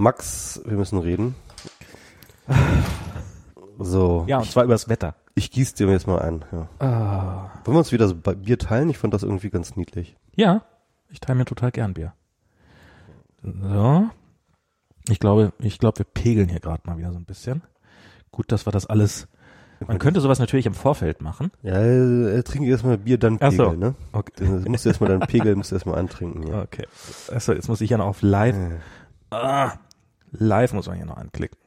Max, wir müssen reden. So. Ja, und zwar über das Wetter. Ich gieße dir jetzt mal ein. Ja. Ah. Wollen wir uns wieder so Bier teilen? Ich fand das irgendwie ganz niedlich. Ja, ich teile mir total gern Bier. So. Ich glaube, ich glaube, wir pegeln hier gerade mal wieder so ein bisschen. Gut, dass wir das alles. Man könnte sowas natürlich im Vorfeld machen. Ja, äh, trinke erstmal Bier, dann Pegel, so. ne? Okay. Du musst erstmal deinen Pegel, musst du erstmal antrinken, ja. Okay. Achso, jetzt muss ich ja noch auf Live. Ah, live muss man hier noch anklicken.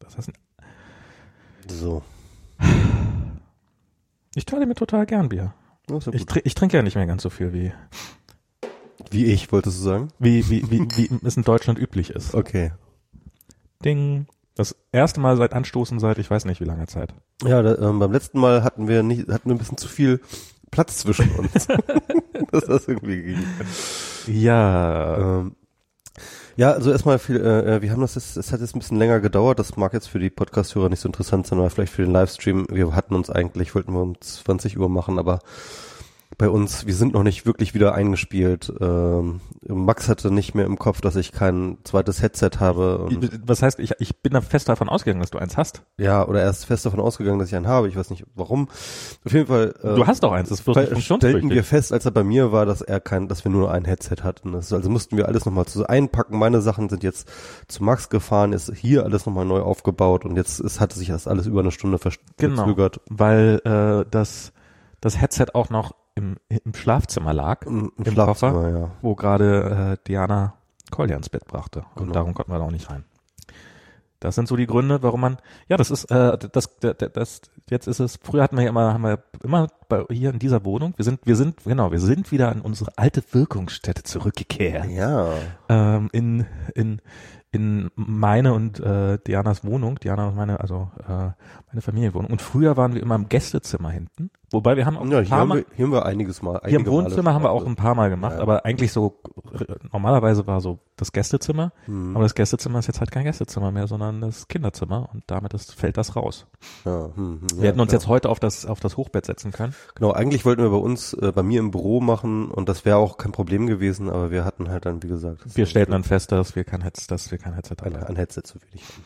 Das heißt, So. ich teile mir total gern Bier. Ja, ist Ich, tr ich trinke ja nicht mehr ganz so viel wie Wie ich, wolltest du sagen? wie wie wie, wie es in Deutschland üblich ist. Okay. Ding. Das erste Mal seit Anstoßen seit ich weiß nicht wie langer Zeit. Ja, da, ähm, beim letzten Mal hatten wir nicht, hatten wir ein bisschen zu viel Platz zwischen uns. das ist irgendwie ging. Ja. Ähm, ja, also erstmal viel, äh, wir haben das jetzt, es hat jetzt ein bisschen länger gedauert, das mag jetzt für die Podcast-Hörer nicht so interessant sein, aber vielleicht für den Livestream, wir hatten uns eigentlich, wollten wir um 20 Uhr machen, aber bei uns, wir sind noch nicht wirklich wieder eingespielt. Ähm, Max hatte nicht mehr im Kopf, dass ich kein zweites Headset habe. Was heißt, ich, ich bin da fest davon ausgegangen, dass du eins hast. ja, oder er ist fest davon ausgegangen, dass ich einen habe. Ich weiß nicht warum. Auf jeden Fall. Äh, Du hast doch eins, das wird Weil stellten wir fest, als er bei mir war, dass er kein, dass wir nur ein Headset hatten. Das, also mussten wir alles nochmal zu einpacken. Meine Sachen sind jetzt zu Max gefahren, ist hier alles nochmal neu aufgebaut und jetzt ist, hatte sich das alles über eine Stunde vers- Genau. verzögert. Weil äh, das, das Headset auch noch im, im Schlafzimmer lag, Im, im Im Schlafzimmer, ja. wo gerade äh, Diana Kolja ins Bett brachte. Und Genau. darum konnten wir da auch nicht rein. Das sind so die Gründe, warum man, ja, das ist, äh, das, das, das, jetzt ist es, früher hatten wir ja immer, haben wir immer bei, hier in dieser Wohnung, wir sind, wir sind, genau, wir sind wieder an unsere alte Wirkungsstätte zurückgekehrt. Ja. ähm, in, in, in meine und äh, Dianas Wohnung, Diana und meine, also äh, meine Familienwohnung. Und früher waren wir immer im Gästezimmer hinten, wobei wir haben auch Ja, ein hier paar haben, Mal, wir, hier haben wir einiges mal. hier im einige Male Wohnzimmer haben wir auch schon ein paar Mal gemacht, Ja. aber eigentlich so normalerweise war so das Gästezimmer, Hm. aber das Gästezimmer ist jetzt halt kein Gästezimmer mehr, sondern das Kinderzimmer und damit ist, fällt das raus. Ja, hm, hm, Wir hätten uns klar. jetzt heute auf das auf das Hochbett setzen können. Genau, eigentlich wollten wir bei uns, äh, bei mir im Büro machen und das wäre auch kein Problem gewesen, aber wir hatten halt dann, wie gesagt, Wir stellten dann fest, dass wir kein Headset, dass wir kein Headset haben. ein Headset zu wenig haben.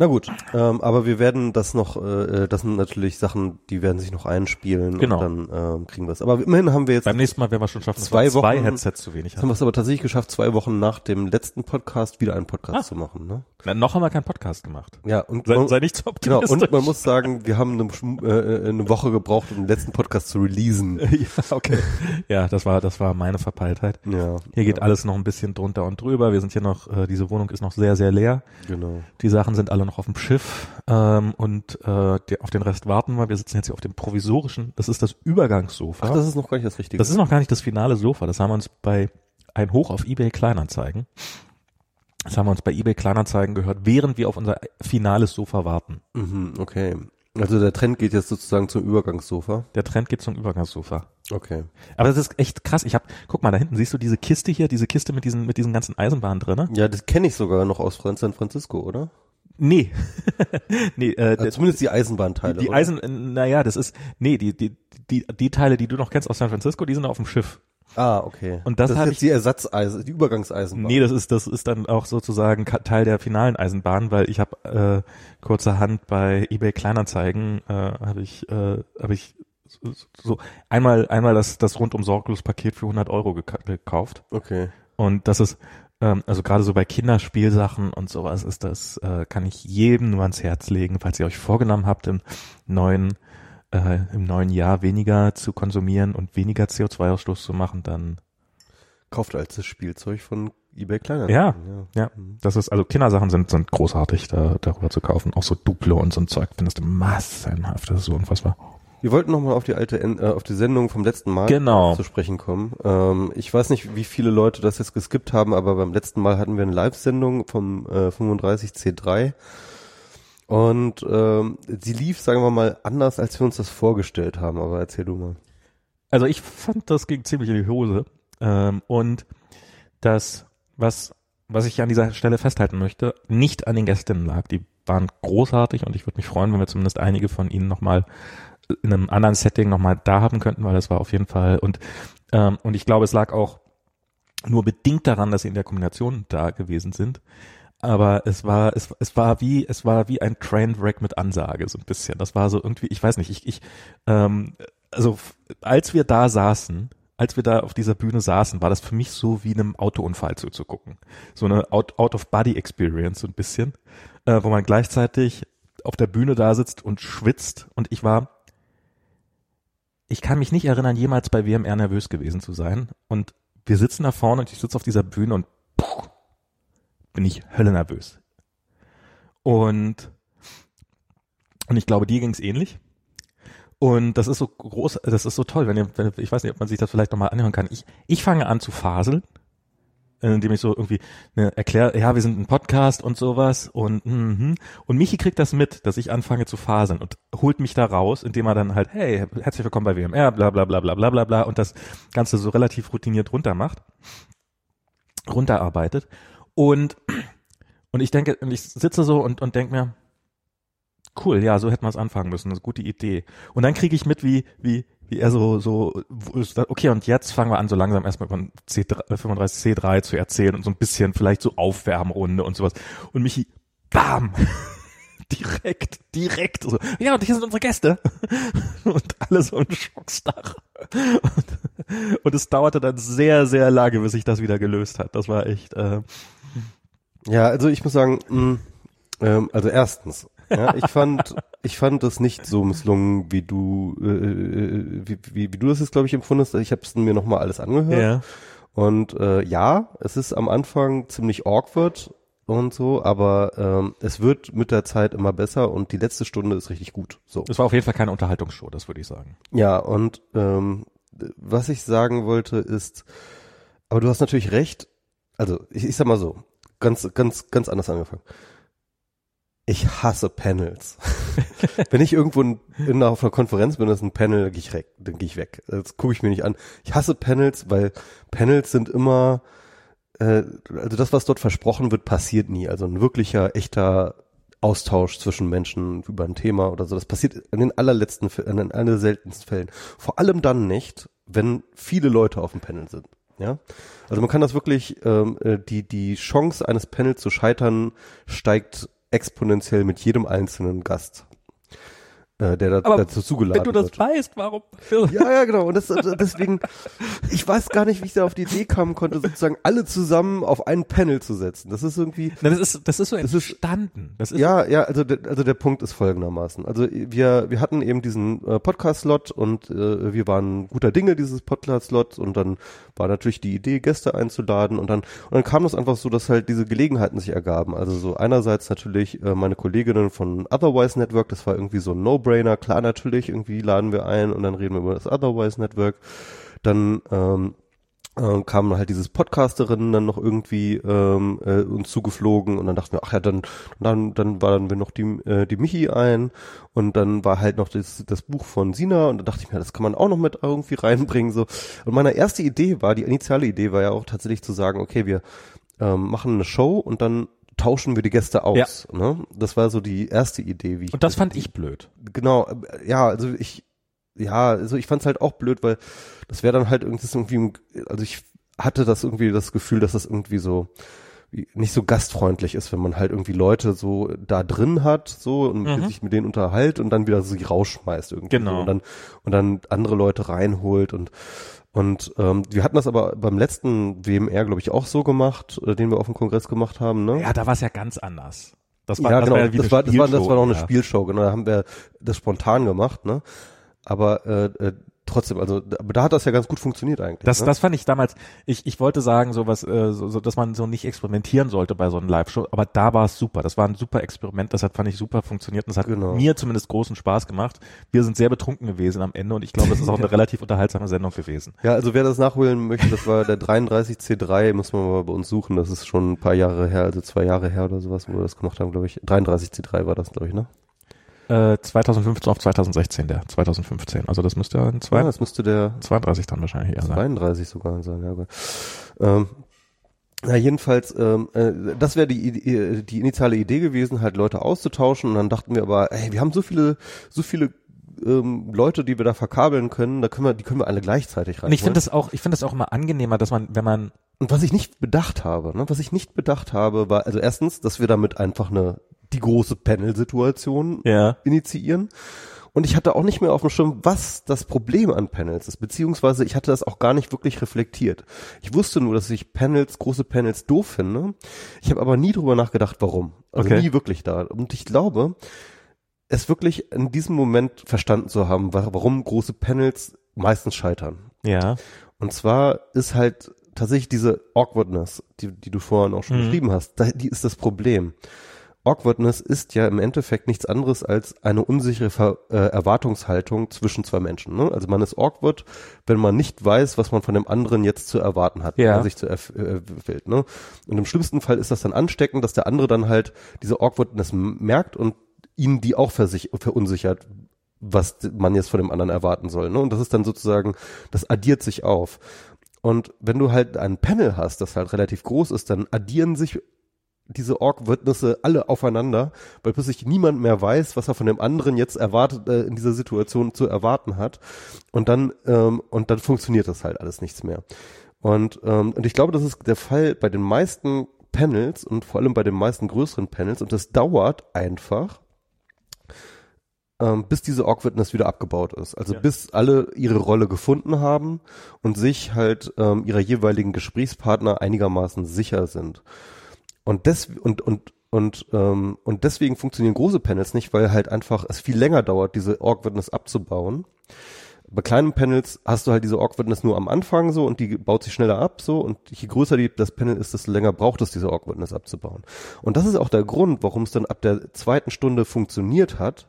Na gut, ähm, aber wir werden das noch, äh, das sind natürlich Sachen, die werden sich noch einspielen Genau. und dann ähm, kriegen wir es. Aber immerhin haben wir jetzt, Beim nächsten Mal werden wir schon schaffen, Zwei wir zwei Wochen- Headsets zu wenig haben haben. wir es aber tatsächlich geschafft, zwei Wochen nach dem letzten Podcast wieder einen Podcast Ah. zu machen. Ne? Na, noch haben wir keinen Podcast gemacht. Ja, und Sei, man, sei nicht so genau, optimistisch. und man muss sagen, wir haben eine, Schm- äh, eine Woche gebraucht, um den letzten Podcast zu releasen. ja, okay. Ja, das war, das war meine Verpeiltheit. Ja, Hier geht ja, alles noch ein bisschen drunter und drüber. Wir sind hier noch, äh, diese Wohnung ist noch sehr, sehr leer. genau. Die Sachen sind alle noch auf dem Schiff ähm, und äh, die, auf den Rest warten wir. Wir sitzen jetzt hier auf dem provisorischen, das ist das Übergangssofa. Ach, das ist noch gar nicht das Richtige. das ist noch gar nicht das finale Sofa. Das haben wir uns bei ein Hoch auf eBay Kleinanzeigen. Das haben wir uns bei eBay Kleinanzeigen gehört, während wir auf unser finales Sofa warten. Mhm, okay. Also der Trend geht jetzt sozusagen zum Übergangssofa. Der Trend geht zum Übergangssofa. Okay. Aber das ist echt krass. Ich hab, guck mal, da hinten siehst du diese Kiste hier, diese Kiste mit diesen, mit diesen ganzen Eisenbahnen drinne. Ja, das kenne ich sogar noch aus San Francisco, oder? Nee. nee, äh, Also der- zumindest die Eisenbahnteile. die oder? Eisen, naja, das ist, nee, die, die, die, die Teile, die du noch kennst aus San Francisco, die sind auf dem Schiff. Ah, okay. Und das das ist hab jetzt die Ersatzeisen, die Übergangseisenbahn. Nee, das ist, das ist dann auch sozusagen Teil der finalen Eisenbahn, weil ich habe äh, kurzerhand bei eBay Kleinanzeigen äh, habe ich, äh, habe ich so, so einmal, einmal das, das rundum sorglos Paket für 100 Euro geka- gekauft. Okay. Und das ist, ähm, also gerade so bei Kinderspielsachen und sowas ist das, äh, kann ich jedem nur ans Herz legen, falls ihr euch vorgenommen habt, im neuen, äh, im neuen Jahr weniger zu konsumieren und weniger CO2-Ausstoß zu machen, dann, Kauft als das Spielzeug von eBay Kleiner. Ja. ja, Mhm. das ist, also Kindersachen sind, sind großartig, da, darüber zu kaufen. Auch so Duplo und so ein Zeug findest du massenhaft, das ist so unfassbar. Wir wollten nochmal auf die alte, äh, auf die Sendung vom letzten Mal Genau. zu sprechen kommen. Ähm, ich weiß nicht, wie viele Leute das jetzt geskippt haben, aber beim letzten Mal hatten wir eine Live-Sendung vom äh, 35C3 und ähm, sie lief, sagen wir mal, anders, als wir uns das vorgestellt haben. Aber erzähl du mal. Also ich fand, das ging ziemlich in die Hose. Ähm, und das, was, was ich an dieser Stelle festhalten möchte, nicht an den Gästinnen lag. Die waren großartig und ich würde mich freuen, wenn wir zumindest einige von ihnen nochmal in einem anderen Setting nochmal da haben könnten, weil das war auf jeden Fall und, ähm, und ich glaube, es lag auch nur bedingt daran, dass sie in der Kombination da gewesen sind. aber es war, es, es war wie, es war wie ein Trainwreck mit Ansage, so ein bisschen. Das war so irgendwie, ich weiß nicht, ich, ich, ähm, also als wir da saßen, als wir da auf dieser Bühne saßen, war das für mich so wie einem Autounfall zuzugucken. So eine Out-of-Body-Experience so ein bisschen, äh, wo man gleichzeitig auf der Bühne da sitzt und schwitzt und ich war, ich kann mich nicht erinnern, jemals bei WMR nervös gewesen zu sein und wir sitzen da vorne und ich sitze auf dieser Bühne und puh, bin ich höllenervös. Und, und ich glaube, dir ging es ähnlich. Und das ist so groß, das ist so toll, wenn ihr, wenn, ich weiß nicht, ob man sich das vielleicht nochmal anhören kann. Ich, ich fange an zu faseln, indem ich so irgendwie ne, erkläre, ja, wir sind ein Podcast und sowas und mm, und Michi kriegt das mit, dass ich anfange zu faseln und holt mich da raus, indem er dann halt, hey, herzlich willkommen bei WMR, bla bla bla bla bla bla bla und das Ganze so relativ routiniert runter macht, runterarbeitet und und ich denke, und ich sitze so und und denke mir, cool, ja, so hätten wir es anfangen müssen, das ist eine gute Idee. Und dann kriege ich mit, wie, wie, wie er so, so, okay, und jetzt fangen wir an, so langsam erstmal von C3, 35 C3 zu erzählen und so ein bisschen vielleicht so Aufwärmrunde und sowas. Und Michi, bam! direkt, direkt so, ja, und hier sind unsere Gäste. und alle so ein Schockstarre. Und, und es dauerte dann sehr, sehr lange, bis sich das wieder gelöst hat. Das war echt, äh, Ja, also ich muss sagen, mh, ähm, also erstens, ja, ich fand, ich fand das nicht so misslungen, wie du, äh, äh wie, wie, wie du das jetzt, glaube ich, empfunden hast. Ich habe es mir nochmal alles angehört. ja. Und äh, ja, es ist am Anfang ziemlich awkward und so, aber ähm, es wird mit der Zeit immer besser und die letzte Stunde ist richtig gut. So. Es war auf jeden Fall keine Unterhaltungsshow, das würde ich sagen. Ja, und ähm, was ich sagen wollte ist, aber du hast natürlich recht, also ich, ich sag mal so, ganz, ganz, ganz anders angefangen. Ich hasse Panels. Wenn ich irgendwo in, in, auf einer Konferenz bin, ist ein Panel, dann gehe ich, weg, dann gehe ich weg. Das gucke ich mir nicht an. Ich hasse Panels, weil Panels sind immer, äh, also das, was dort versprochen wird, passiert nie. Also ein wirklicher, echter Austausch zwischen Menschen über ein Thema oder so. Das passiert in den allerletzten, in den allerseltensten Fällen. Vor allem dann nicht, wenn viele Leute auf dem Panel sind. Ja, also man kann das wirklich, ähm, äh, die die Chance eines Panels zu scheitern steigt exponentiell mit jedem einzelnen Gast, äh, der da, Aber dazu zugeladen Wenn du das wird. weißt, warum? Ja, ja, genau. Und das, deswegen, ich weiß gar nicht, wie ich da auf die Idee kommen konnte, sozusagen alle zusammen auf ein Panel zu setzen. Das ist irgendwie, Na, das ist, das ist so Das entstanden. Das ist, ja, ja, also der, also der Punkt ist folgendermaßen. Also wir, wir hatten eben diesen äh, Podcast-Slot und äh, wir waren guter Dinge, dieses Podcast-Slot und dann war natürlich die Idee, Gäste einzuladen und dann, und dann kam das einfach so, dass halt diese Gelegenheiten sich ergaben. Also so einerseits natürlich äh, meine Kolleginnen von Otherwise Network, das war irgendwie so ein No-Brainer, klar natürlich, irgendwie laden wir ein und dann reden wir über das Otherwise Network. Dann ähm, äh, kamen halt dieses Podcasterinnen dann noch irgendwie ähm, äh, uns zugeflogen und dann dachten wir, ach ja, dann dann dann waren wir noch die äh, die Michi ein und dann war halt noch das das Buch von Sina und da dachte ich mir, das kann man auch noch mit irgendwie reinbringen so. Und meine erste Idee war, die initiale Idee war ja auch tatsächlich zu sagen, okay, wir ähm, machen eine Show und dann tauschen wir die Gäste aus. Ne? Das war so die erste Idee, wie ich und das fand ich blöd. genau, ja, also ich, ja, also ich fand's halt auch blöd, weil das wäre dann halt irgendwie, also ich hatte das irgendwie das Gefühl, dass das irgendwie so nicht so gastfreundlich ist, wenn man halt irgendwie Leute so da drin hat, so und Mhm. sich mit denen unterhält und dann wieder so sie rausschmeißt irgendwie Genau. und dann und dann andere Leute reinholt und und ähm, wir hatten das aber beim letzten WMR glaube ich auch so gemacht, äh, den wir auf dem Kongress gemacht haben, ne? Ja, da war es ja ganz anders. Das war, ja, das genau. war ja wie das, war, das, war, das war noch eine Spielshow, ja. Spielshow, genau. Da haben wir das spontan gemacht, ne? Aber äh, äh, trotzdem, also da- aber da hat das ja ganz gut funktioniert eigentlich. Das, ne? das fand ich damals, ich, ich wollte sagen, so was, äh, so, so, dass man so nicht experimentieren sollte bei so einem Live-Show, aber da war es super. Das war ein super Experiment, das hat, fand ich, super funktioniert und das hat Genau. mir zumindest großen Spaß gemacht. Wir sind sehr betrunken gewesen am Ende und ich glaube, es ist auch eine relativ unterhaltsame Sendung gewesen. ja, also wer das nachholen möchte, das war der 33C3, muss man mal bei uns suchen. Das ist schon ein paar Jahre her, also zwei Jahre her oder sowas, wo wir das gemacht haben, glaube ich. 33C3 war das, glaube ich, ne? Äh, 2015 auf 2016, der 2015. Also das müsste ja ein Ja, zwei, das müsste der 32 dann wahrscheinlich eher sein. 32 sogar sein, ja. Aber, ähm, na jedenfalls, ähm, äh, das wäre die, Idee- die initiale Idee gewesen, halt Leute auszutauschen und dann dachten wir aber, ey, wir haben so viele, so viele ähm, Leute, die wir da verkabeln können, da können wir, die können wir alle gleichzeitig rein. Und ich finde das auch, ich finde das auch immer angenehmer, dass man, wenn man und was ich nicht bedacht habe, ne, was ich nicht bedacht habe, war, also erstens, dass wir damit einfach eine, die große Panel-Situation Ja. initiieren. Und ich hatte auch nicht mehr auf dem Schirm, was das Problem an Panels ist, beziehungsweise ich hatte das auch gar nicht wirklich reflektiert. Ich wusste nur, dass ich Panels, große Panels doof finde. Ich habe aber nie drüber nachgedacht, warum. Also Okay. nie wirklich da. Und ich glaube, es wirklich in diesem Moment verstanden zu haben, wa- warum große Panels meistens scheitern. Ja. Und zwar ist halt tatsächlich diese Awkwardness, die, die du vorhin auch schon Mhm. beschrieben hast, da, die ist das Problem. Awkwardness ist ja im Endeffekt nichts anderes als eine unsichere Ver äh, Erwartungshaltung zwischen zwei Menschen. Ne? Also man ist awkward, wenn man nicht weiß, was man von dem anderen jetzt zu erwarten hat, Ja. wenn man sich zu äh, erfüllt. Ne? Und im schlimmsten Fall ist das dann ansteckend, dass der andere dann halt diese Awkwardness merkt und ihn die auch verunsichert, was man jetzt von dem anderen erwarten soll. Ne? Und das ist dann sozusagen, das addiert sich auf. Und wenn du halt ein Panel hast, das halt relativ groß ist, dann addieren sich diese Awkwardnisse alle aufeinander, weil plötzlich niemand mehr weiß, was er von dem anderen jetzt erwartet, äh, in dieser Situation zu erwarten hat. Und dann, ähm, und dann funktioniert das halt alles nichts mehr. Und, ähm, und ich glaube, das ist der Fall bei den meisten Panels und vor allem bei den meisten größeren Panels. Und das dauert einfach, ähm, bis diese Awkwardness wieder abgebaut ist. Also Ja. bis alle ihre Rolle gefunden haben und sich halt ähm, ihrer jeweiligen Gesprächspartner einigermaßen sicher sind. Und des und und und ähm, und deswegen funktionieren große Panels nicht, weil halt einfach es viel länger dauert, diese Awkwardness abzubauen. Bei kleinen Panels hast du halt diese Awkwardness nur am Anfang so und die baut sich schneller ab so und je größer die, das Panel ist, desto länger braucht es, diese Awkwardness abzubauen. Und das ist auch der Grund, warum es dann ab der zweiten Stunde funktioniert hat,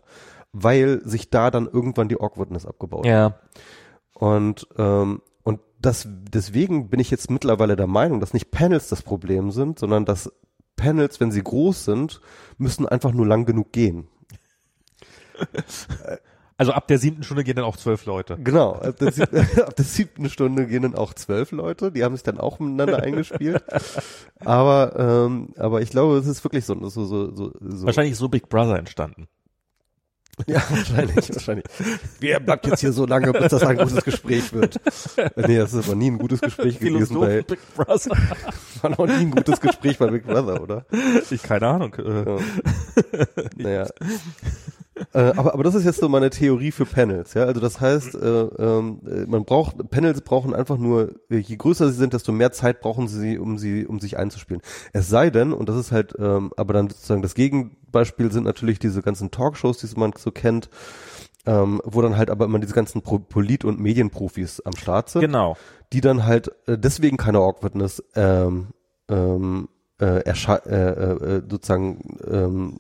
weil sich da dann irgendwann die Awkwardness abgebaut hat. Ja. Und, ähm, und das, deswegen bin ich jetzt mittlerweile der Meinung, dass nicht Panels das Problem sind, sondern dass Panels, wenn sie groß sind, müssen einfach nur lang genug gehen. Also ab der siebten Stunde gehen dann auch zwölf Leute. Genau, ab der, sieb ab der siebten Stunde gehen dann auch zwölf Leute, die haben sich dann auch miteinander eingespielt. Aber, ähm, aber ich glaube, es ist wirklich so, so, so, so, so. Wahrscheinlich ist so Big Brother entstanden. Ja, wahrscheinlich, wahrscheinlich. Wer bleibt jetzt hier so lange, bis das ein gutes Gespräch wird? Nee, das ist aber nie ein gutes Gespräch gewesen bei, Big Brother. war noch nie ein gutes Gespräch bei Big Brother, oder? Ich keine Ahnung. Äh, Ja. naja. Äh, aber, aber das ist jetzt so meine Theorie für Panels, ja. Also das heißt, äh, ähm, äh, man braucht, Panels brauchen einfach nur, je größer sie sind, desto mehr Zeit brauchen sie, um sie, um sich einzuspielen. Es sei denn, und das ist halt, ähm, aber dann sozusagen das Gegenbeispiel sind natürlich diese ganzen Talkshows, die man so kennt, ähm, wo dann halt aber immer diese ganzen Pro Polit- und Medienprofis am Start sind genau. die dann halt äh, deswegen keine Awkwardness ähm, ähm, äh, erscha- äh, äh, sozusagen ähm,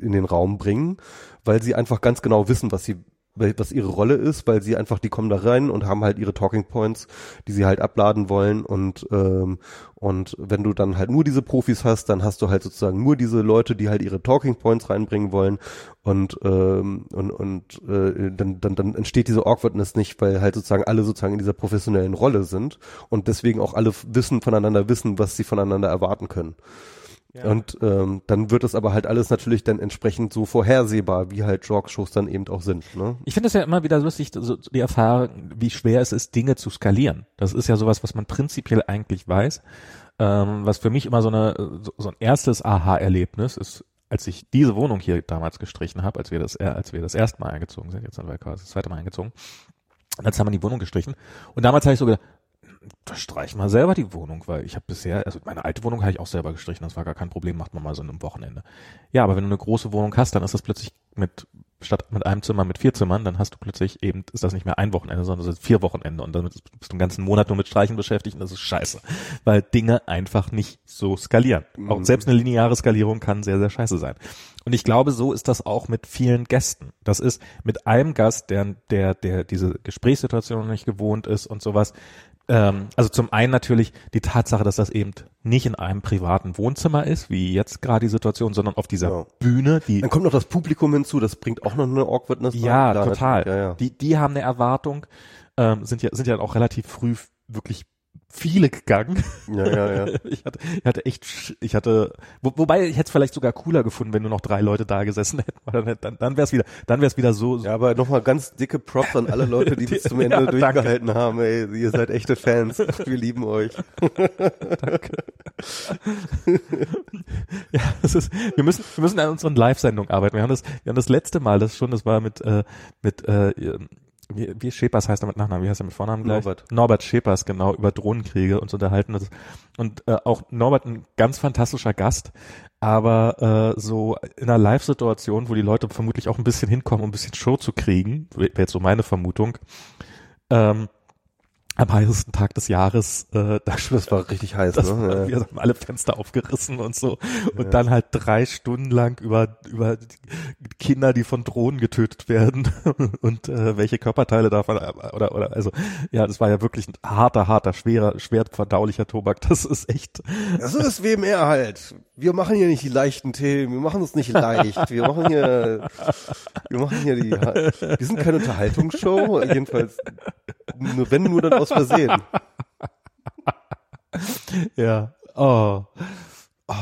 in den Raum bringen, weil sie einfach ganz genau wissen, was sie was ihre Rolle ist, weil sie einfach, die kommen da rein und haben halt ihre Talking Points, die sie halt abladen wollen und ähm, und wenn du dann halt nur diese Profis hast, dann hast du halt sozusagen nur diese Leute, die halt ihre Talking Points reinbringen wollen und ähm, und und äh, dann, dann dann entsteht diese Awkwardness nicht, weil halt sozusagen alle sozusagen in dieser professionellen Rolle sind und deswegen auch alle wissen voneinander wissen, was sie voneinander erwarten können. Und ähm, dann wird es aber halt alles natürlich dann entsprechend so vorhersehbar, wie halt Talkshows dann eben auch sind. Ne? Ich finde es ja immer wieder lustig, so die Erfahrung, wie schwer es ist, Dinge zu skalieren. Das ist ja sowas, was man prinzipiell eigentlich weiß. Ähm, was für mich immer so, eine, so, so ein erstes Aha-Erlebnis ist, als ich diese Wohnung hier damals gestrichen habe, als wir das, äh, als wir das erste Mal eingezogen sind, jetzt sind wir quasi das zweite Mal eingezogen. Und jetzt haben wir die Wohnung gestrichen. Und damals habe ich so gedacht, streich mal selber die Wohnung, weil ich habe bisher, also meine alte Wohnung habe ich auch selber gestrichen, das war gar kein Problem, macht man mal so in einem Wochenende. Ja, aber wenn du eine große Wohnung hast, dann ist das plötzlich mit statt mit einem Zimmer mit vier Zimmern, dann hast du plötzlich eben, ist das nicht mehr ein Wochenende, sondern das sind vier Wochenende und damit bist du einen ganzen Monat nur mit Streichen beschäftigt und das ist scheiße, weil Dinge einfach nicht so skalieren. Auch Mhm. selbst eine lineare Skalierung kann sehr, sehr scheiße sein. Und ich glaube, so ist das auch mit vielen Gästen. Das ist mit einem Gast, der, der, der diese Gesprächssituation nicht gewohnt ist und sowas, ähm, also zum einen natürlich die Tatsache, dass das eben nicht in einem privaten Wohnzimmer ist, wie jetzt gerade die Situation, sondern auf dieser Ja. Bühne, die Dann kommt noch das Publikum hinzu, das bringt auch noch eine Awkwardness. ja, total. Ja, ja. Die, die haben eine Erwartung, ähm, sind ja, sind ja auch relativ früh wirklich viele gegangen. Ja, ja, ja. Ich hatte, ich hatte echt, ich hatte, wo, wobei ich hätte es vielleicht sogar cooler gefunden, wenn nur noch drei Leute da gesessen hätten, weil dann, dann, dann wäre es wieder, dann wäre es wieder so, Ja, aber nochmal ganz dicke Props an alle Leute, die bis zum Ende Ja, danke. durchgehalten haben. Ey, ihr seid echte Fans. Wir lieben euch. Ja, das ist, wir müssen, wir müssen an unseren Live-Sendungen arbeiten. Wir haben das, wir haben das letzte Mal, das schon, das war mit, äh, mit, äh, wie, wie Schepers heißt er mit Nachnamen, wie heißt er mit Vornamen gleich? Norbert. Norbert Schepers, genau, über Drohnenkriege uns unterhalten. Und äh, auch Norbert ein ganz fantastischer Gast, aber äh, so in einer Live-Situation, wo die Leute vermutlich auch ein bisschen hinkommen, um ein bisschen Show zu kriegen, wäre jetzt so meine Vermutung, ähm, am heißesten Tag des Jahres, äh, da Das war richtig heiß, das ne? war, Ja. wir haben alle Fenster aufgerissen und so. Und dann halt drei Stunden lang über, über Kinder, die von Drohnen getötet werden und äh, welche Körperteile davon, oder, oder, also, ja, das war ja wirklich ein harter, harter, schwerer, schwer verdaulicher Tobak. Das ist echt, Das ist WMR halt. Wir machen hier nicht die leichten Themen. Wir machen es nicht leicht. Wir machen hier, wir machen hier die, wir sind keine Unterhaltungsshow. Jedenfalls, nur wenn nur dann aus Versehen. ja, oh. oh.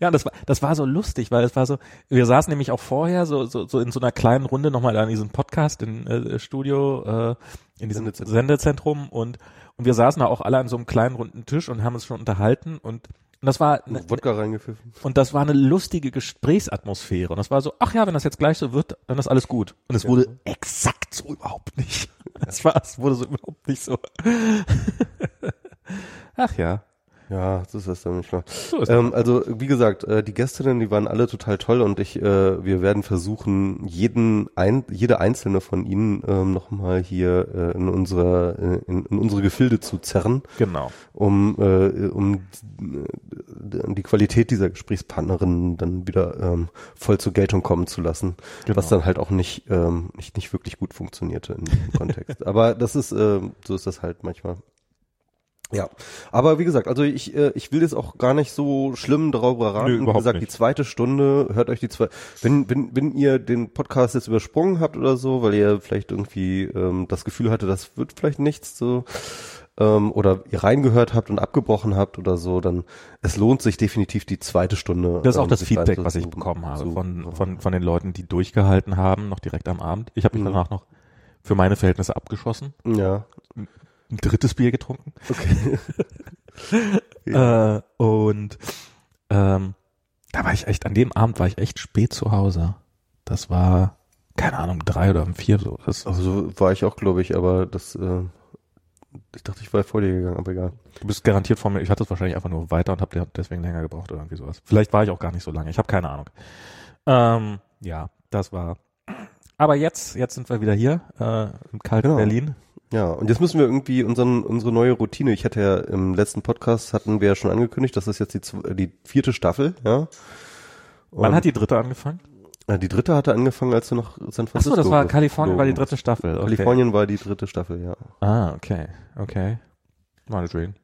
Ja, das war, das war so lustig, weil es war so, wir saßen nämlich auch vorher so, so, so in so einer kleinen Runde nochmal an diesem Podcast in äh, Studio, äh, in diesem Sendezentrum. Sendezentrum und, und wir saßen da auch alle an so einem kleinen runden Tisch und haben uns schon unterhalten und, und das war, ne, Wodka reingepfiffen. und das war eine lustige Gesprächsatmosphäre und das war so, ach ja, wenn das jetzt gleich so wird, dann ist alles gut. Und es wurde exakt so überhaupt nicht. Es war, es wurde so überhaupt nicht so. ach ja, Ja, das ist das dann manchmal. so ist das. Ähm, also wie gesagt, äh, die Gästinnen, die waren alle total toll und ich, äh, wir werden versuchen, jeden ein, jede einzelne von ihnen ähm, nochmal hier äh, in unsere äh, in, in unsere Gefilde zu zerren, Genau. um äh, um äh, die Qualität dieser Gesprächspartnerin dann wieder ähm, voll zur Geltung kommen zu lassen, Genau. was dann halt auch nicht ähm, nicht nicht wirklich gut funktionierte in diesem Kontext. Aber das ist so ist das halt manchmal. Ja, aber wie gesagt, also ich äh, ich will jetzt auch gar nicht so schlimm darüber raten. Nö, wie gesagt, nicht. die zweite Stunde, hört euch die zwei. Wenn wenn wenn ihr den Podcast jetzt übersprungen habt oder so, weil ihr vielleicht irgendwie ähm, das Gefühl hatte, das wird vielleicht nichts so ähm, oder ihr reingehört habt und abgebrochen habt oder so, dann es lohnt sich definitiv die zweite Stunde. Das ist auch ähm, das Feedback, was ich bekommen habe zu- von, von, von den Leuten, die durchgehalten haben, noch direkt am Abend. Ich habe mich Mhm. danach noch für meine Verhältnisse abgeschossen, Ja, ein drittes Bier getrunken. okay. Ja. Äh, und ähm, da war ich echt, an dem Abend war ich echt spät zu Hause. Das war, keine Ahnung, drei oder um vier so. Das, Also so war ich auch, glaube ich, aber das, äh, ich dachte, ich war vor dir gegangen, aber egal. du bist garantiert vor mir, ich hatte es wahrscheinlich einfach nur weiter und habe deswegen länger gebraucht oder irgendwie sowas. Vielleicht war ich auch gar nicht so lange, ich habe keine Ahnung. Ähm, ja, das war. Aber jetzt, jetzt sind wir wieder hier äh, im kalten Genau. Berlin. Ja, und jetzt müssen wir irgendwie unseren, unsere neue Routine, ich hatte ja im letzten Podcast, hatten wir ja schon angekündigt, das ist jetzt die, die vierte Staffel, ja. Wann Und, hat die dritte angefangen? die dritte hatte angefangen, als du nach San Achso, Francisco das war Kalifornien, war die dritte Staffel. Okay. Kalifornien war die dritte Staffel, ja. Ah, okay, okay. Meinetwegen.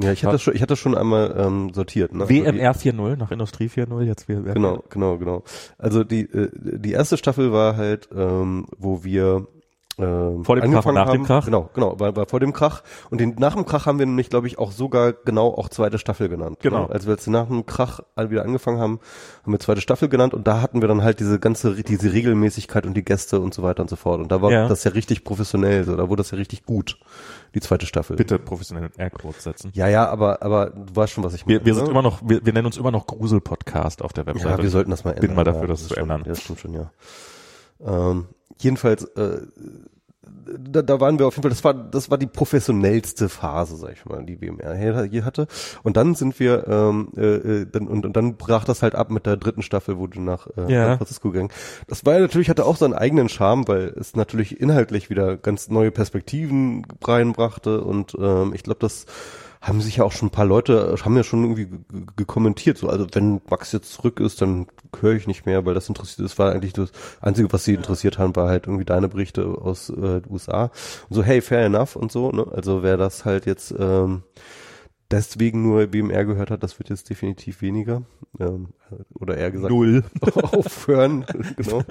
Ja, ich hatte das schon, ich hatte das schon einmal ähm, sortiert. Ne? Also WMR 4.0, nach Industrie 4.0, jetzt wir. Genau, genau, genau. Also die äh, die erste Staffel war halt, ähm, wo wir ähm, Vor dem Krach nach dem haben, Krach? Genau, genau, war, war vor dem Krach. Und den, nach dem Krach haben wir nämlich, glaube ich, auch sogar genau auch zweite Staffel genannt. Genau. Ne? Als wir jetzt nach dem Krach alle wieder angefangen haben, haben wir zweite Staffel genannt und da hatten wir dann halt diese ganze, diese Regelmäßigkeit und die Gäste und so weiter und so fort. Und da war Ja. das ja richtig professionell, so, da wurde das ja richtig gut, die zweite Staffel. Bitte professionell in Airquotes setzen. Ja, ja, aber, aber du weißt schon, was ich meine. Wir, wir sind ne? immer noch, wir, wir nennen uns immer noch Grusel-Podcast auf der Webseite. Ja, wir sollten das mal ändern. Bin mal dafür, ja, das zu stimmt, ändern. Ja, das stimmt schon, ja. Ähm, jedenfalls, äh, da, da waren wir auf jeden Fall, das war, das war die professionellste Phase, sag ich mal, die WMR hier hier hatte. Und dann sind wir, ähm, äh, äh, dann, und, und dann brach das halt ab mit der dritten Staffel, wo du nach äh, Ja. San Francisco gegangen. Das war ja natürlich, hatte auch seinen eigenen Charme, weil es natürlich inhaltlich wieder ganz neue Perspektiven reinbrachte und ähm, ich glaube, das haben sich ja auch schon ein paar Leute, haben ja schon irgendwie ge- ge- gekommentiert, so, also wenn Max jetzt zurück ist, dann höre ich nicht mehr, weil das interessiert, das war eigentlich das Einzige, was sie interessiert haben, war halt irgendwie deine Berichte aus äh, den USA. Und so, hey, fair enough und so, ne? Also wer das halt jetzt ähm, deswegen nur BMR gehört hat, das wird jetzt definitiv weniger. Ähm, oder eher gesagt, Null. aufhören. genau.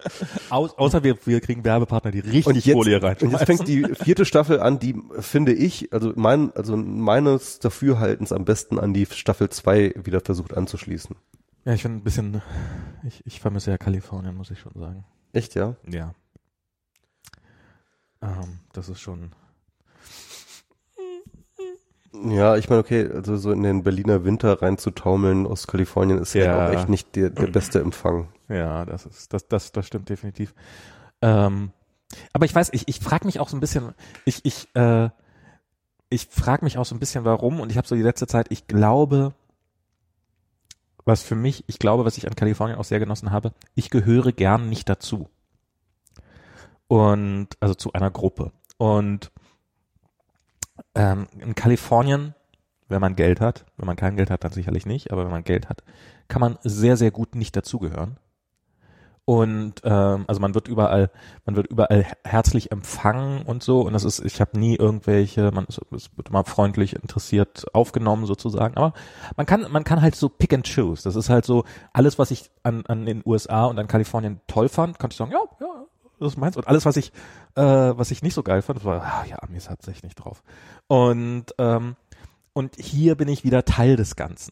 Au außer wir, wir kriegen Werbepartner, die richtig Und jetzt, Folie rein. und jetzt fängt die vierte Staffel an, die finde ich, also mein, also meines Dafürhaltens am besten an die Staffel 2 wieder versucht anzuschließen. Ja, ich finde ein bisschen, ich, ich vermisse ja Kalifornien, muss ich schon sagen. Echt, ja? Ja. Ähm, das ist schon. Ja, ich meine, okay, also so in den Berliner Winter reinzutaumeln aus Kalifornien ist ja Ja. auch echt nicht der, der beste Empfang. Ja, das ist, das, das, das stimmt definitiv. Ähm, aber ich weiß, ich, ich frage mich auch so ein bisschen, ich, ich, äh, ich frage mich auch so ein bisschen, warum, und ich habe so die letzte Zeit, ich glaube, was für mich, ich glaube, was ich an Kalifornien auch sehr genossen habe, ich gehöre gern nicht dazu. Und, also zu einer Gruppe. Und ähm, in Kalifornien, wenn man Geld hat, wenn man kein Geld hat, dann sicherlich nicht, aber wenn man Geld hat, kann man sehr, sehr gut nicht dazugehören. Und ähm, also man wird überall, man wird überall herzlich empfangen und so. Und das ist, ich habe nie irgendwelche, man ist, es wird immer freundlich interessiert aufgenommen sozusagen. Aber man kann, man kann halt so pick and choose. Das ist halt so alles, was ich an, an den USA und an Kalifornien toll fand, konnte ich sagen, ja, ja, das ist meins. Und alles, was ich, äh, was ich nicht so geil fand, war, ah, ja, Amis hat sich nicht drauf. Und ähm, und hier bin ich wieder Teil des Ganzen.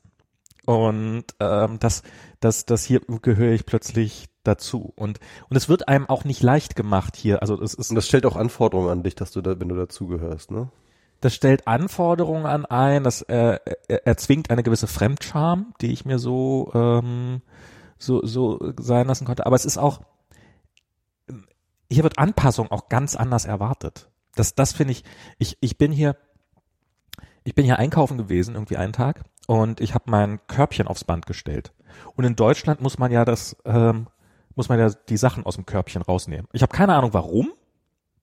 Und ähm, das, das, das hier gehöre ich plötzlich dazu. Und und es wird einem auch nicht leicht gemacht hier. Also es ist Und das stellt auch Anforderungen an dich, dass du da, wenn du dazugehörst, ne? das stellt Anforderungen an ein, das äh, er- erzwingt eine gewisse Fremdscham, die ich mir so ähm, so so sein lassen konnte. Aber es ist auch hier wird Anpassung auch ganz anders erwartet. Das das finde ich. Ich ich bin hier ich bin hier einkaufen gewesen irgendwie einen Tag und ich habe mein Körbchen aufs Band gestellt. Und in Deutschland muss man ja das ähm, muss man ja die Sachen aus dem Körbchen rausnehmen. Ich habe keine Ahnung warum,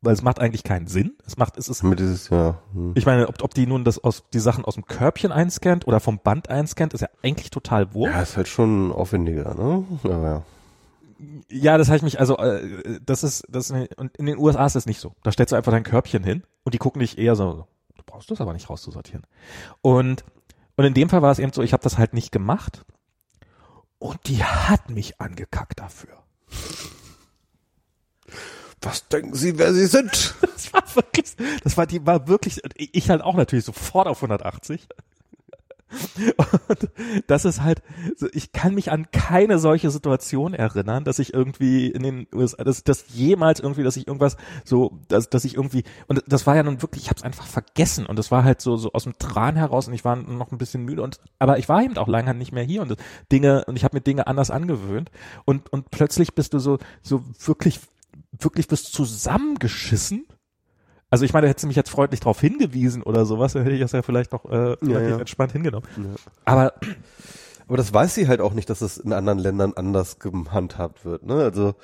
weil es macht eigentlich keinen Sinn. Es macht es ist Damit dieses, ja. Hm. ich meine, ob, ob die nun das aus die Sachen aus dem Körbchen einscannt oder vom Band einscannt, ist ja eigentlich total wurscht. Ja, ist halt schon aufwendiger, ne? Aber ja. Ja, das habe ich mich also äh, das ist das und in den USA ist das nicht so. Da stellst du einfach dein Körbchen hin und die gucken dich eher so, du brauchst das aber nicht rauszusortieren. Und und in dem Fall war es eben so, ich habe das halt nicht gemacht und die hat mich angekackt dafür. Was denken Sie, wer Sie sind? Das war wirklich, das war die war wirklich ich halt auch natürlich sofort auf 180. Und das ist halt, ich kann mich an keine solche Situation erinnern, dass ich irgendwie in den USA, dass das jemals irgendwie, dass ich irgendwas so, dass, dass ich irgendwie, und das war ja nun wirklich, ich habe es einfach vergessen. Und das war halt so, so aus dem Tran heraus und ich war noch ein bisschen müde und, aber ich war eben auch lange nicht mehr hier und Dinge, und ich habe mir Dinge anders angewöhnt. Und, und plötzlich bist du so, so wirklich, wirklich bist zusammengeschissen also ich meine, hättest du mich jetzt freundlich darauf hingewiesen oder sowas, dann hätte ich das ja vielleicht noch äh, relativ ja. entspannt hingenommen. Ja. Aber Aber das weiß sie halt auch nicht, dass es in anderen Ländern anders gehandhabt wird, ne? Also,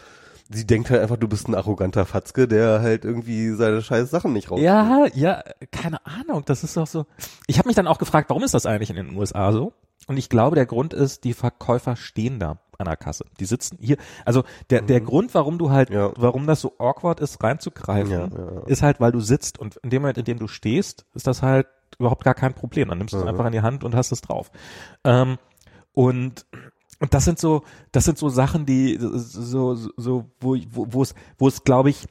sie denkt halt einfach, du bist ein arroganter Fatzke, der halt irgendwie seine scheiß Sachen nicht raus. ja, ja, keine Ahnung, das ist doch so. Ich habe mich dann auch gefragt, warum ist das eigentlich in den USA so? Und ich glaube, der Grund ist, die Verkäufer stehen da Kasse. Die sitzen hier. Also der, der Grund, warum du halt, Ja. warum das so awkward ist, reinzugreifen, Ja, ja, ist halt, weil du sitzt und in dem Moment, in dem du stehst, ist das halt überhaupt gar kein Problem. Dann nimmst du es Mhm. einfach in die Hand und hast es drauf. Ähm, und und das sind so, das sind so Sachen, die so, so, so wo, wo, wo es, wo es, glaube ich,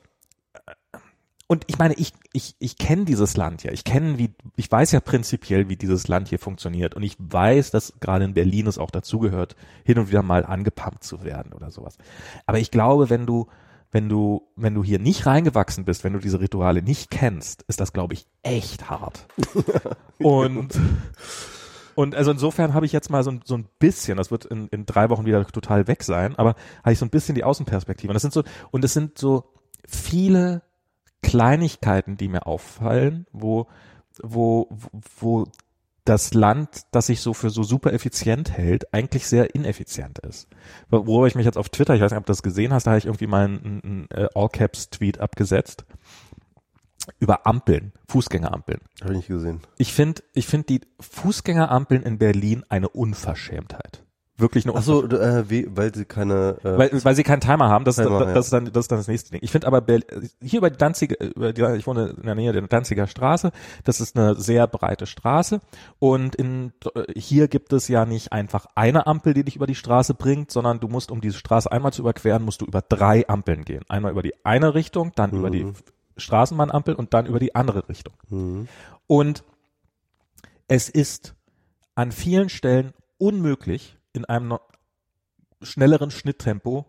und ich meine, ich, ich, ich kenne dieses Land ja. Ich kenne, wie, ich weiß ja prinzipiell, wie dieses Land hier funktioniert. Und ich weiß, dass gerade in Berlin es auch dazugehört, hin und wieder mal angepumpt zu werden oder sowas. Aber ich glaube, wenn du, wenn du, wenn du hier nicht reingewachsen bist, wenn du diese Rituale nicht kennst, ist das, glaube ich, echt hart. und, und also insofern habe ich jetzt mal so, ein- so ein bisschen, das wird in, in drei Wochen wieder total weg sein, aber habe ich so ein bisschen die Außenperspektive. Und das sind so, und es sind so viele Kleinigkeiten, die mir auffallen, wo, wo, wo das Land, das sich so für so super effizient hält, eigentlich sehr ineffizient ist. Wo- Worüber ich mich jetzt auf Twitter, ich weiß nicht, ob du das gesehen hast, da habe ich irgendwie mal einen, einen äh, All-Caps-Tweet abgesetzt über Ampeln, Fußgängerampeln. Habe ich nicht gesehen. Ich finde, ich finde die Fußgängerampeln in Berlin eine Unverschämtheit. Wirklich eine Ach so, äh, wie, weil sie keine äh, weil, weil sie keinen Timer haben, das, Timer, das, ja. das, ist dann, das ist dann das nächste Ding. Ich finde aber hier über die Danziger, über die, ich wohne in der Nähe der Danziger Straße, das ist eine sehr breite Straße und in, hier gibt es ja nicht einfach eine Ampel, die dich über die Straße bringt, sondern du musst, um diese Straße einmal zu überqueren, musst du über drei Ampeln gehen. Einmal über die eine Richtung, dann über die Straßenbahnampel und dann über die andere Richtung. Mhm. Und es ist an vielen Stellen unmöglich, in einem schnelleren Schnitttempo,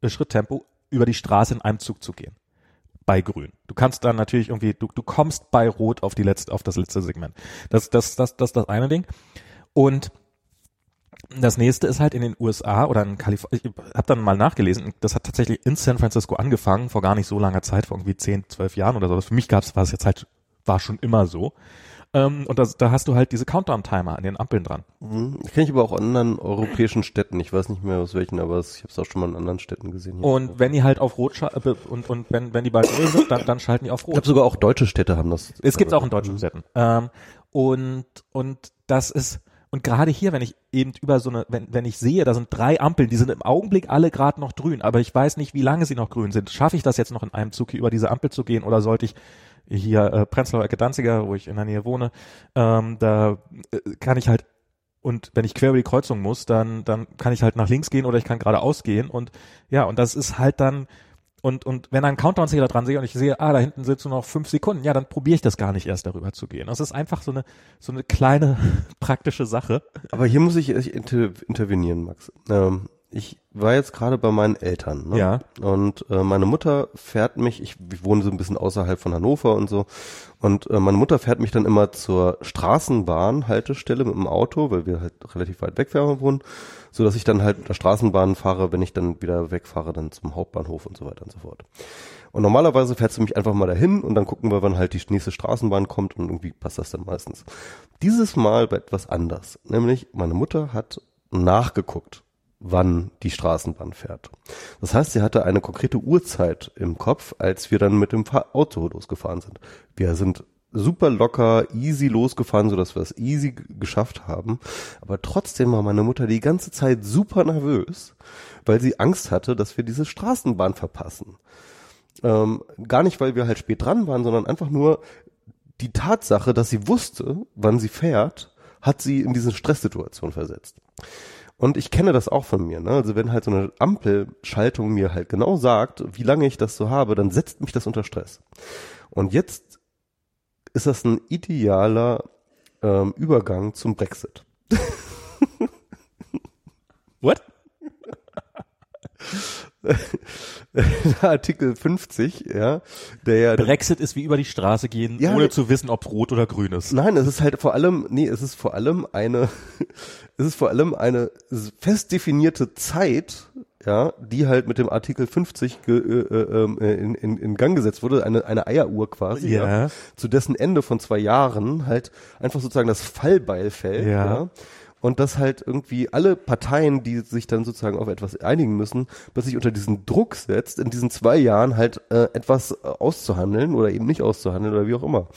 äh, Schritttempo über die Straße in einem Zug zu gehen. Bei Grün. Du kannst dann natürlich irgendwie, du, du kommst bei Rot auf die letzte, auf das letzte Segment. Das, das, das, das ist das eine Ding. Und das nächste ist halt in den USA oder in Kalifornien, ich habe dann mal nachgelesen, das hat tatsächlich in San Francisco angefangen, vor gar nicht so langer Zeit, vor irgendwie 10, 12 Jahren oder so. Für mich gab's, war es jetzt halt, war schon immer so. Ähm, und das, da hast du halt diese Countdown-Timer an den Ampeln dran. Mhm. Kenne ich aber auch in anderen europäischen Städten. Ich weiß nicht mehr aus welchen, aber es- ich habe es auch schon mal in anderen Städten gesehen. Hier. Und wenn die halt auf Rot scha- äh, und, und wenn, wenn die bald grün sind, dann, dann schalten die auf ich Rot. glaube sogar auch deutsche Städte haben das. Es gibt's auch in deutschen Städten. Ähm, und, und das ist, und gerade hier, wenn ich eben über so eine, wenn, wenn ich sehe, da sind drei Ampeln, die sind im Augenblick alle gerade noch grün, aber ich weiß nicht, wie lange sie noch grün sind. Schaffe ich das jetzt noch in einem Zug hier über diese Ampel zu gehen oder sollte ich hier äh, Prenzlauer Ecke Danziger, wo ich in der Nähe wohne, ähm, da äh, kann ich halt und wenn ich quer über die Kreuzung muss, dann dann kann ich halt nach links gehen oder ich kann geradeaus gehen und ja und das ist halt dann und, und wenn ein Countdown-Zähler dran sehe und ich sehe, ah, da hinten sind so noch fünf Sekunden, ja, dann probiere ich das gar nicht erst darüber zu gehen. Das ist einfach so eine, so eine kleine praktische Sache. Aber hier muss ich inter intervenieren, Max. Ähm, ich war jetzt gerade bei meinen Eltern. Ne? Ja. Und äh, meine Mutter fährt mich, ich, ich wohne so ein bisschen außerhalb von Hannover und so. Und äh, meine Mutter fährt mich dann immer zur Straßenbahn-Haltestelle mit dem Auto, weil wir halt relativ weit weg wohnen, so dass ich dann halt mit der Straßenbahn fahre, wenn ich dann wieder wegfahre, dann zum Hauptbahnhof und so weiter und so fort. Und normalerweise fährt sie mich einfach mal dahin und dann gucken wir, wann halt die nächste Straßenbahn kommt und irgendwie passt das dann meistens. Dieses Mal war etwas anders. Nämlich, meine Mutter hat nachgeguckt, wann die Straßenbahn fährt. Das heißt, sie hatte eine konkrete Uhrzeit im Kopf, als wir dann mit dem Auto losgefahren sind. Wir sind super locker, easy losgefahren, so dass wir es easy geschafft haben. Aber trotzdem war meine Mutter die ganze Zeit super nervös, weil sie Angst hatte, dass wir diese Straßenbahn verpassen. Ähm, gar nicht, weil wir halt spät dran waren, sondern einfach nur die Tatsache, dass sie wusste, wann sie fährt, hat sie in diese Stresssituation versetzt. Und ich kenne das auch von mir. Ne? Also wenn halt so eine Ampelschaltung mir halt genau sagt, wie lange ich das so habe, dann setzt mich das unter Stress. Und jetzt ist das ein idealer ähm, Übergang zum Brexit. What? Artikel 50, ja, der ja Brexit ist wie über die Straße gehen, Ja, ohne ne- zu wissen, ob rot oder grün ist. Nein, es ist halt vor allem, nee, es ist vor allem eine, es ist vor allem eine fest definierte Zeit, ja, die halt mit dem Artikel 50 ge, äh, ähm, äh, in, in, in Gang gesetzt wurde, eine, eine Eieruhr quasi, ja. Ja. zu dessen Ende von zwei Jahren halt einfach sozusagen das Fallbeil fällt, Ja. ja. Und dass halt irgendwie alle Parteien, die sich dann sozusagen auf etwas einigen müssen, plötzlich unter diesen Druck setzt, in diesen zwei Jahren halt äh, etwas äh, auszuhandeln oder eben nicht auszuhandeln oder wie auch immer.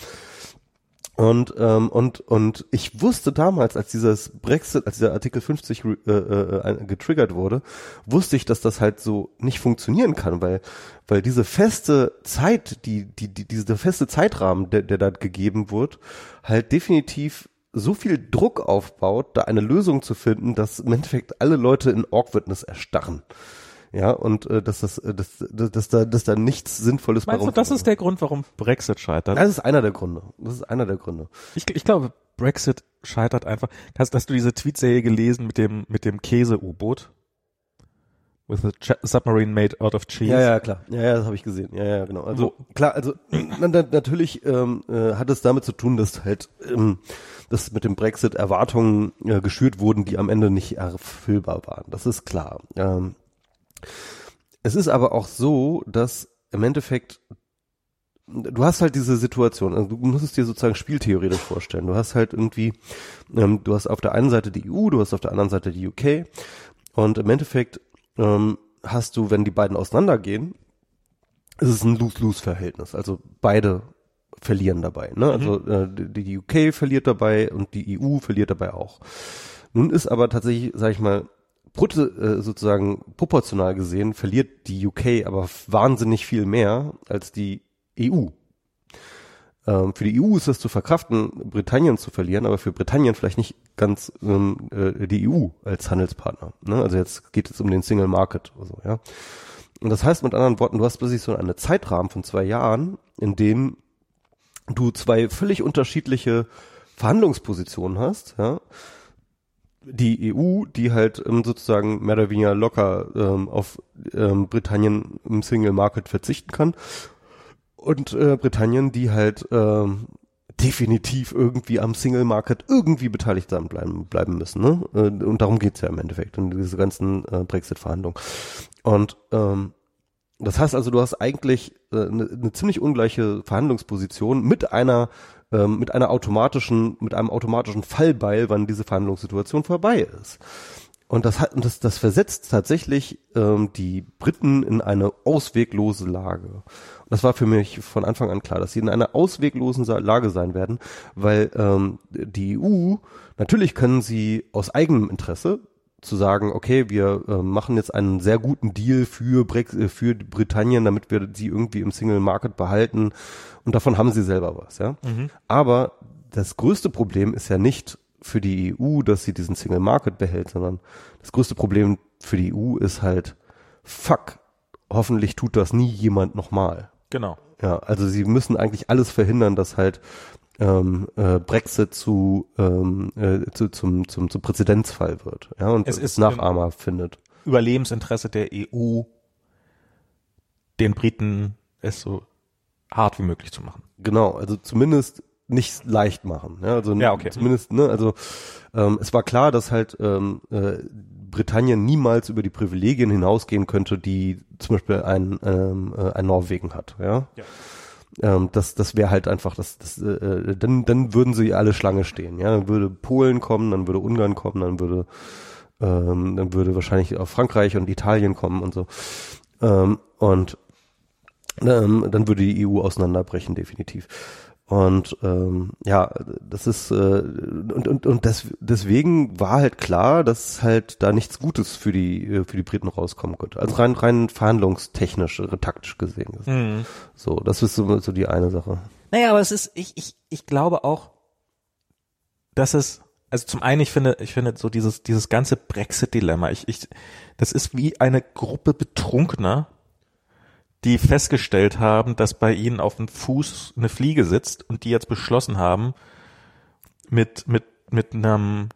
Und, ähm, und, und ich wusste damals, als dieses Brexit, als dieser Artikel 50 re- äh, äh, getriggert wurde, wusste ich, dass das halt so nicht funktionieren kann, weil, weil diese feste Zeit, die, die, die dieser feste Zeitrahmen, der, der da gegeben wird, halt definitiv so viel Druck aufbaut, da eine Lösung zu finden, dass im Endeffekt alle Leute in Awkwardness erstarren. Ja, und äh, dass das, äh, dass, dass, dass da, dass da nichts Sinnvolles bei Meinst du, das ist der Grund, warum Brexit scheitert? Das ist einer der Gründe. Das ist einer der Gründe. Ich, ich glaube, Brexit scheitert einfach. Hast, hast du diese Tweetserie gelesen mit dem, mit dem Käse-U-Boot? With a submarine made out of cheese. Ja, ja, klar. Ja, ja, das habe ich gesehen. Ja, ja, genau. Also klar, also na, na, natürlich ähm, äh, hat es damit zu tun, dass halt ähm, dass mit dem Brexit Erwartungen äh, geschürt wurden, die am Ende nicht erfüllbar waren. Das ist klar. Ähm, es ist aber auch so, dass im Endeffekt du hast halt diese Situation, also du musst es dir sozusagen spieltheoretisch vorstellen. Du hast halt irgendwie, ähm, du hast auf der einen Seite die EU, du hast auf der anderen Seite die UK und im Endeffekt ähm, hast du, wenn die beiden auseinandergehen, ist es ein Lose-Lose-Verhältnis. Also beide verlieren dabei. Ne? Also äh, die, die UK verliert dabei und die EU verliert dabei auch. Nun ist aber tatsächlich, sag ich mal, Brutto, äh, sozusagen proportional gesehen verliert die UK aber wahnsinnig viel mehr als die EU. Ähm, für die EU ist es zu verkraften, Britannien zu verlieren, aber für Britannien vielleicht nicht ganz ähm, äh, die EU als Handelspartner. Ne? Also jetzt geht es um den Single Market oder so, ja. Und das heißt mit anderen Worten, du hast plötzlich so einen Zeitrahmen von zwei Jahren, in dem du zwei völlig unterschiedliche Verhandlungspositionen hast, ja. Die EU, die halt ähm, sozusagen mehr oder weniger locker ähm, auf ähm, Britannien im Single Market verzichten kann und äh, Britannien, die halt ähm, definitiv irgendwie am Single Market irgendwie beteiligt sein bleiben, bleiben müssen. Ne? Äh, und darum geht's ja im Endeffekt und diese ganzen äh, Brexit-Verhandlungen. Und ähm, das heißt also, du hast eigentlich äh, eine, eine ziemlich ungleiche Verhandlungsposition mit einer ähm, mit einer automatischen, mit einem automatischen Fallbeil, wann diese Verhandlungssituation vorbei ist. Und das hat, und das, das versetzt tatsächlich ähm, die Briten in eine ausweglose Lage. Und das war für mich von Anfang an klar, dass sie in einer ausweglosen Lage sein werden, weil ähm, die EU, natürlich können sie aus eigenem Interesse zu sagen, okay, wir äh, machen jetzt einen sehr guten Deal für, Brexit, äh, für Britannien, damit wir sie irgendwie im Single Market behalten und davon haben sie selber was, ja. Mhm. Aber das größte Problem ist ja nicht für die EU, dass sie diesen Single Market behält, sondern das größte Problem für die EU ist halt, fuck, hoffentlich tut das nie jemand nochmal. Genau. Ja, also sie müssen eigentlich alles verhindern, dass halt ähm, äh, Brexit zu, ähm, äh, zu zum, zum, zum Präzedenzfall wird. Ja, und es ist Nachahmer findet. Überlebensinteresse der EU, den Briten es so hart wie möglich zu machen. Genau, also zumindest nicht leicht machen. Ja, also ja, okay. zumindest, ne, also ähm, es war klar, dass halt ähm, äh, Britannien niemals über die Privilegien hinausgehen könnte, die zum Beispiel ein, ähm, äh, ein Norwegen hat. Ja. ja. Ähm, das das wäre halt einfach, das, das äh, äh, dann, dann würden sie alle Schlange stehen. Ja, dann würde Polen kommen, dann würde Ungarn kommen, dann würde ähm, dann würde wahrscheinlich auch Frankreich und Italien kommen und so. Ähm, und ähm, dann würde die EU auseinanderbrechen, definitiv. Und ähm, ja, das ist äh, und und und das, deswegen war halt klar, dass halt da nichts Gutes für die äh, für die Briten rauskommen könnte. Also rein rein verhandlungstechnisch, äh, taktisch gesehen. Mhm. So, das ist so, so die eine Sache. Naja, aber es ist ich ich ich glaube auch, dass es also zum einen ich finde ich finde so dieses dieses ganze Brexit Dilemma ich ich das ist wie eine Gruppe Betrunkener die festgestellt haben, dass bei ihnen auf dem Fuß eine Fliege sitzt und die jetzt beschlossen haben, mit, mit, mit einem,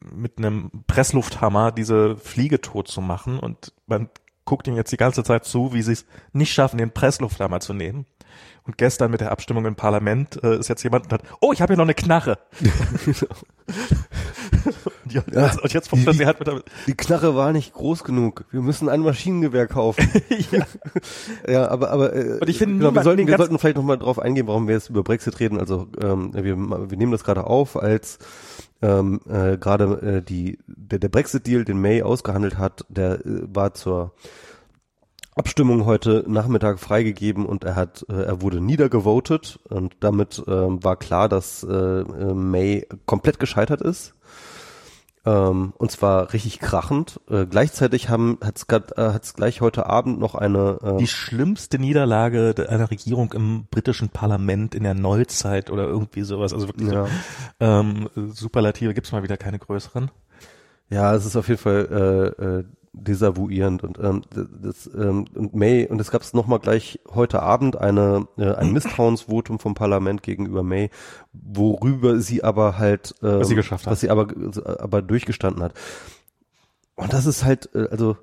mit einem Presslufthammer diese Fliege tot zu machen und man guckt ihnen jetzt die ganze Zeit zu, wie sie es nicht schaffen, den Presslufthammer zu nehmen. Und gestern mit der Abstimmung im Parlament äh, ist jetzt jemand und hat, oh, ich habe hier noch eine Knarre. und, jetzt, ja, und jetzt die, sie halt mit der Die Knarre war nicht groß genug. Wir müssen ein Maschinengewehr kaufen. ja. ja, aber aber äh, und ich finde, genau, wir sollten wir sollten vielleicht noch mal drauf eingehen, warum wir jetzt über Brexit reden. Also ähm, wir wir nehmen das gerade auf als ähm, äh, gerade äh, die der, der Brexit Deal, den May ausgehandelt hat, der äh, war zur Abstimmung heute Nachmittag freigegeben und er hat, äh, er wurde niedergevotet und damit ähm, war klar, dass äh, äh, May komplett gescheitert ist. Ähm, und zwar richtig krachend. Äh, gleichzeitig haben hat's grad, äh, hat's gleich heute Abend noch eine äh, die schlimmste Niederlage einer Regierung im britischen Parlament in der Neuzeit oder irgendwie sowas. Also wirklich ja. so, ähm, Superlative gibt's mal wieder keine größeren. Ja, es ist auf jeden Fall äh, äh, desavouierend und ähm, das ähm, und May und es gab es noch mal gleich heute Abend eine äh, ein Misstrauensvotum vom Parlament gegenüber May, worüber sie aber halt äh, was sie geschafft hat, was sie aber aber durchgestanden hat. Und das ist halt äh, also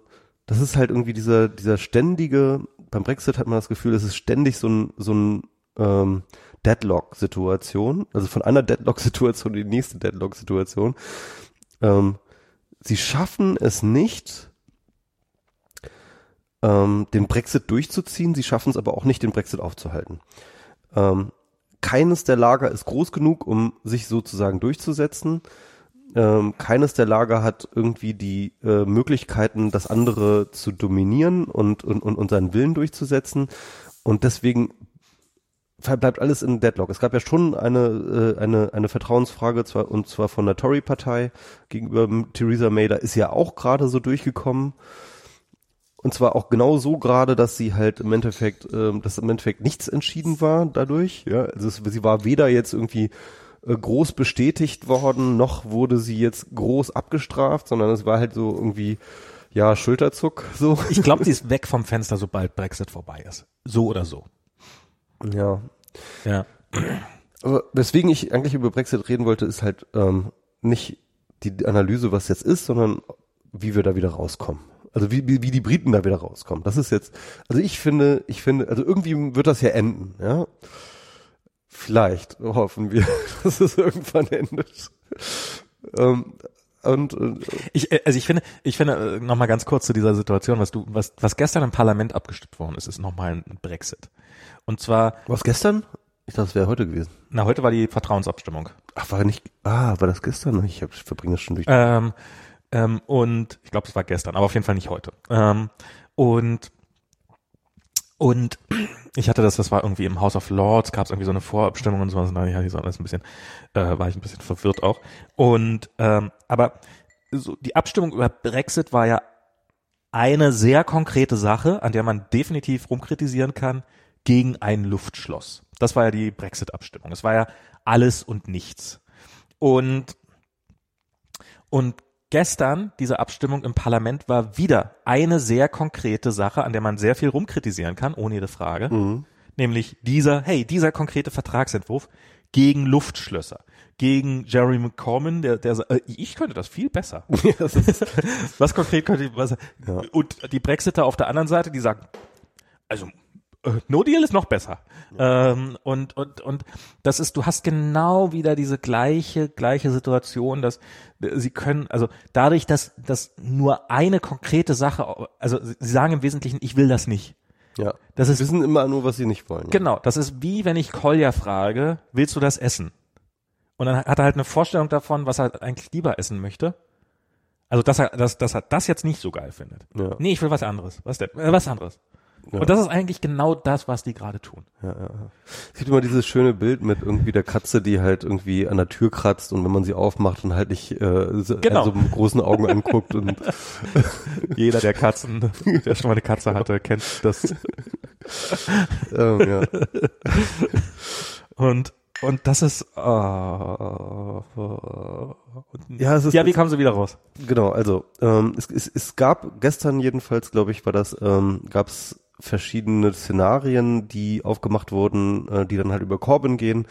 das ist halt irgendwie dieser dieser ständige beim Brexit hat man das Gefühl, es ist ständig so ein so ein ähm, Deadlock-Situation, also von einer Deadlock-Situation in die nächste Deadlock-Situation. Ähm, sie schaffen es nicht, ähm, den Brexit durchzuziehen. Sie schaffen es aber auch nicht, den Brexit aufzuhalten. Ähm, keines der Lager ist groß genug, um sich sozusagen durchzusetzen. Ähm, keines der Lager hat irgendwie die äh, Möglichkeiten, das andere zu dominieren und, und, und, und seinen Willen durchzusetzen. Und deswegen bleibt alles in Deadlock. Es gab ja schon eine, äh, eine, eine Vertrauensfrage, zwar, und zwar von der Tory-Partei gegenüber Theresa May, da ist ja auch gerade so durchgekommen. Und zwar auch genau so gerade, dass sie halt im Endeffekt, ähm, dass im Endeffekt nichts entschieden war dadurch. Ja, also es, sie war weder jetzt irgendwie äh, groß bestätigt worden, noch wurde sie jetzt groß abgestraft, sondern es war halt so irgendwie, ja, Schulterzuck, so. Ich glaube, sie ist weg vom Fenster, sobald Brexit vorbei ist. So oder so. Ja. Ja. Aber weswegen ich eigentlich über Brexit reden wollte, ist halt ähm, nicht die Analyse, was jetzt ist, sondern wie wir da wieder rauskommen. Also wie, wie, wie die Briten da wieder rauskommen. Das ist jetzt, also ich finde, ich finde, also irgendwie wird das ja enden, ja. Vielleicht hoffen wir, dass es irgendwann endet. Ähm, und, und Ich, äh, also ich finde, ich finde, äh, noch mal ganz kurz zu dieser Situation, was du, was, was gestern im Parlament abgestimmt worden ist, ist nochmal ein Brexit. Und zwar, was gestern? Ich dachte, es wäre heute gewesen. na, heute war die Vertrauensabstimmung. Ach, war nicht, ah, war das gestern? Ich, hab, ich verbringe das schon durch. Ähm, ähm, und ich glaube, es war gestern, aber auf jeden Fall nicht heute. Ähm, und und ich hatte das, das war irgendwie im House of Lords, gab es irgendwie so eine Vorabstimmung und sowas. Und da hatte ich so ein bisschen, äh, war ich ein bisschen verwirrt auch. Und ähm, aber so die Abstimmung über Brexit war ja eine sehr konkrete Sache, an der man definitiv rumkritisieren kann, gegen ein Luftschloss. Das war ja die Brexit-Abstimmung. Es war ja alles und nichts. Und und gestern, diese Abstimmung im Parlament, war wieder eine sehr konkrete Sache, an der man sehr viel rumkritisieren kann, ohne jede Frage. Mhm. Nämlich dieser, hey, dieser konkrete Vertragsentwurf gegen Luftschlösser, gegen Jeremy Corbyn, der, der sagt, äh, ich könnte das viel besser. Was konkret könnte ich, was, Ja. und die Brexiter auf der anderen Seite, die sagen, also No Deal ist noch besser. Ähm, und, und, und das ist, du hast genau wieder diese gleiche, gleiche Situation, dass äh, sie können, also dadurch, dass, dass nur eine konkrete Sache, also sie sagen im Wesentlichen, ich will das nicht. ja. Das Sie ist wissen immer nur, was sie nicht wollen. Genau, das ist wie wenn ich Kolja frage, willst du das essen? Und dann hat er halt eine Vorstellung davon, was er eigentlich lieber essen möchte. Also, dass er, dass, dass er das jetzt nicht so geil findet. Ja. Nee, ich will was anderes. Was denn? Äh, was anderes. Ja. Und das ist eigentlich genau das, was die gerade tun. Ja, ja. Es gibt immer dieses schöne Bild mit irgendwie der Katze, die halt irgendwie an der Tür kratzt und wenn man sie aufmacht und halt nicht äh, so, Genau. so mit großen Augen anguckt und Jeder, der Katzen, der schon mal eine Katze hatte, kennt das. ähm, ja. Und, und das ist, äh, und, Ja, es ist- ja, wie kamen sie wieder raus? Genau, also ähm, es, es, es gab gestern jedenfalls, glaube ich, war das, ähm, gab es verschiedene Szenarien, die aufgemacht wurden, äh, die dann halt über Corbyn gehen.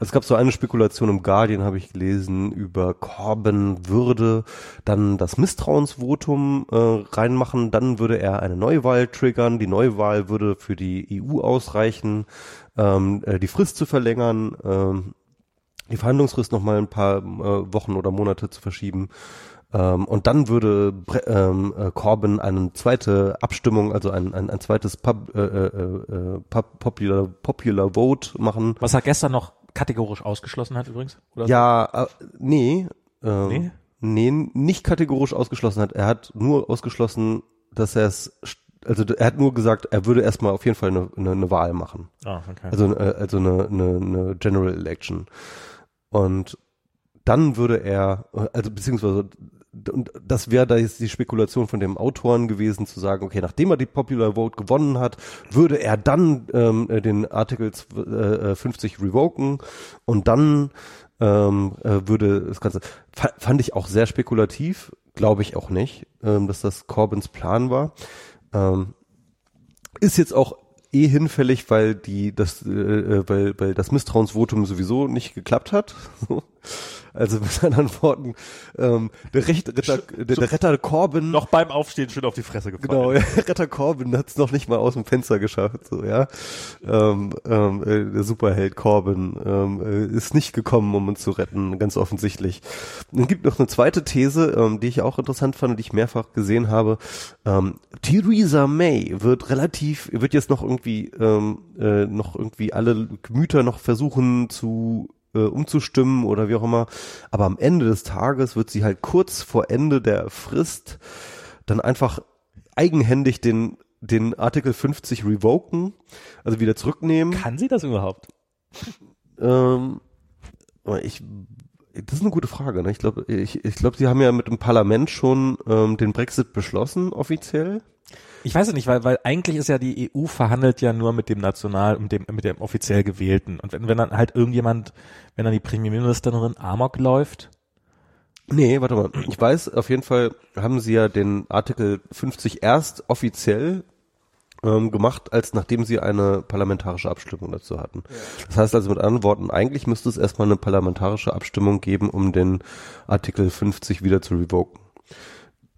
Es gab so eine Spekulation im Guardian, habe ich gelesen, über Corbyn würde dann das Misstrauensvotum äh, reinmachen, dann würde er eine Neuwahl triggern, die Neuwahl würde für die EU ausreichen, ähm, äh, die Frist zu verlängern, ähm, die Verhandlungsfrist noch mal ein paar äh, Wochen oder Monate zu verschieben. Ähm, und dann würde ähm, äh, Corbyn eine zweite Abstimmung, also ein, ein, ein zweites Pub, äh, äh, äh, Pub, Popular, Popular Vote machen. Was er gestern noch kategorisch ausgeschlossen hat übrigens? Oder Ja, äh, nee, ähm, Nee? nee, nicht kategorisch ausgeschlossen hat. Er hat nur ausgeschlossen, dass er es, also er hat nur gesagt, er würde erstmal auf jeden Fall eine, eine, eine Wahl machen. Ah, okay. Also, äh, also eine, eine, eine General Election. Und dann würde er, äh, also beziehungsweise, und das wäre da jetzt die Spekulation von dem Autoren gewesen, zu sagen, okay, nachdem er die Popular Vote gewonnen hat, würde er dann ähm, äh, den Artikel zw- äh, äh, 50 revoken und dann ähm, äh, würde das Ganze, fa- fand ich auch sehr spekulativ, glaube ich auch nicht, ähm, dass das Corbyns Plan war. Ähm, ist jetzt auch eh hinfällig, weil die das äh, weil weil das Misstrauensvotum sowieso nicht geklappt hat. Also mit anderen Worten, ähm, der, Recht, Ritter, der, der Retter Corbyn noch beim Aufstehen schön auf die Fresse gefallen. Genau, ja, Retter Corbyn hat es noch nicht mal aus dem Fenster geschafft, so ja. Ähm, ähm, äh, der Superheld Corbyn ähm, äh, ist nicht gekommen, um uns zu retten, ganz offensichtlich. Dann gibt noch eine zweite These, ähm, die ich auch interessant fand, die ich mehrfach gesehen habe. Ähm, Theresa May wird relativ, wird jetzt noch irgendwie ähm, äh, noch irgendwie alle Gemüter noch versuchen zu äh, umzustimmen oder wie auch immer. Aber am Ende des Tages wird sie halt kurz vor Ende der Frist dann einfach eigenhändig den den Artikel 50 revoken, also wieder zurücknehmen. Kann sie das überhaupt? Ähm, ich, das ist eine gute Frage. Ne? Ich glaube, ich, ich glaube, sie haben ja mit dem Parlament schon ähm, den Brexit beschlossen offiziell. Ich weiß es nicht, weil, weil eigentlich ist ja die EU verhandelt ja nur mit dem National, mit dem, mit dem offiziell gewählten. Und wenn, wenn dann halt irgendjemand, wenn dann die Premierministerin Amok läuft. Nee, warte mal. Ich weiß, auf jeden Fall haben sie ja den Artikel 50 erst offiziell ähm, gemacht, als nachdem sie eine parlamentarische Abstimmung dazu hatten. Das heißt also mit anderen Worten, eigentlich müsste es erstmal eine parlamentarische Abstimmung geben, um den Artikel 50 wieder zu revoken.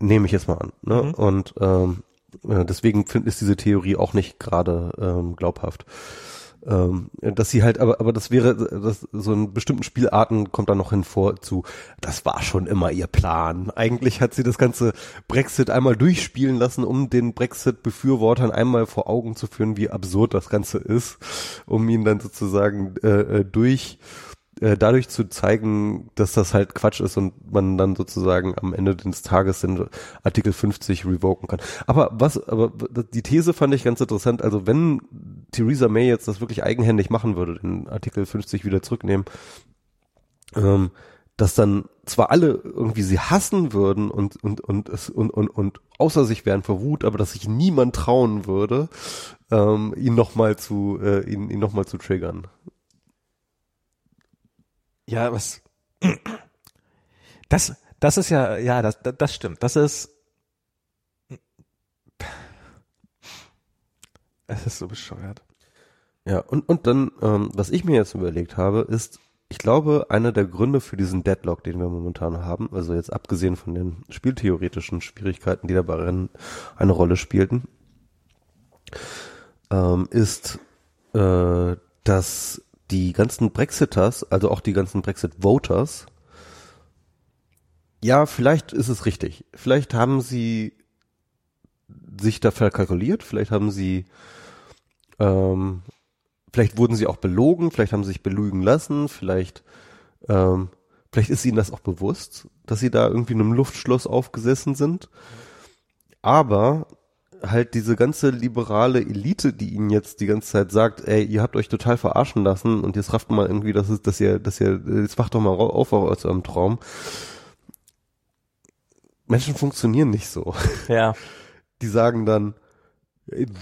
Nehme ich jetzt mal an. Ne? Mhm. Und ähm, deswegen find, ist diese Theorie auch nicht gerade ähm, glaubhaft. Ähm, dass sie halt, aber, aber das wäre, das, so in bestimmten Spielarten kommt da noch hinvor zu, das war schon immer ihr Plan. Eigentlich hat sie das ganze Brexit einmal durchspielen lassen, um den Brexit-Befürwortern einmal vor Augen zu führen, wie absurd das Ganze ist, um ihn dann sozusagen äh, äh durch äh, dadurch zu zeigen, dass das halt Quatsch ist und man dann sozusagen am Ende des Tages den Artikel 50 revoken kann. Aber was, aber die These fand ich ganz interessant. Also wenn Theresa May jetzt das wirklich eigenhändig machen würde, den Artikel 50 wieder zurücknehmen, ähm, dass dann zwar alle irgendwie sie hassen würden und und und es und und und außer sich wären vor Wut, aber dass sich niemand trauen würde, ähm, ihn nochmal zu äh, ihn ihn noch zu triggern. Ja, was? Das, das ist ja, ja, das, das stimmt. Das ist, es ist so bescheuert. Ja, und, und dann, ähm, was ich mir jetzt überlegt habe, ist, ich glaube, einer der Gründe für diesen Deadlock, den wir momentan haben, also jetzt abgesehen von den spieltheoretischen Schwierigkeiten, die dabei eine Rolle spielten, ähm, ist, äh, dass die ganzen Brexiters, also auch die ganzen Brexit-Voters, ja, vielleicht ist es richtig. Vielleicht haben sie sich da verkalkuliert, vielleicht haben sie, ähm, vielleicht wurden sie auch belogen, vielleicht haben sie sich belügen lassen, vielleicht, ähm, vielleicht ist ihnen das auch bewusst, dass sie da irgendwie in einem Luftschloss aufgesessen sind. Aber halt diese ganze liberale Elite, die ihnen jetzt die ganze Zeit sagt, ey, ihr habt euch total verarschen lassen und jetzt rafft mal irgendwie, dass es, dass ihr, dass ihr, jetzt wacht doch mal auf aus eurem Traum. Menschen funktionieren nicht so. Ja. Die sagen dann,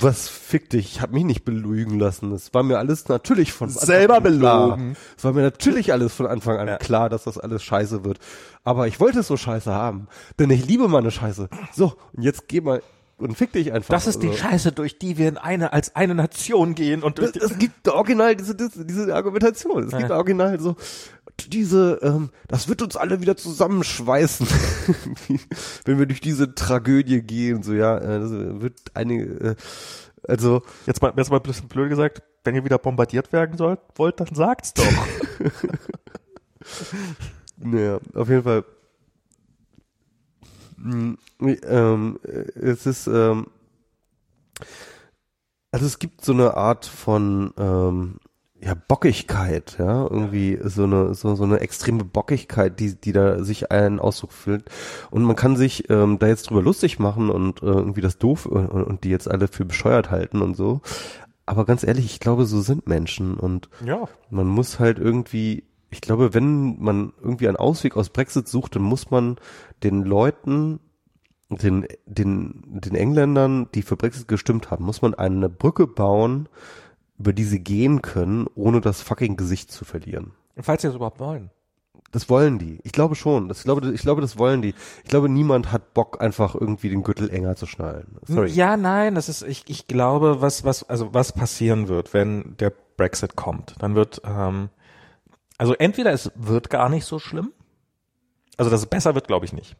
was fick dich, ich habe mich nicht belügen lassen. Es war mir alles natürlich von selber belogen. Es war mir natürlich alles von Anfang an ja. klar, dass das alles scheiße wird. Aber ich wollte es so scheiße haben, denn ich liebe meine Scheiße. So, und jetzt geh mal und fick dich einfach. Das ist die also. Scheiße, durch die wir in eine, als eine Nation gehen und es, es gibt original diese, diese, diese Argumentation. Es ja. gibt original so, diese, ähm, das wird uns alle wieder zusammenschweißen, wenn wir durch diese Tragödie gehen, so, ja, äh, das wird einige, äh, also. Jetzt mal, jetzt mal ein bisschen blöd gesagt, wenn ihr wieder bombardiert werden sollt, wollt, dann sagt's doch. naja, auf jeden Fall ähm, es ist, ähm, also es gibt so eine Art von ähm, ja, Bockigkeit, ja, irgendwie so eine, so, so eine extreme Bockigkeit, die, die da sich einen Ausdruck füllt. Und man kann sich ähm, da jetzt drüber lustig machen und äh, irgendwie das doof und, und die jetzt alle für bescheuert halten und so. Aber ganz ehrlich, ich glaube, so sind Menschen und ja. man muss halt irgendwie ich glaube, wenn man irgendwie einen Ausweg aus Brexit sucht, dann muss man den Leuten, den, den, den Engländern, die für Brexit gestimmt haben, muss man eine Brücke bauen, über die sie gehen können, ohne das fucking Gesicht zu verlieren. Falls sie das überhaupt wollen. Das wollen die. Ich glaube schon. Das, ich, glaube, ich glaube, das wollen die. Ich glaube, niemand hat Bock, einfach irgendwie den Gürtel enger zu schnallen. Sorry. Ja, nein, das ist, ich, ich glaube, was, was, also was passieren wird, wenn der Brexit kommt, dann wird, ähm, also entweder es wird gar nicht so schlimm, also dass es besser wird, glaube ich nicht.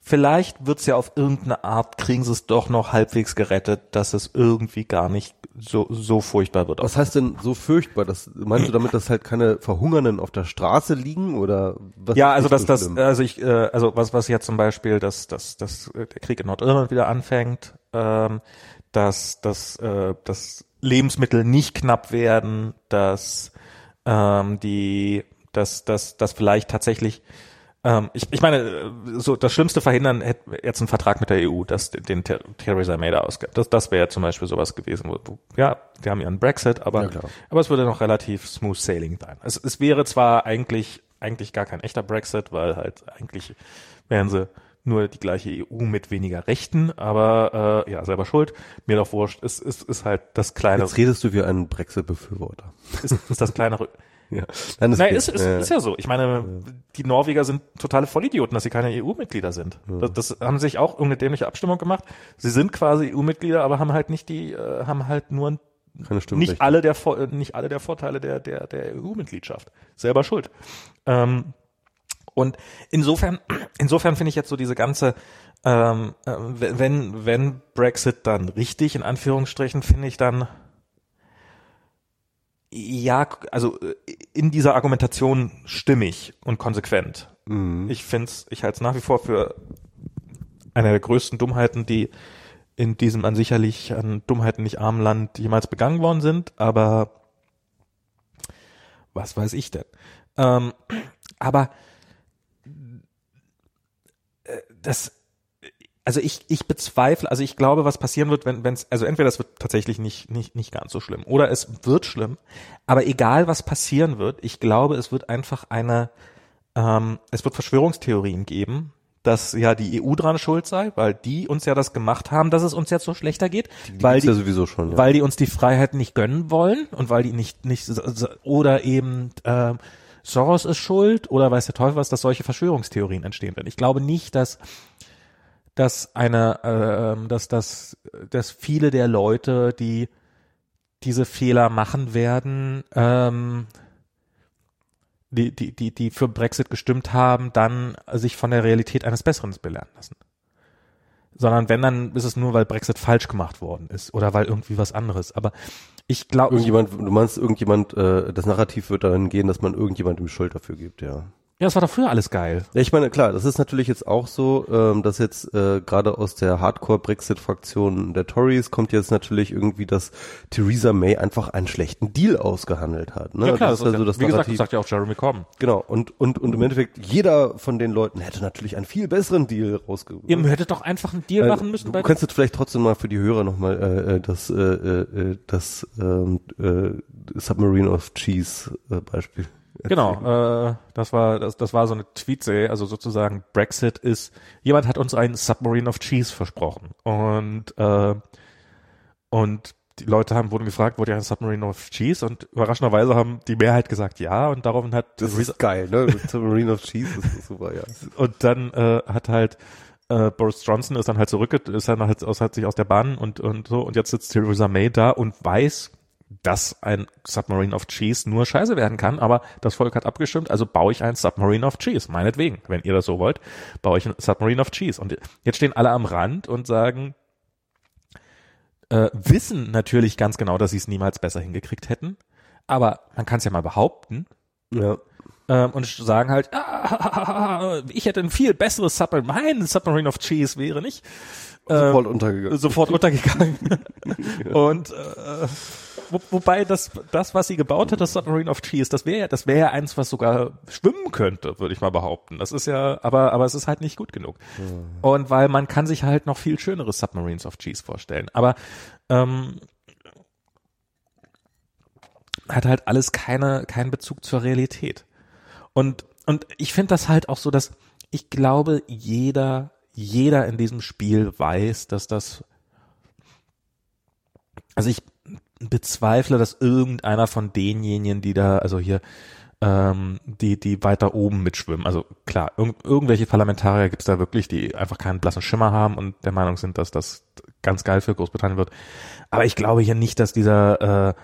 Vielleicht wird's ja auf irgendeine Art, kriegen sie es doch noch halbwegs gerettet, dass es irgendwie gar nicht so, so furchtbar wird. Was heißt denn so furchtbar? Das, meinst du damit, dass halt keine Verhungernden auf der Straße liegen oder was? Ja, also dass so das, also ich, äh, also was, was jetzt zum Beispiel, dass, dass, dass der Krieg in Nordirland wieder anfängt, ähm, dass, dass, äh, dass Lebensmittel nicht knapp werden, dass ähm, die, dass, dass, dass vielleicht tatsächlich ähm, ich, ich meine, so das Schlimmste verhindern hätte jetzt ein Vertrag mit der EU, dass den Ther Theresa May da ausgibt. Das, das wäre zum Beispiel sowas gewesen, wo, wo ja, die haben ihren Brexit, aber, Ja, aber es würde noch relativ smooth sailing sein. Es, es wäre zwar eigentlich, eigentlich gar kein echter Brexit, weil halt eigentlich wären sie nur die gleiche EU mit weniger Rechten, aber äh, ja, selber schuld. Mir doch wurscht. Es ist, ist halt das kleinere, Jetzt redest du wie ein Brexit-Befürworter. ist, ist das kleinere Ja. Nein, das Nein, ist, ist, ist ja so. Ich meine, die Norweger sind totale Vollidioten, dass sie keine EU-Mitglieder sind. Das, das haben sich auch irgendeine dämliche Abstimmung gemacht. Sie sind quasi EU-Mitglieder, aber haben halt nicht die, äh, haben halt nur keine Stimmrechte. nicht alle der äh, nicht alle der Vorteile der der der EU-Mitgliedschaft. Selber schuld. Ähm, und insofern insofern finde ich jetzt so diese ganze ähm, äh, wenn wenn Brexit dann richtig in Anführungsstrichen finde ich dann ja, also äh, in dieser Argumentation stimmig und konsequent. Mhm. Ich finde es, ich halte es nach wie vor für eine der größten Dummheiten, die in diesem an sicherlich an Dummheiten nicht armen Land jemals begangen worden sind, aber was weiß ich denn? Ähm, aber äh, das, also ich, ich bezweifle, also ich glaube, was passieren wird, wenn es, also entweder es wird tatsächlich nicht, nicht, nicht ganz so schlimm oder es wird schlimm, aber egal was passieren wird, ich glaube, es wird einfach eine, ähm, es wird Verschwörungstheorien geben, dass ja die EU dran schuld sei, weil die uns ja das gemacht haben, dass es uns jetzt so schlechter geht, Die weil die, ja sowieso schon, ja. weil die uns die Freiheit nicht gönnen wollen und weil die nicht nicht oder eben ähm, Soros ist schuld oder weiß der Teufel was, dass solche Verschwörungstheorien entstehen werden. Ich glaube nicht, dass dass eine ähm, dass dass dass viele der Leute, die diese Fehler machen werden, ähm, die, die, die, die für Brexit gestimmt haben, dann sich von der Realität eines Besseren belehren lassen. Sondern wenn, dann ist es nur, weil Brexit falsch gemacht worden ist oder weil irgendwie was anderes. Aber ich glaube, Irgendjemand, du meinst, irgendjemand, äh, das Narrativ wird dahin gehen, dass man irgendjemandem Schuld dafür gibt, ja. Ja, es war doch früher alles geil. Ja, ich meine, klar, das ist natürlich jetzt auch so, ähm, dass jetzt äh, gerade aus der Hardcore-Brexit-Fraktion der Tories kommt jetzt natürlich irgendwie, dass Theresa May einfach einen schlechten Deal ausgehandelt hat. Ne? ja, das ist ja so das wie gesagt, das Narrativ. sagt ja auch Jeremy Corbyn. genau, und, und, und im Endeffekt, jeder von den Leuten hätte natürlich einen viel besseren Deal rausgeholt. Ihr hättet doch einfach einen Deal machen müssen. Du jetzt vielleicht trotzdem mal für die Hörer nochmal äh, äh, das, äh, äh, das ähm, äh, Submarine of Cheese äh, Beispiel. Genau, äh, das war das, das war so eine Tweetsee, also sozusagen Brexit ist, jemand hat uns einen Submarine of Cheese versprochen und äh, und die Leute haben wurden gefragt, wurde ja ein Submarine of Cheese und überraschenderweise haben die Mehrheit gesagt ja und daraufhin hat Das ist geil, ne? Submarine of Cheese ist super, ja. und dann äh, hat halt äh, Boris Johnson ist dann halt zurück, ist dann halt aus, hat sich aus der Bahn und und so und jetzt sitzt Theresa May da und weiß, dass ein Submarine of Cheese nur scheiße werden kann, aber das Volk hat abgestimmt, also baue ich ein Submarine of Cheese, meinetwegen, wenn ihr das so wollt, baue ich ein Submarine of Cheese und jetzt stehen alle am Rand und sagen äh, wissen natürlich ganz genau, dass sie es niemals besser hingekriegt hätten, aber man kann es ja mal behaupten Ja. ähm, und sagen halt, ah, ich hätte ein viel besseres Submarine, mein Submarine of Cheese wäre nicht äh, Sofort untergegangen. sofort untergegangen. Und äh, wo, wobei das, das, was sie gebaut hat, das Submarine of Cheese, das wäre ja, das wäre ja eins, was sogar schwimmen könnte, würde ich mal behaupten. Das ist ja, aber, aber es ist halt nicht gut genug. Und weil man kann sich halt noch viel schönere Submarines of Cheese vorstellen. Aber ähm, hat halt alles keine, keinen Bezug zur Realität. Und, und ich finde das halt auch so, dass ich glaube, jeder, jeder in diesem Spiel weiß, dass das, also ich bezweifle, dass irgendeiner von denjenigen, die da, also hier, ähm, die, die weiter oben mitschwimmen. Also klar, irg irgendwelche Parlamentarier gibt es da wirklich, die einfach keinen blassen Schimmer haben und der Meinung sind, dass das ganz geil für Großbritannien wird. Aber ich glaube hier nicht, dass dieser äh,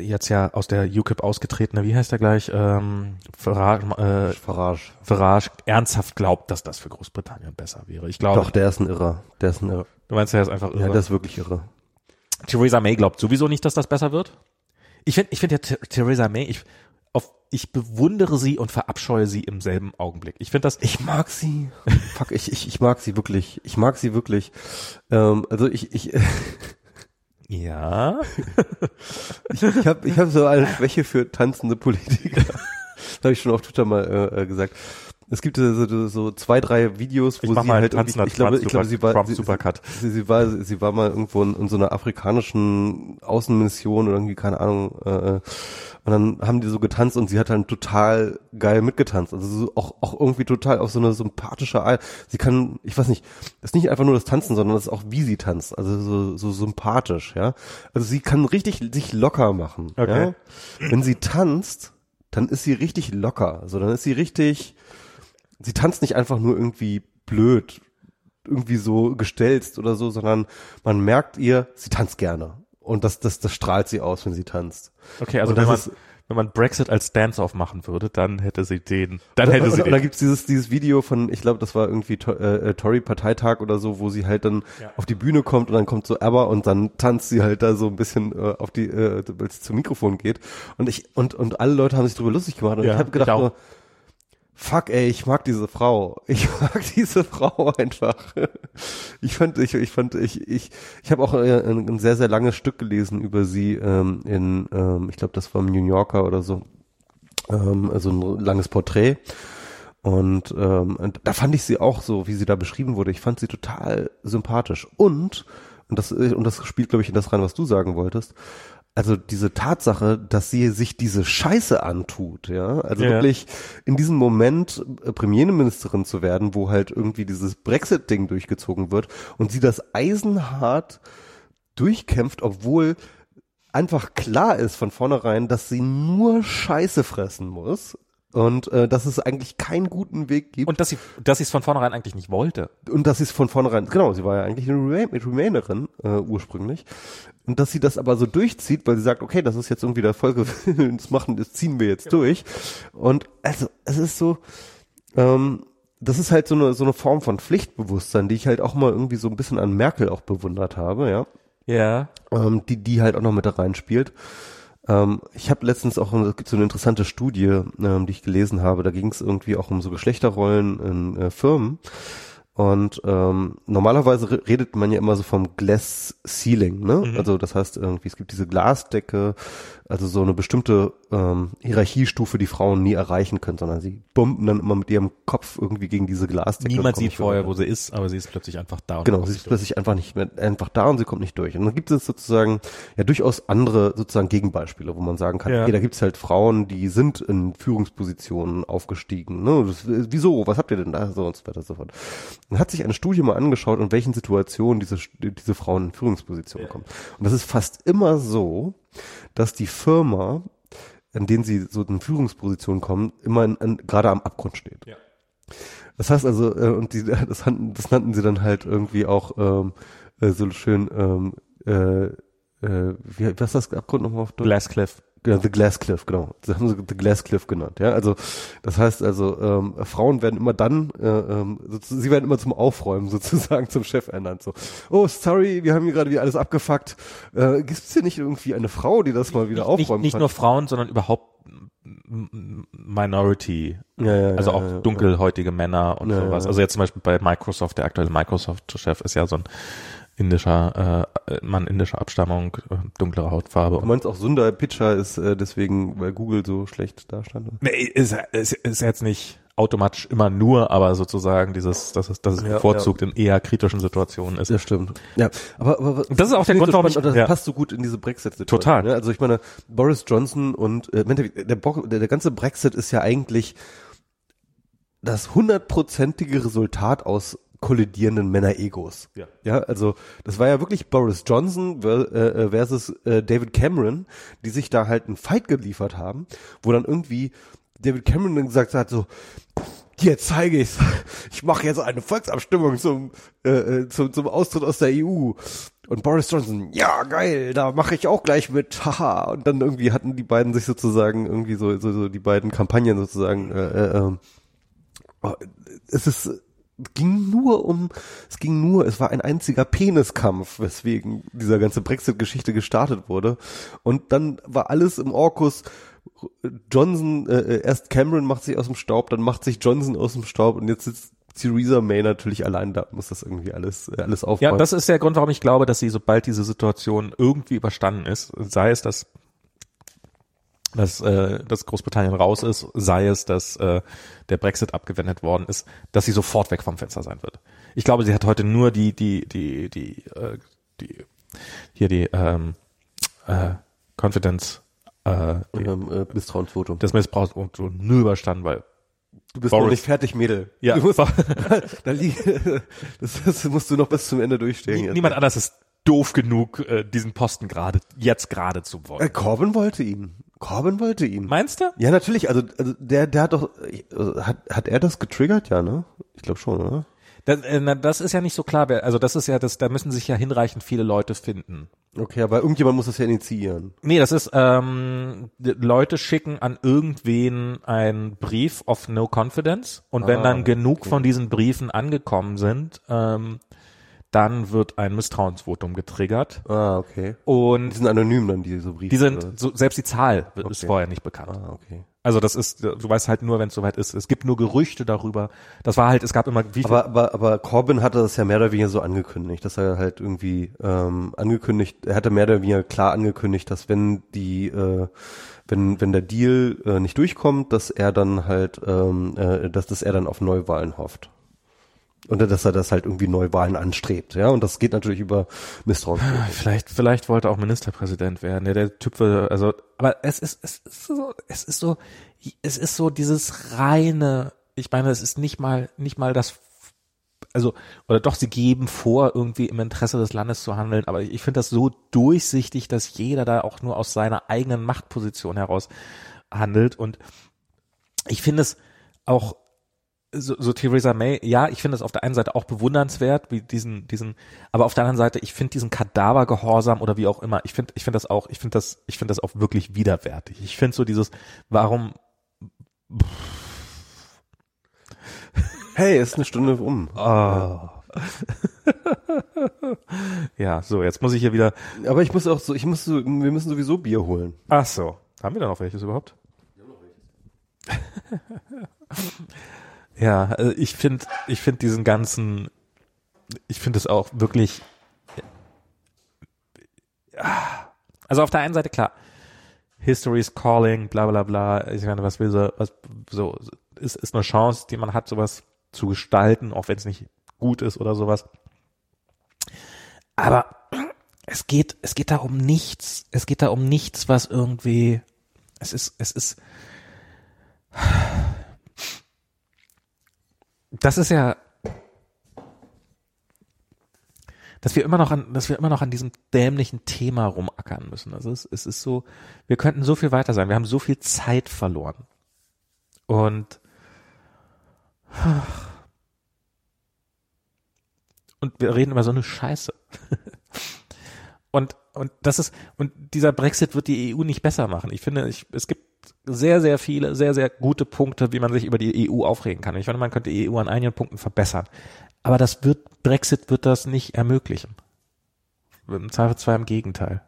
jetzt ja aus der UKIP ausgetretene, wie heißt der gleich, ähm, Farage, äh, Farage. Farage ernsthaft glaubt, dass das für Großbritannien besser wäre. Ich glaube, Doch, der ist ein Irrer. Der ist ein Irrer. du meinst, er ist einfach Ja, irre. der ist wirklich irre. Theresa May glaubt sowieso nicht, dass das besser wird. Ich finde, ich finde ja Th- Theresa May, ich, auf, ich bewundere sie und verabscheue sie im selben Augenblick. Ich finde das, Ich mag sie. Fuck, ich, ich, ich mag sie wirklich. Ich mag sie wirklich. Ähm, also ich, ich, ja, ich habe ich hab so eine Schwäche für tanzende Politiker. das habe ich schon auf Twitter mal äh, äh gesagt. Es gibt so, so zwei, drei Videos, Ich wo mach sie halt nach ich glaube, ich glaube, sie war, Trump sie, Supercut. sie, sie war, sie war mal irgendwo in, in so einer afrikanischen Außenmission oder irgendwie, keine Ahnung, äh, äh, und dann haben die so getanzt und sie hat dann total geil mitgetanzt. Also so auch, auch irgendwie total auf so eine sympathische Art. Sie kann, ich weiß nicht, das ist nicht einfach nur das Tanzen, sondern das ist auch wie sie tanzt. Also so, so sympathisch, ja. Also sie kann richtig sich locker machen. Okay. Ja? Wenn sie tanzt, dann ist sie richtig locker. Also dann ist sie richtig, sie tanzt nicht einfach nur irgendwie blöd, irgendwie so gestelzt oder so, sondern man merkt ihr, sie tanzt gerne. Und das, das, das strahlt sie aus, wenn sie tanzt. Okay, also Und wenn man, ist- wenn man Brexit als Dance-Off machen würde, dann hätte sie den, dann hätte und, sie und, und dann den. gibt's dieses, dieses Video von, ich glaube, das war irgendwie äh, äh, Tory-Parteitag oder so, wo sie halt dann Ja. auf die Bühne kommt und dann kommt so ABBA und dann tanzt sie halt da so ein bisschen äh, auf die, äh, weil sie zum Mikrofon geht. Und ich, und, und alle Leute haben sich drüber lustig gemacht. Und Ja, ich habe gedacht ich nur, fuck ey, ich mag diese Frau. Ich mag diese Frau einfach. Ich fand, ich, ich fand, ich, ich, ich habe auch äh, ein, ein sehr, sehr langes Stück gelesen über sie ähm, in, ähm, ich glaube, das war im New Yorker oder so. Ähm, also ein langes Porträt. Und, ähm, und da fand ich sie auch so, wie sie da beschrieben wurde. Ich fand sie total sympathisch. Und, und das, und das spielt, glaube ich, in das rein, was du sagen wolltest. Also diese Tatsache, dass sie sich diese Scheiße antut, ja, also Ja. wirklich in diesem Moment äh, Premierministerin zu werden, wo halt irgendwie dieses Brexit-Ding durchgezogen wird und sie das eisenhart durchkämpft, obwohl einfach klar ist von vornherein, dass sie nur Scheiße fressen muss und äh, dass es eigentlich keinen guten Weg gibt Und dass sie, dass sie es von vornherein eigentlich nicht wollte. und dass sie es von vornherein, genau, sie war ja eigentlich eine Remain, Remainerin äh, ursprünglich und dass sie das aber so durchzieht, weil sie sagt, okay, das ist jetzt irgendwie der Folgewillen, das machen, das ziehen wir jetzt durch und also es ist so, ähm, das ist halt so eine so eine Form von Pflichtbewusstsein, die ich halt auch mal irgendwie so ein bisschen an Merkel auch bewundert habe, ja Ja. ähm, die die halt auch noch mit da reinspielt. Ähm, ich habe letztens auch, es gibt so eine interessante Studie, ähm, die ich gelesen habe, da ging es irgendwie auch um so Geschlechterrollen in äh, Firmen. Und ähm, normalerweise re- redet man ja immer so vom Glass Ceiling, ne? Mhm. Also das heißt irgendwie, es gibt diese Glasdecke, also so eine bestimmte ähm, Hierarchiestufe, die Frauen nie erreichen können, sondern sie bumpen dann immer mit ihrem Kopf irgendwie gegen diese Glasdecke. und Niemand sieht vorher, wo sie ist, aber sie ist plötzlich einfach da. und Genau, sie ist plötzlich einfach nicht mehr, einfach da und sie kommt nicht durch. Und dann gibt es sozusagen ja durchaus andere sozusagen Gegenbeispiele, wo man sagen kann, Ja. okay, da gibt es halt Frauen, die sind in Führungspositionen aufgestiegen. Ne? Das, wieso? Was habt ihr denn da? So und so weiter und so fort. Dann hat sich eine Studie mal angeschaut, in welchen Situationen diese, diese Frauen in Führungspositionen kommen. Und das ist fast immer so, dass die Firma, in denen sie so in Führungspositionen kommen, immer in, in, gerade am Abgrund steht. Ja. Das heißt also, äh, und die, das, nannten, das nannten sie dann halt irgendwie auch ähm, äh, so schön, ähm, äh, äh, wie, was ist das Abgrund nochmal auf Deutsch? Glasscliff. Genau, The Glass Cliff, genau. Das haben sie The Glass Cliff genannt, ja. Also das heißt also, ähm, Frauen werden immer dann, äh, ähm, sie werden immer zum Aufräumen sozusagen zum Chef ernannt. So, oh sorry, wir haben hier gerade wieder alles abgefuckt. Äh, Gibt es hier nicht irgendwie eine Frau, die das mal wieder Nicht, aufräumen nicht kann? nur Frauen, sondern überhaupt Minority. ja, ja, Also ja, auch dunkelhäutige Männer und sowas. Also jetzt zum Beispiel bei Microsoft, der aktuelle Microsoft-Chef ist ja so ein indischer, äh, Mann indischer Abstammung, äh, dunklere Hautfarbe. Du meinst auch Sundar Pichai ist äh, deswegen, weil Google so schlecht dastand? oder? nee, ist, ist, ist jetzt nicht automatisch immer nur, aber sozusagen dieses, dass es, dass es Ja, bevorzugt in eher kritischen Situationen ist. Das stimmt. Ja, aber, aber das ist auch der Grund, so warum ich- und das ja. passt so gut in diese Brexit-Situation. Total. Ne? Also ich meine, Boris Johnson und äh, der, Bo- der, der ganze Brexit ist ja eigentlich das hundertprozentige Resultat aus kollidierenden Männer-Egos. Ja. Ja, also das war ja wirklich Boris Johnson ver- äh, versus äh, David Cameron, die sich da halt einen Fight geliefert haben, wo dann irgendwie David Cameron dann gesagt hat so, hier zeige ich's. Ich mache jetzt eine Volksabstimmung zum, äh, äh, zum, zum Austritt aus der EU. Und Boris Johnson, ja geil, da mache ich auch gleich mit, haha. Und dann irgendwie hatten die beiden sich sozusagen irgendwie so, so, so die beiden Kampagnen sozusagen, äh, äh, ähm, oh, es ist, ging nur um, es ging nur, es war ein einziger Peniskampf, weswegen dieser ganze Brexit-Geschichte gestartet wurde. Und dann war alles im Orkus, Johnson, äh, erst Cameron macht sich aus dem Staub, dann macht sich Johnson aus dem Staub und jetzt sitzt Theresa May natürlich allein da, muss das irgendwie alles, äh, alles aufbauen. Ja, das ist der Grund, warum ich glaube, dass sie, sobald diese Situation irgendwie überstanden ist, sei es, dass dass, äh, dass Großbritannien raus ist, sei es, dass äh, der Brexit abgewendet worden ist, dass sie sofort weg vom Fenster sein wird. Ich glaube, sie hat heute nur die, die, die, die, äh, die hier die ähm, äh, Confidence äh, die, Ähm, äh, Misstrauensvotum. das Missbrauchsvotum nur überstanden, weil Du bist Boris. noch nicht fertig, Mädel. ja, Du musst, da liegt, das, das musst du noch bis zum Ende durchstehen. jetzt. niemand anders ist doof genug, äh, diesen Posten gerade jetzt gerade zu Äh, wollen. Corbyn wollte ihn. Corbyn wollte ihn. Meinst du? Ja, natürlich. Also, also der, der hat doch, äh, hat, hat er das getriggert? Ja, ne? Ich glaube schon, oder? Das, äh, das ist ja nicht so klar. Also das ist ja, das, da müssen sich ja hinreichend viele Leute finden. Okay, aber irgendjemand muss das ja initiieren. Nee, das ist, ähm, Leute schicken an irgendwen einen Brief of no confidence und wenn Ah, dann genug okay. von diesen Briefen angekommen sind, ähm, dann wird ein Misstrauensvotum getriggert Ah, okay. und Die sind anonym dann, diese Briefe. die sind, so, selbst die Zahl wird- ist Okay. vorher nicht bekannt. Ah, okay. Also das ist, du weißt halt nur, wenn es soweit ist. Es gibt nur Gerüchte darüber. Das war halt, es gab immer, wie Aber, aber, aber Corbyn hatte das ja mehr oder weniger so angekündigt, dass er halt irgendwie ähm, angekündigt, er hatte mehr oder weniger klar angekündigt, dass wenn die, äh, wenn, wenn der Deal äh, nicht durchkommt, dass er dann halt, ähm, äh, dass, dass er dann auf Neuwahlen hofft. Und dass er das halt irgendwie Neuwahlen anstrebt, ja. Und das geht natürlich über Misstrauen. Vielleicht, vielleicht wollte er auch Ministerpräsident werden. Ja, der Typ will, also, aber es ist, es ist so, es ist so, es ist so dieses reine, ich meine, es ist nicht mal, nicht mal das, also, oder doch, sie geben vor, irgendwie im Interesse des Landes zu handeln, aber ich finde das so durchsichtig, dass jeder da auch nur aus seiner eigenen Machtposition heraus handelt und ich finde es auch so, so Theresa May, ja, ich finde es auf der einen Seite auch bewundernswert, wie diesen, diesen, aber auf der anderen Seite, ich finde diesen Kadavergehorsam oder wie auch immer, ich finde, ich finde das auch, ich finde das, ich finde das auch wirklich widerwärtig. Ich finde so dieses, warum, Hey, ist eine Stunde um. oh. ja, so, jetzt muss ich hier wieder, Aber ich muss auch so, ich muss so, wir müssen sowieso Bier holen. ach so, haben wir da noch welches überhaupt? ja, also ich finde, ich finde diesen ganzen, ich finde es auch wirklich, also auf der einen Seite klar, History is calling, bla bla bla, ich meine, was will so, was, so, ist, ist eine Chance, die man hat, sowas zu gestalten, auch wenn es nicht gut ist oder sowas. Aber es geht, es geht da um nichts, es geht da um nichts, was irgendwie, es ist, es ist, das ist ja, dass wir immer noch an, dass wir immer noch an diesem dämlichen Thema rumackern müssen. Also es, es ist so, wir könnten so viel weiter sein. Wir haben so viel Zeit verloren. Und und wir reden über so eine Scheiße. und und das ist und dieser Brexit wird die EU nicht besser machen. Ich finde, ich, es gibt sehr sehr viele sehr sehr gute Punkte, wie man sich über die EU aufregen kann. Ich finde, man könnte die EU an einigen Punkten verbessern. Aber das wird Brexit wird das nicht ermöglichen. Im Zweifelsfall im Gegenteil.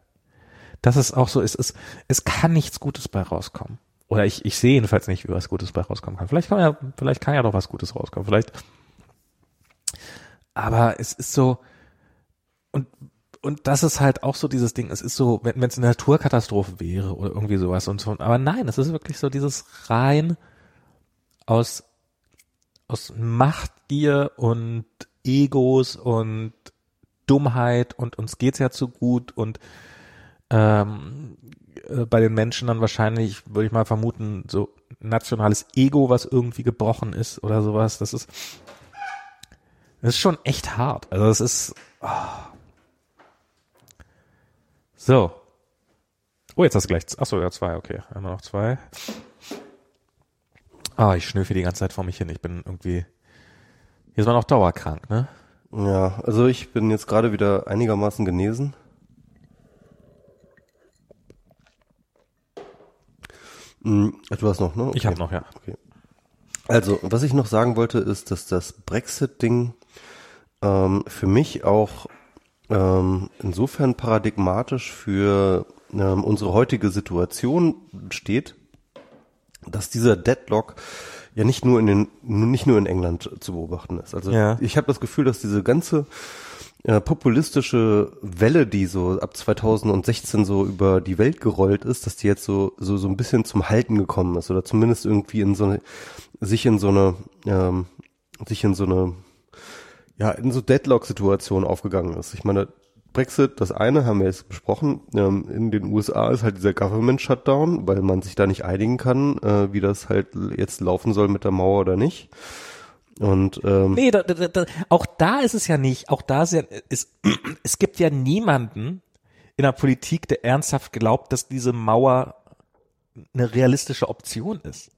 Das ist auch so, es ist, es kann nichts Gutes bei rauskommen. Oder ich, ich sehe jedenfalls nicht, wie was Gutes bei rauskommen kann. Vielleicht kann ja, vielleicht kann ja doch was Gutes rauskommen. Vielleicht. Aber es ist so, und das ist halt auch so dieses Ding. Es ist so, wenn es eine Naturkatastrophe wäre oder irgendwie sowas und so. Aber nein, es ist wirklich so dieses rein aus, aus Machtgier und Egos und Dummheit und uns geht's ja zu gut und ähm, äh, bei den Menschen dann wahrscheinlich, würde ich mal vermuten, so nationales Ego, was irgendwie gebrochen ist oder sowas. Das ist, das ist schon echt hart. Also das ist. ah. So. Oh, jetzt hast du gleich. Achso, ja, zwei, okay. Einmal noch zwei. Ah, ich schnüffel die ganze Zeit vor mich hin. Ich bin irgendwie. Hier ist man auch dauerkrank, ne? Ja, also ich bin jetzt gerade wieder einigermaßen genesen. Hm, Du hast noch, ne? Okay. Ich habe noch, ja. Also, was ich noch sagen wollte, ist, dass das Brexit-Ding ähm, für mich auch ähm, insofern paradigmatisch für ähm, unsere heutige Situation steht, dass dieser Deadlock ja nicht nur in den, nicht nur in England zu beobachten ist. Also Ja. ich habe das Gefühl, dass diese ganze äh, populistische Welle, die so ab 2016 so über die Welt gerollt ist, dass die jetzt so so so ein bisschen zum Halten gekommen ist oder zumindest irgendwie in so eine sich in so eine ähm, sich in so eine ja in so Deadlock-Situation aufgegangen ist. Ich meine, Brexit, das eine haben wir jetzt besprochen. Ähm, in den USA ist halt dieser Government Shutdown, weil man sich da nicht einigen kann, äh, wie das halt jetzt laufen soll mit der Mauer oder nicht. Und ähm, nee, da, da, da, auch da ist es ja nicht. Auch da ist ja, ist, es gibt ja niemanden in der Politik, der ernsthaft glaubt, dass diese Mauer eine realistische Option ist.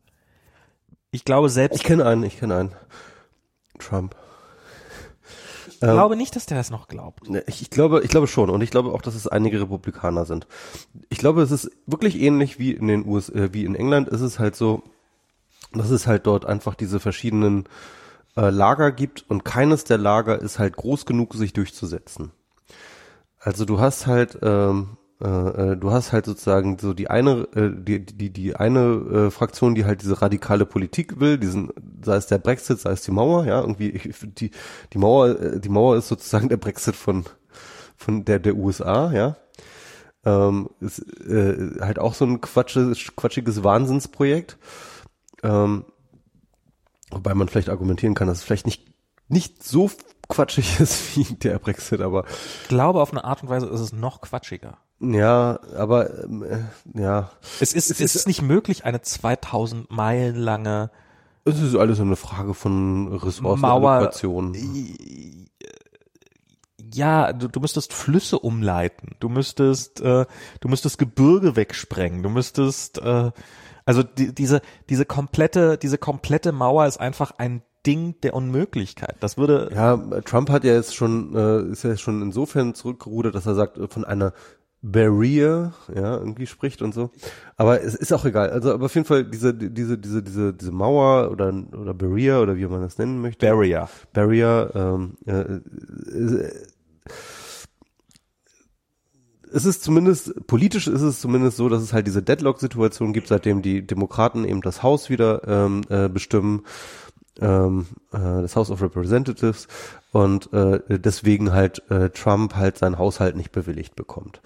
Ich glaube selbst. Ich kenne einen, ich kenne einen. Trump. Ich glaube nicht, dass der das noch glaubt. Ne, Ich, ich glaube, ich glaube schon und ich glaube auch, dass es einige Republikaner sind. Ich glaube, es ist wirklich ähnlich wie in den US, äh, wie in England. Ist es halt so, dass es halt dort einfach diese verschiedenen äh, Lager gibt und keines der Lager ist halt groß genug, sich durchzusetzen. Also du hast halt, ähm, äh, äh, du hast halt sozusagen so die eine, äh, die die die eine äh, Fraktion, die halt diese radikale Politik will, diesen, sei es der Brexit, sei es die Mauer, ja, irgendwie ich, die die Mauer, die Mauer ist sozusagen der Brexit von von der der USA, ja. Ähm, ist äh, halt auch so ein quatschiges, quatschiges Wahnsinnsprojekt. Ähm, wobei man vielleicht argumentieren kann, dass es vielleicht nicht nicht so quatschig ist wie der Brexit, aber Ich glaube, auf eine Art und Weise ist es noch quatschiger. Ja, aber äh, ja, Es ist, es ist- ist nicht möglich, eine 2000 Meilen lange es ist alles eine Frage von Mauer- Ressourcenallokation. ja, du, du müsstest Flüsse umleiten, du müsstest, äh, du müsstest Gebirge wegsprengen, du müsstest, äh, also die, diese, diese komplette, diese komplette Mauer ist einfach ein Ding der Unmöglichkeit. Das würde, Ja, Trump hat ja jetzt schon, äh, ist ja schon insofern zurückgerudert, dass er sagt, äh, von einer Barrier, ja, irgendwie spricht und so. Aber es ist auch egal. Also, aber auf jeden Fall diese, diese, diese, diese, diese Mauer oder, oder Barrier oder wie man das nennen möchte. Barrier. Barrier, ähm, äh, äh, es ist zumindest, politisch ist es zumindest so, dass es halt diese Deadlock-Situation gibt, seitdem die Demokraten eben das Haus wieder ähm, äh, bestimmen, ähm, äh, das House of Representatives und äh, deswegen halt äh, Trump halt seinen Haushalt nicht bewilligt bekommt.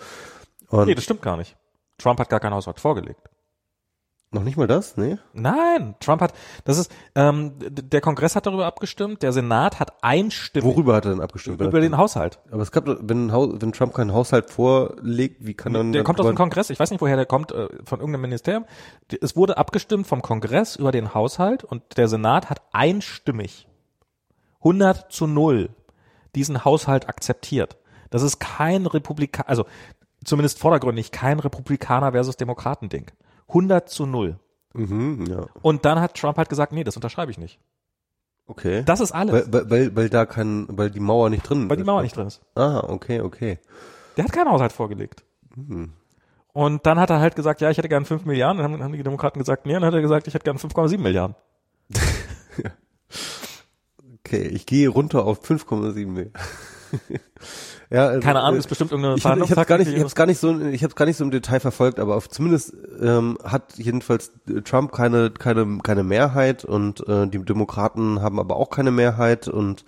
Und Nee, das stimmt gar nicht. Trump hat gar keinen Haushalt vorgelegt. Noch nicht mal das, nee? Nein, Trump hat, das ist, ähm, der Kongress hat darüber abgestimmt, der Senat hat einstimmig Worüber hat er denn abgestimmt? über den Haushalt. Aber es gab, wenn, wenn Trump keinen Haushalt vorlegt, wie kann dann Der kommt aus dem Kongress, ich weiß nicht, woher der kommt, äh, von irgendeinem Ministerium. Es wurde abgestimmt vom Kongress über den Haushalt und der Senat hat einstimmig 100 zu 0 diesen Haushalt akzeptiert. Das ist kein Republikaner, also zumindest vordergründig kein Republikaner versus Demokraten-Ding. 100 zu 0. Mhm, ja. Und dann hat Trump halt gesagt, nee, das unterschreibe ich nicht. Okay. Das ist alles, weil, weil, weil, weil da kein, weil die Mauer nicht drin weil die ist. Mauer nicht drin ist. Ah, okay, okay. Der hat keinen Haushalt vorgelegt. Hm. Und dann hat er halt gesagt, ja, ich hätte gern 5 Milliarden. Dann haben, haben die Demokraten gesagt, nee, dann hat er gesagt, ich hätte gern 5,7 Milliarden. Okay, ich gehe runter auf 5,7 Milliarden. Ja, also, Keine Ahnung, äh, ist bestimmt irgendeine ich, hab- ich habe gar nicht, ich habe gar nicht so, ich habe gar nicht so im Detail verfolgt, aber auf, zumindest ähm, hat jedenfalls äh, Trump keine keine keine Mehrheit und äh, die Demokraten haben aber auch keine Mehrheit und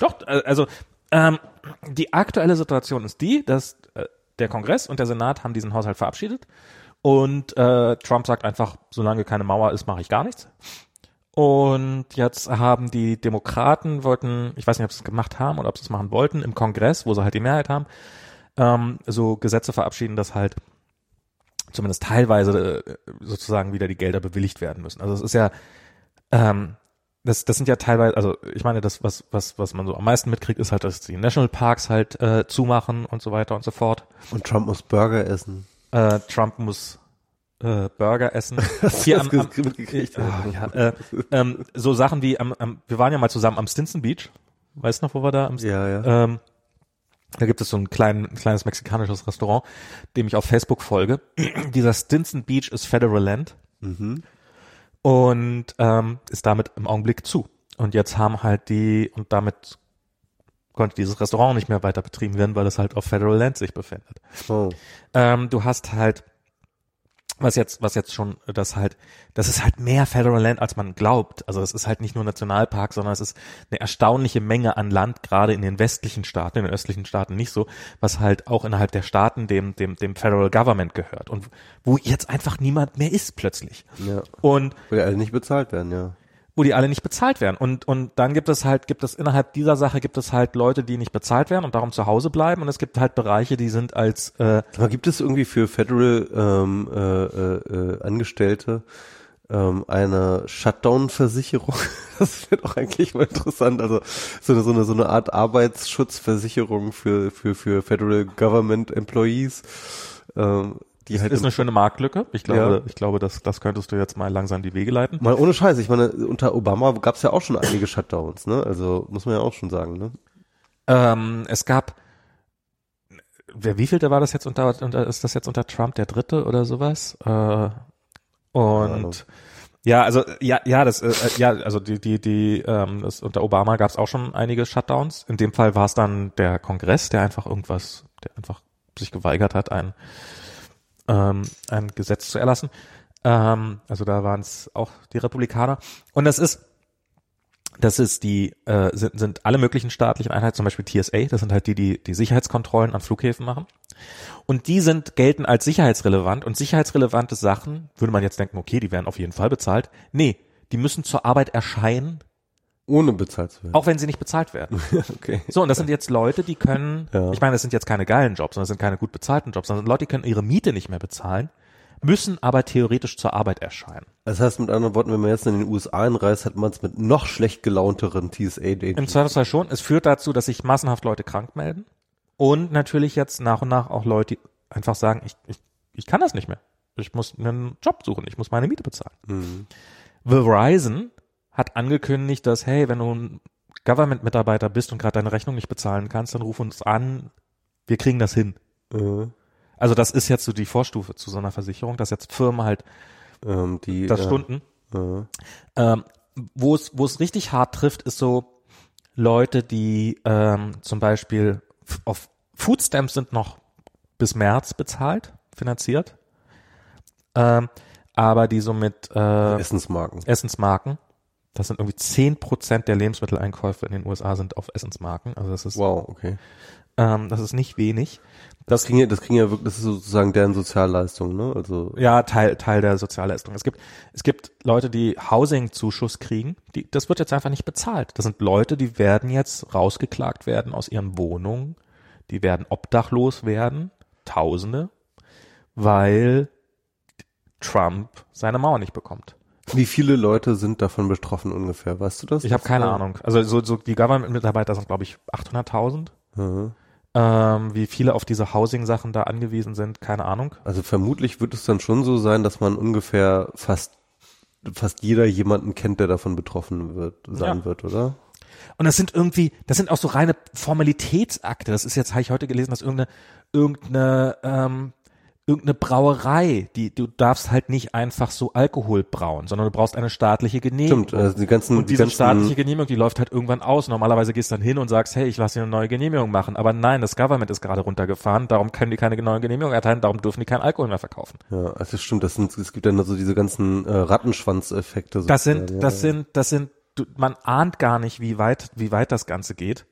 Doch, also ähm, die aktuelle Situation ist die, dass äh, der Kongress und der Senat haben diesen Haushalt verabschiedet und äh, Trump sagt einfach, solange keine Mauer ist, mache ich gar nichts. Und jetzt haben die Demokraten wollten, ich weiß nicht, ob sie es gemacht haben oder ob sie es machen wollten, im Kongress, wo sie halt die Mehrheit haben, ähm, so Gesetze verabschieden, dass halt zumindest teilweise äh, sozusagen wieder die Gelder bewilligt werden müssen. Also es ist ja, ähm, das, das sind ja teilweise, also ich meine, das, was, was, was man so am meisten mitkriegt, ist halt, dass die Nationalparks halt äh, zumachen und so weiter und so fort. und Trump muss Burger essen. Äh, Trump muss äh, Burger essen. Hier am, am, mitgekriegt? Ah, ja, äh, ähm, so Sachen wie am, am, wir waren ja mal zusammen am Stinson Beach. Weißt du noch, wo wir da am Ja, ja. ähm, da gibt es so ein klein, kleines mexikanisches Restaurant, dem ich auf Facebook folge. Dieser Stinson Beach ist Federal Land Mhm. und ähm, ist damit im Augenblick zu. Und jetzt haben halt die, und damit konnte dieses Restaurant nicht mehr weiter betrieben werden, weil es halt auf Federal Land sich befindet. Oh. Ähm, du hast halt was jetzt, was jetzt schon, das halt, das ist halt mehr Federal Land, als man glaubt. Also es ist halt nicht nur Nationalpark, sondern es ist eine erstaunliche Menge an Land, gerade in den westlichen Staaten, in den östlichen Staaten nicht so, was halt auch innerhalb der Staaten dem, dem, dem Federal Government gehört und wo jetzt einfach niemand mehr ist plötzlich. Ja. Und Weil alle nicht bezahlt werden, ja. Wo die alle nicht bezahlt werden. Und, und dann gibt es halt, gibt es innerhalb dieser Sache gibt es halt Leute, die nicht bezahlt werden und darum zu Hause bleiben. Und es gibt halt Bereiche, die sind als äh, Aber gibt es irgendwie für Federal ähm, äh, äh, äh, Angestellte ähm, eine Shutdown-Versicherung? Das wäre doch eigentlich mal interessant. Also so eine, so eine, so eine Art Arbeitsschutzversicherung für, für, für Federal Government Employees. Ähm, die halt ist eine schöne Marktlücke. Ich glaube, Ja. ich glaube, das, das könntest du jetzt mal langsam die Wege leiten. Mal ohne Scheiß, ich meine, unter Obama gab es ja auch schon einige Shutdowns, ne? Also muss man ja auch schon sagen, ne? Ähm, es gab, wer wievielte war das jetzt unter, unter, ist das jetzt unter Trump der dritte oder sowas? Äh, und ja, also ja, ja, das, äh, äh, ja, also die, die, die, ähm, das, unter Obama gab es auch schon einige Shutdowns. In dem Fall war es dann der Kongress, der einfach irgendwas, der einfach sich geweigert hat, ein ähm, ein Gesetz zu erlassen. Ähm, also da waren es auch die Republikaner. Und das ist das ist die, äh, sind, sind alle möglichen staatlichen Einheiten, zum Beispiel TSA, das sind halt die, die die Sicherheitskontrollen an Flughäfen machen. Und die sind, gelten als sicherheitsrelevant und sicherheitsrelevante Sachen, würde man jetzt denken, okay, die werden auf jeden Fall bezahlt. Nee, die müssen zur Arbeit erscheinen, Ohne bezahlt zu werden. auch wenn sie nicht bezahlt werden. okay. So, und das sind jetzt Leute, die können, Ja. ich meine, das sind jetzt keine geilen Jobs, sondern das sind keine gut bezahlten Jobs, sondern Leute, die können ihre Miete nicht mehr bezahlen, müssen aber theoretisch zur Arbeit erscheinen. Das heißt mit anderen Worten, wenn man jetzt in den USA einreist, hat man es mit noch schlecht gelaunteren tsa Im Zweifelsfall schon. Es führt dazu, dass sich massenhaft Leute krank melden und natürlich jetzt nach und nach auch Leute die einfach sagen, ich, ich, ich kann das nicht mehr. Ich muss einen Job suchen, ich muss meine Miete bezahlen. Mhm. Verizon hat angekündigt, dass, hey, wenn du ein Government-Mitarbeiter bist und gerade deine Rechnung nicht bezahlen kannst, dann ruf uns an, wir kriegen das hin. Äh, Also das ist jetzt so die Vorstufe zu so einer Versicherung, dass jetzt Firmen halt ähm, die, das äh, Stunden. Äh, Ähm, wo es wo es richtig hart trifft, ist so Leute, die ähm, zum Beispiel auf Foodstamps sind noch bis März bezahlt, finanziert, ähm, aber die so mit äh, Essensmarken. Essensmarken, das sind irgendwie zehn Prozent der Lebensmitteleinkäufe in den USA sind auf Essensmarken, also das ist Wow, okay. ähm, das ist nicht wenig. Das kriegen ja, das kriegen ja wirklich, das ist sozusagen deren Sozialleistung, ne? Also Ja, Teil, Teil der Sozialleistung. Es gibt, es gibt Leute, die Housing-Zuschuss kriegen, die, das wird jetzt einfach nicht bezahlt. Das sind Leute, die werden jetzt rausgeklagt werden aus ihren Wohnungen, die werden obdachlos werden, Tausende, weil Trump seine Mauer nicht bekommt. Wie viele Leute sind davon betroffen ungefähr? Weißt du das? Ich habe keine Ahnung. Also so, so die Government-Mitarbeiter sind, glaube ich, 800.000. mhm. Ähm, wie viele auf diese Housing-Sachen da angewiesen sind, keine Ahnung. Also vermutlich wird es dann schon so sein, dass man ungefähr fast fast jeder jemanden kennt, der davon betroffen wird, sein Ja. wird, oder? Und das sind irgendwie, das sind auch so reine Formalitätsakte. Das ist jetzt, habe ich heute gelesen, dass irgendeine, irgendeine, ähm, irgendeine Brauerei, die, du darfst halt nicht einfach so Alkohol brauen, sondern du brauchst eine staatliche Genehmigung. Stimmt, also die ganzen, und die diese ganzen, staatliche Genehmigung, die läuft halt irgendwann aus. Normalerweise gehst du dann hin und sagst, hey, ich lasse dir eine neue Genehmigung machen. Aber nein, das Government ist gerade runtergefahren, darum können die keine neue Genehmigung erteilen, darum dürfen die keinen Alkohol mehr verkaufen. ja, also stimmt, das sind, es gibt dann so diese ganzen äh, Rattenschwanzeffekte. Das sind, ja, das ja. sind, das sind, du, man ahnt gar nicht, wie weit, wie weit das Ganze geht.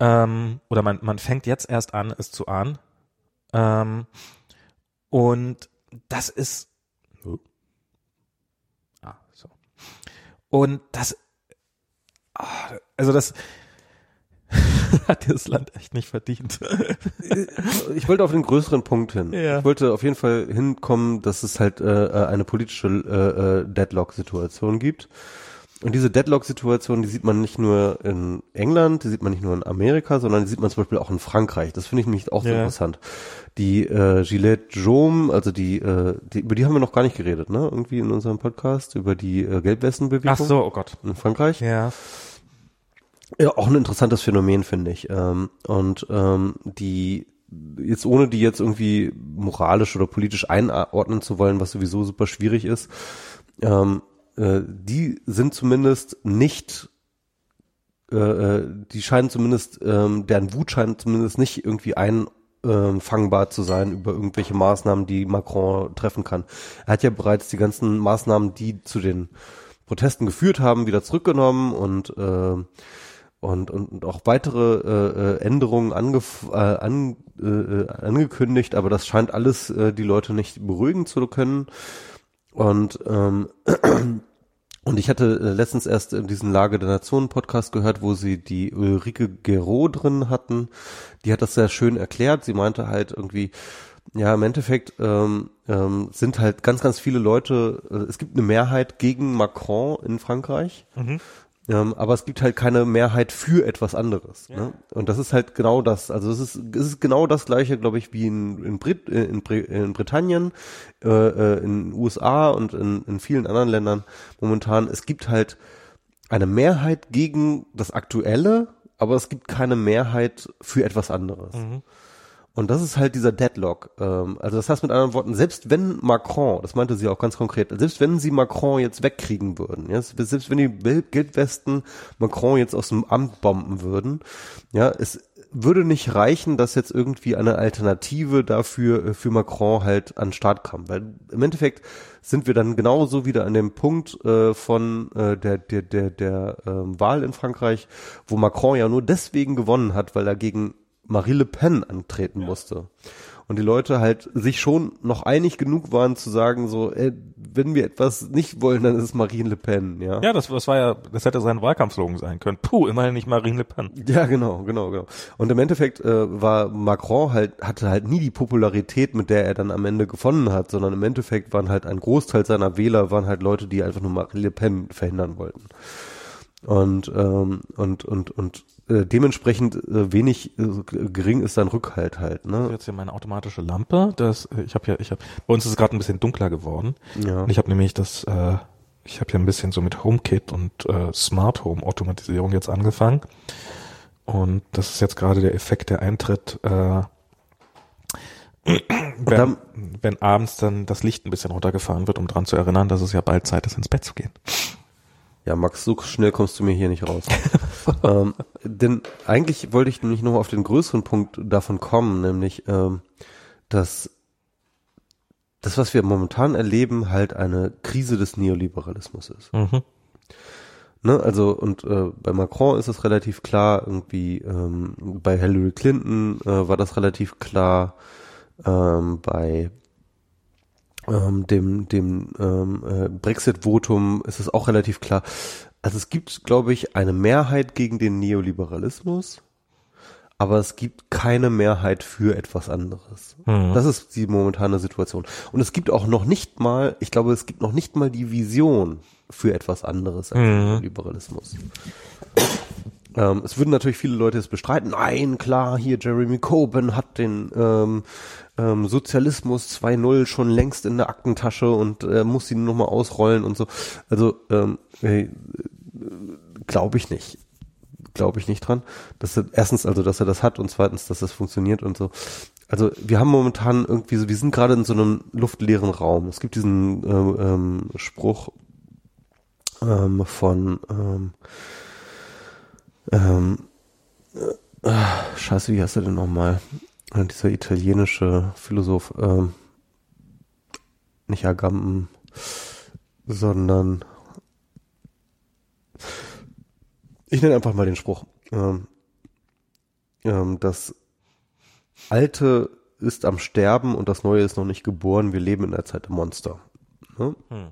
Ähm, oder man, man fängt jetzt erst an, es zu ahnen. Ähm, und das ist, ah, so. Und das, ah, also das hat dieses Land echt nicht verdient. Ich wollte auf den größeren Punkt hin. Ja. Ich wollte auf jeden Fall hinkommen, dass es halt äh, äh, eine politische äh, äh, Deadlock-Situation gibt. Und diese Deadlock-Situation, die sieht man nicht nur in England, die sieht man nicht nur in Amerika, sondern die sieht man zum Beispiel auch in Frankreich. Das finde ich nämlich auch so Ja. interessant. Die äh, Gillette Jaume, also die, äh, die, über die haben wir noch gar nicht geredet, ne? Irgendwie in unserem Podcast, über die äh, Gelbwestenbewegung Ach so, oh Gott. in Frankreich. Ja. Ja, auch ein interessantes Phänomen, finde ich. Ähm, und ähm, die, jetzt ohne die jetzt irgendwie moralisch oder politisch einordnen zu wollen, was sowieso super schwierig ist, ähm, äh, die sind zumindest nicht, äh, äh, die scheinen zumindest, ähm, deren Wut scheint zumindest nicht irgendwie ein ähm, fangbar zu sein über irgendwelche Maßnahmen, die Macron treffen kann. Er hat ja bereits die ganzen Maßnahmen, die zu den Protesten geführt haben, wieder zurückgenommen und äh, und, und, und auch weitere äh, äh Änderungen angef äh, an, äh, äh, angekündigt, aber das scheint alles äh, die Leute nicht beruhigen zu können. Und ähm, und ich hatte äh, letztens erst in diesem Lage der Nationen Podcast gehört, wo sie die Ulrike Gero drin hatten. Die hat das sehr schön erklärt. Sie meinte halt irgendwie, ja, im Endeffekt ähm, ähm, sind halt ganz, ganz viele Leute, äh, es gibt eine Mehrheit gegen Macron in Frankreich. Mhm. Ähm, aber es gibt halt keine Mehrheit für etwas anderes. Ja. Ne? Und das ist halt genau das. Also es ist, es ist genau das gleiche, glaube ich, wie in, in, Brit, äh, in, in Britannien, äh, äh in USA und in, in vielen anderen Ländern momentan. Es gibt halt eine Mehrheit gegen das Aktuelle, aber es gibt keine Mehrheit für etwas anderes. Mhm. Und das ist halt dieser Deadlock. Ähm, also das heißt mit anderen Worten, selbst wenn Macron, das meinte sie auch ganz konkret, selbst wenn sie Macron jetzt wegkriegen würden, ja, selbst wenn die Geldwesten Macron jetzt aus dem Amt bomben würden, ja, es würde nicht reichen, dass jetzt irgendwie eine Alternative dafür äh, für Macron halt an den Start kam. Weil im Endeffekt sind wir dann genauso wieder an dem Punkt äh, von äh, der, der, der, der ähm, Wahl in Frankreich, wo Macron ja nur deswegen gewonnen hat, weil er gegen Marie Le Pen antreten ja. musste. Und die Leute halt sich schon noch einig genug waren zu sagen, so, ey, wenn wir etwas nicht wollen, dann ist es Marine Le Pen, ja. Ja, das, das war ja, das hätte sein Wahlkampfslogan sein können. Puh, immerhin nicht Marine Le Pen. Ja, genau, genau, genau. Und im Endeffekt äh, war Macron halt, hatte halt nie die Popularität, mit der er dann am Ende gewonnen hat, sondern im Endeffekt waren halt ein Großteil seiner Wähler waren halt Leute, die einfach nur Marine Le Pen verhindern wollten. Und, ähm, und, und, und äh, dementsprechend äh, wenig äh, gering ist sein Rückhalt halt. Ne? Jetzt hier meine automatische Lampe. Das, äh, ich habe ja, ich habe, bei uns ist es gerade ein bisschen dunkler geworden. Ja. Und ich habe nämlich das, äh, ich habe ja ein bisschen so mit HomeKit und äh, Smart Home Automatisierung jetzt angefangen. Und das ist jetzt gerade der Effekt, der eintritt, äh, wenn, wenn abends dann das Licht ein bisschen runtergefahren wird, um dran zu erinnern, dass es ja bald Zeit ist, ins Bett zu gehen. Ja, Max, so schnell kommst du mir hier nicht raus. ähm, denn eigentlich wollte ich nämlich noch auf den größeren Punkt davon kommen, nämlich, ähm, dass das, was wir momentan erleben, halt eine Krise des Neoliberalismus ist. Mhm. Ne, also und äh, bei Macron ist es relativ klar, irgendwie ähm, bei Hillary Clinton äh, war das relativ klar, ähm, bei ähm, dem, dem ähm, äh, Brexit-Votum ist es auch relativ klar. Also es gibt, glaube ich, eine Mehrheit gegen den Neoliberalismus, aber es gibt keine Mehrheit für etwas anderes. Mhm. Das ist die momentane Situation. Und es gibt auch noch nicht mal, ich glaube, es gibt noch nicht mal die Vision für etwas anderes als mhm. Neoliberalismus. Ähm, es würden natürlich viele Leute es bestreiten. Nein, klar, hier Jeremy Corbyn hat den ähm, ähm, Sozialismus 2.0 schon längst in der Aktentasche und äh, muss ihn nochmal ausrollen und so. Also ähm, äh, glaube ich nicht. Glaube ich nicht dran. Dass er, erstens also, dass er das hat und zweitens, dass das funktioniert und so. Also wir haben momentan irgendwie so, wir sind gerade in so einem luftleeren Raum. Es gibt diesen äh, ähm, Spruch ähm, von ähm, ähm, äh, Scheiße, wie heißt er denn nochmal? Äh, dieser italienische Philosoph, ähm, nicht Agamben, sondern ich nenne einfach mal den Spruch. Ähm, ähm, das Alte ist am Sterben und das Neue ist noch nicht geboren. Wir leben in der Zeit der Monster. Ne? Hm.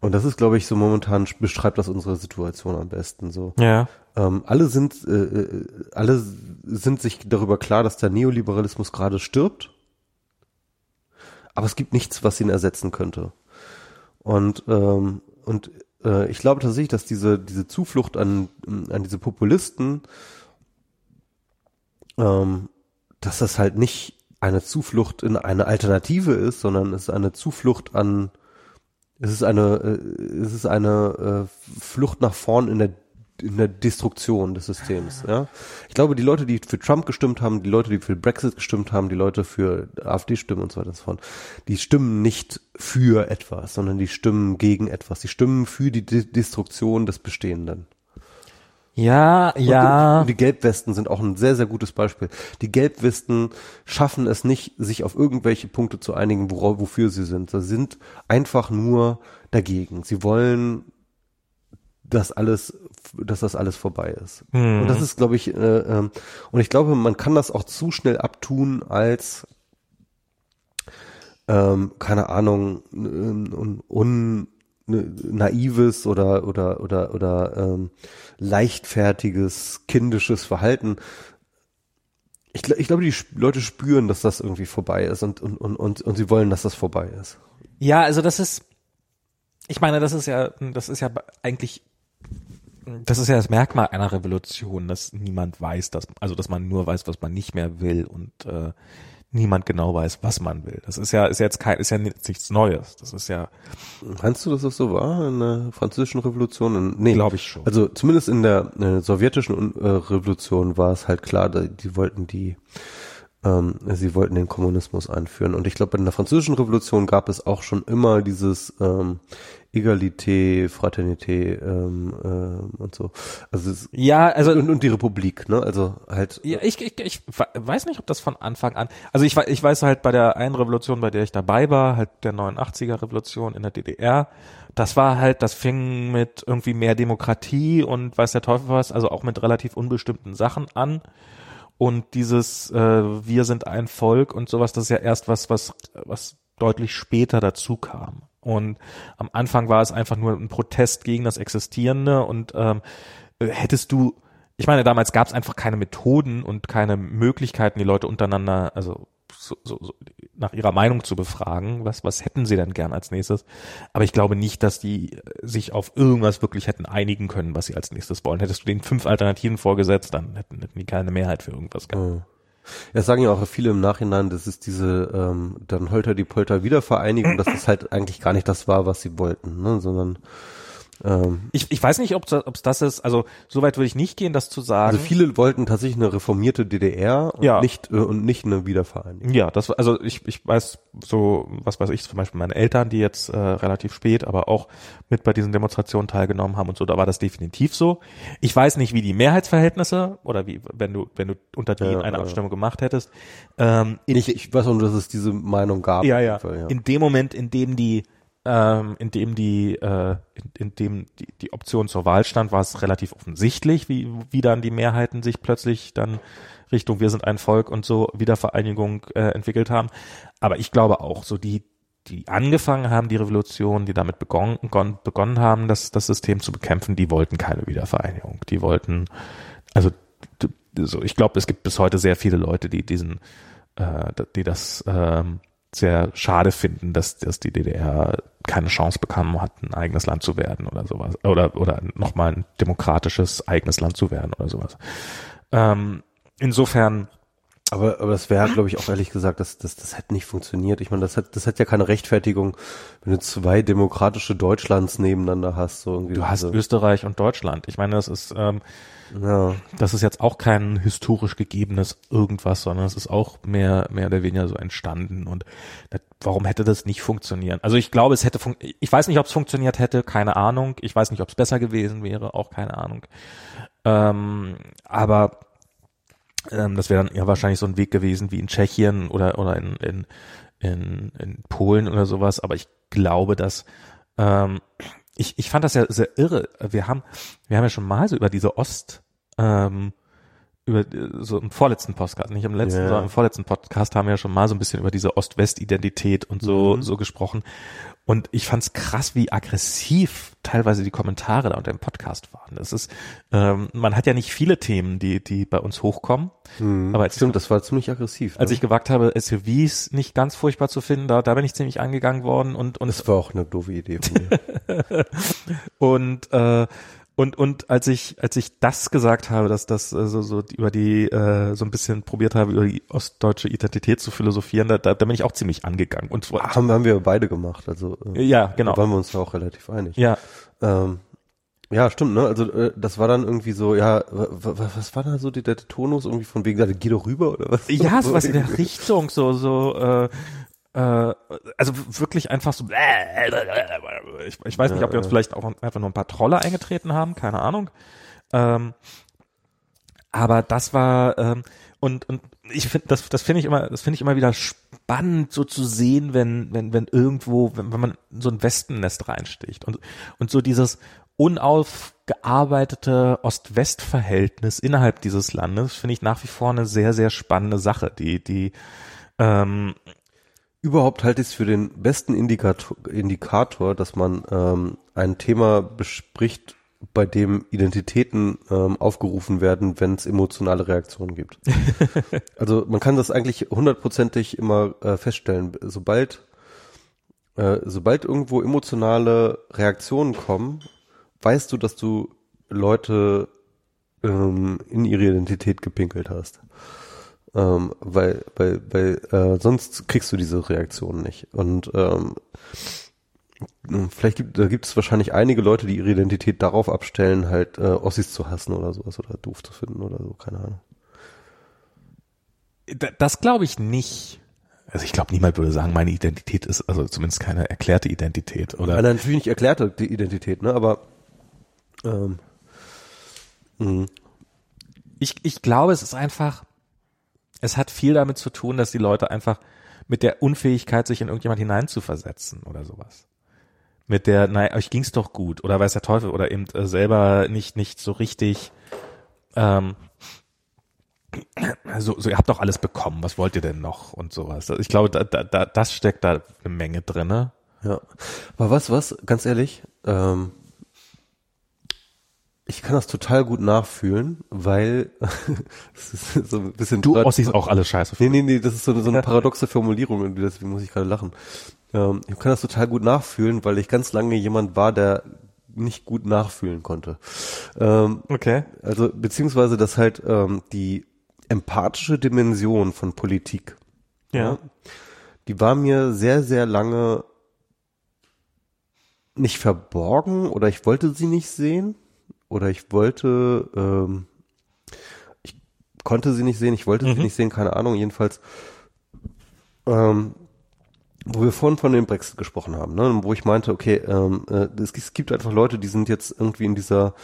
Und das ist, glaube ich, so momentan beschreibt das unsere Situation am besten. So. Ja. Ähm, alle sind, äh, äh, alle sind sich darüber klar, dass der Neoliberalismus gerade stirbt. Aber es gibt nichts, was ihn ersetzen könnte. Und ähm, und äh, ich glaube tatsächlich, dass diese diese Zuflucht an an diese Populisten, ähm, dass das halt nicht eine Zuflucht in eine Alternative ist, sondern es ist eine Zuflucht an es ist eine, äh, es ist eine äh, Flucht nach vorn in der in der Destruktion des Systems. Ja, ich glaube, die Leute, die für Trump gestimmt haben, die Leute, die für Brexit gestimmt haben, die Leute für AfD stimmen und so weiter und so fort, die stimmen nicht für etwas, sondern die stimmen gegen etwas. Die stimmen für die De Destruktion des Bestehenden. Ja, ja. Und die Gelbwesten sind auch ein sehr, sehr gutes Beispiel. Die Gelbwesten schaffen es nicht, sich auf irgendwelche Punkte zu einigen, worauf, wofür sie sind. Sie sind einfach nur dagegen. Sie wollen, dass alles, dass das alles vorbei ist. Mhm. Und das ist, glaube ich, äh, ähm, und ich glaube, man kann das auch zu schnell abtun als ähm, keine Ahnung, un, un, ne, naives oder oder oder oder ähm, leichtfertiges kindisches Verhalten. Ich, ich glaube, die Leute spüren, dass das irgendwie vorbei ist und und und und, und sie wollen, dass das vorbei ist. Ja, also das ist, ich meine, das ist ja, das ist ja eigentlich, das ist ja das Merkmal einer Revolution, dass niemand weiß, dass, also dass man nur weiß, was man nicht mehr will und äh, niemand genau weiß, was man will. Das ist ja, ist jetzt kein, ist ja nichts Neues. Das ist ja, Meinst du, dass das so war in der französischen Revolution? In, nee, glaube ich schon. Also zumindest in der äh, sowjetischen äh, Revolution war es halt klar, die wollten die, ähm, sie wollten den Kommunismus einführen. Und ich glaube, in der französischen Revolution gab es auch schon immer dieses ähm, Egalité, Fraternité ähm, ähm, und so. Also es, ja, also und, und die Republik, ne? Also halt. Ja, ich, ich, ich weiß nicht, ob das von Anfang an. Also ich, ich weiß halt bei der einen Revolution, bei der ich dabei war, halt der 89er Revolution in der DDR, das war halt, das fing mit irgendwie mehr Demokratie und weiß der Teufel was, also auch mit relativ unbestimmten Sachen an. Und dieses äh, Wir sind ein Volk und sowas, das ist ja erst was, was, was deutlich später dazu kam. Und am Anfang war es einfach nur ein Protest gegen das Existierende und ähm, äh, hättest du, ich meine, damals gab es einfach keine Methoden und keine Möglichkeiten, die Leute untereinander, also so, so, so nach ihrer Meinung zu befragen, was, was hätten sie denn gern als nächstes. Aber ich glaube nicht, dass die äh, sich auf irgendwas wirklich hätten einigen können, was sie als nächstes wollen. Hättest du denen fünf Alternativen vorgesetzt, dann hätten, hätten die keine Mehrheit für irgendwas gehabt. äh, Ja, sagen ja auch viele im Nachhinein, das ist diese ähm, dann Holter die Polter Wiedervereinigung, dass das halt eigentlich gar nicht das war, was sie wollten, ne? sondern ähm, Ich, ich weiß nicht, ob es das ist, also so weit würde ich nicht gehen, das zu sagen. Also viele wollten tatsächlich eine reformierte DDR und Ja. nicht äh, und nicht eine Wiedervereinigung. Ja, das also ich ich weiß so was weiß ich zum Beispiel meine Eltern, die jetzt äh, relativ spät, aber auch mit bei diesen Demonstrationen teilgenommen haben und so, da war das definitiv so. Ich weiß nicht, wie die Mehrheitsverhältnisse oder wie wenn du wenn du unter die Ja, eine ja. Abstimmung gemacht hättest. Ähm, Ich, ich weiß auch nur, dass es diese Meinung gab. ja ja. Fall, ja. In dem Moment, in dem die ähm, in dem die äh, in, in dem die, die Option zur Wahl stand, war es relativ offensichtlich, wie wie dann die Mehrheiten sich plötzlich dann Richtung wir sind ein Volk und so Wiedervereinigung äh, entwickelt haben. Aber ich glaube auch, so die, die angefangen haben, die Revolution, die damit begonnen, begonnen, haben, das, das System zu bekämpfen, die wollten keine Wiedervereinigung. Die wollten, also so, ich glaube, es gibt bis heute sehr viele Leute, die diesen, äh, die das ähm, sehr schade finden, dass, dass die DDR keine Chance bekommen hat, ein eigenes Land zu werden oder sowas. Oder, oder nochmal ein demokratisches eigenes Land zu werden oder sowas. Ähm, insofern, Aber, aber das wäre, glaube ich, auch ehrlich gesagt, das, das, das hätte nicht funktioniert. Ich meine, das hat, das hat ja keine Rechtfertigung, wenn du zwei demokratische Deutschlands nebeneinander hast. So irgendwie du hast so. Österreich und Deutschland. Ich meine, das ist, ähm, ja. das ist jetzt auch kein historisch gegebenes irgendwas, sondern es ist auch mehr, mehr oder weniger so entstanden. Und das, warum hätte das nicht funktionieren? Also ich glaube, es hätte, fun ich weiß nicht, ob es funktioniert hätte, keine Ahnung. Ich weiß nicht, ob es besser gewesen wäre, auch keine Ahnung. Ähm, aber ähm, das wäre dann ja wahrscheinlich so ein Weg gewesen wie in Tschechien oder, oder in, in, in, in Polen oder sowas. Aber ich glaube, dass ähm, ich, ich fand das ja sehr irre. Wir haben, wir haben ja schon mal so über diese Ost, ähm, über äh, so im vorletzten Podcast, nicht im letzten, Ja. sondern im vorletzten Podcast haben wir ja schon mal so ein bisschen über diese Ost-West-Identität und so, Mhm. so gesprochen. Und ich fand's krass, wie aggressiv teilweise die Kommentare da unter dem Podcast waren. Das ist, ähm, man hat ja nicht viele Themen, die, die bei uns hochkommen. Hm. Aber als Stimmt, das war ziemlich aggressiv. Als ne? ich gewagt habe, SUVs nicht ganz furchtbar zu finden, da, da bin ich ziemlich angegangen worden und, und das war auch eine doofe Idee von mir. Und äh, und und als ich als ich das gesagt habe, dass das äh, so so über die äh, so ein bisschen probiert habe über die ostdeutsche Identität zu philosophieren, da, da, da bin ich auch ziemlich angegangen und zwar, haben, haben wir beide gemacht. Also äh, ja genau da waren wir uns da auch relativ einig. ja Ähm, ja, stimmt, ne? Also äh, das war dann irgendwie so, ja, wa- wa- was war da so der Tonus irgendwie von wegen, ja, geh doch rüber oder was? ja sowas in der Richtung so so äh, äh, also wirklich einfach so ich, ich weiß nicht, ob wir uns vielleicht auch einfach nur ein paar Trolle eingetreten haben, keine Ahnung. Ähm, aber das war ähm, und und ich finde das das finde ich immer das finde ich immer wieder spannend so zu sehen wenn wenn wenn irgendwo wenn, wenn man so ein Wespennest reinsticht und und so dieses unaufgearbeitete Ost-West-Verhältnis innerhalb dieses Landes finde ich nach wie vor eine sehr sehr spannende Sache die die ähm, Überhaupt halte ich es für den besten Indikator, Indikator dass man ähm, ein Thema bespricht, bei dem Identitäten ähm, aufgerufen werden, wenn es emotionale Reaktionen gibt. also man kann das eigentlich hundertprozentig immer äh, feststellen. Sobald, äh, sobald irgendwo emotionale Reaktionen kommen, weißt du, dass du Leute ähm, in ihre Identität gepinkelt hast. Ähm, weil, weil, weil äh, sonst kriegst du diese Reaktion nicht. Und ähm, vielleicht gibt, da gibt es wahrscheinlich einige Leute, die ihre Identität darauf abstellen, halt äh, Ossis zu hassen oder sowas oder doof zu finden oder so, keine Ahnung. Das glaube ich nicht. Also ich glaube, niemand würde sagen, meine Identität ist, also zumindest keine erklärte Identität, oder? Also natürlich nicht erklärte Identität, ne? Aber ähm, mh. ich, ich glaube, es ist einfach, es hat viel damit zu tun, dass die Leute einfach mit der Unfähigkeit, sich in irgendjemand hineinzuversetzen oder sowas. Mit der, naja, euch ging's doch gut oder weiß der Teufel oder eben äh, selber nicht, nicht so richtig, ähm, so, so, ihr habt doch alles bekommen, was wollt ihr denn noch und sowas. Ich glaube, da, da, da, das steckt da eine Menge drinne. Ja. Aber was, was, ganz ehrlich, ähm, ich kann das total gut nachfühlen, weil das ist so ein bisschen. Du Ossis auch alles scheiße. Nee, nee, nee, das ist so, so eine paradoxe Formulierung und deswegen muss ich gerade lachen. Ähm, ich kann das total gut nachfühlen, weil ich ganz lange jemand war, der nicht gut nachfühlen konnte. Ähm, okay. Also beziehungsweise, dass halt ähm, die empathische Dimension von Politik, ja. ja, die war mir sehr, sehr lange nicht verborgen oder ich wollte sie nicht sehen oder ich wollte, ähm, ich konnte sie nicht sehen, ich wollte mhm. sie nicht sehen, keine Ahnung, jedenfalls, ähm, wo wir vorhin von dem Brexit gesprochen haben, ne, wo ich meinte, okay, ähm, äh, es, es gibt einfach Leute, die sind jetzt irgendwie in dieser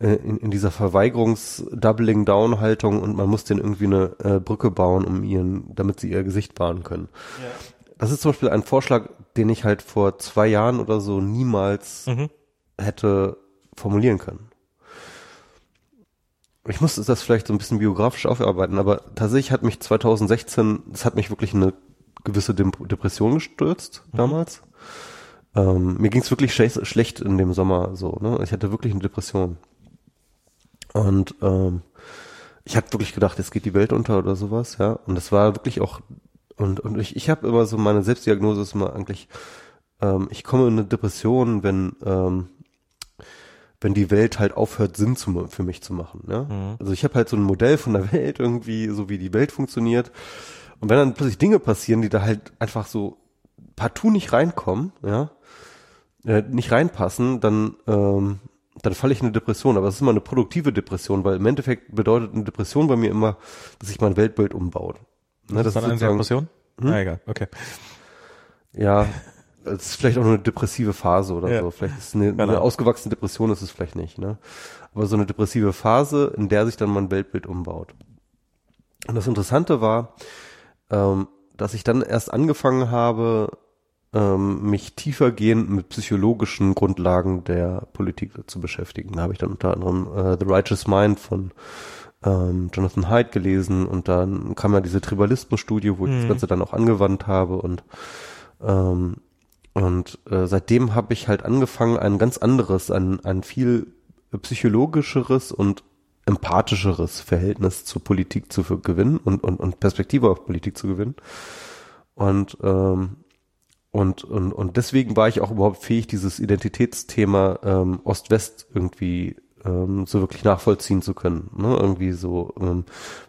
äh, in, in dieser Verweigerungs-Doubling-Down-Haltung und man muss denen irgendwie eine äh, Brücke bauen, um ihren, damit sie ihr Gesicht wahren können. Ja. Das ist zum Beispiel ein Vorschlag, den ich halt vor zwei Jahren oder so niemals mhm. hätte formulieren können ich muss das vielleicht so ein bisschen biografisch aufarbeiten, aber tatsächlich hat mich 2016, das hat mich wirklich eine gewisse Depression gestürzt mhm. damals. Ähm, mir ging es wirklich schlecht, schlecht in dem Sommer so, ne? Ich hatte wirklich eine Depression. Und ähm, ich habe wirklich gedacht, jetzt geht die Welt unter oder sowas, ja. Und das war wirklich auch, und, und ich, ich habe immer so, meine Selbstdiagnose ist immer eigentlich, ähm, ich komme in eine Depression, wenn ähm, wenn die Welt halt aufhört, Sinn zu, für mich zu machen. Ja? Mhm. Also ich habe halt so ein Modell von der Welt irgendwie, so wie die Welt funktioniert. Und wenn dann plötzlich Dinge passieren, die da halt einfach so partout nicht reinkommen, ja, äh, nicht reinpassen, dann ähm, dann falle ich in eine Depression. Aber es ist immer eine produktive Depression, weil im Endeffekt bedeutet eine Depression bei mir immer, dass sich mein Weltbild umbaut. Ne, das, ist eine Depression? Hm? Ah, egal, okay. Ja, es ist vielleicht auch nur eine depressive Phase oder ja. so. Vielleicht ist eine, genau. eine ausgewachsene Depression ist es vielleicht nicht, ne? Aber so eine depressive Phase, in der sich dann mein Weltbild umbaut. Und das Interessante war, ähm, dass ich dann erst angefangen habe, ähm, mich tiefergehend mit psychologischen Grundlagen der Politik zu beschäftigen. Da habe ich dann unter anderem äh, The Righteous Mind von ähm, Jonathan Haidt gelesen und dann kam ja diese Tribalismus-Studie, wo ich das mhm. Ganze dann auch angewandt habe und ähm, und äh, seitdem habe ich halt angefangen, ein ganz anderes, ein, ein viel psychologischeres und empathischeres Verhältnis zur Politik zu gewinnen und, und, und Perspektive auf Politik zu gewinnen. Und, ähm, und, und, und deswegen war ich auch überhaupt fähig, dieses Identitätsthema ähm, Ost-West irgendwie ähm, so wirklich nachvollziehen zu können. Ne? Irgendwie so ähm,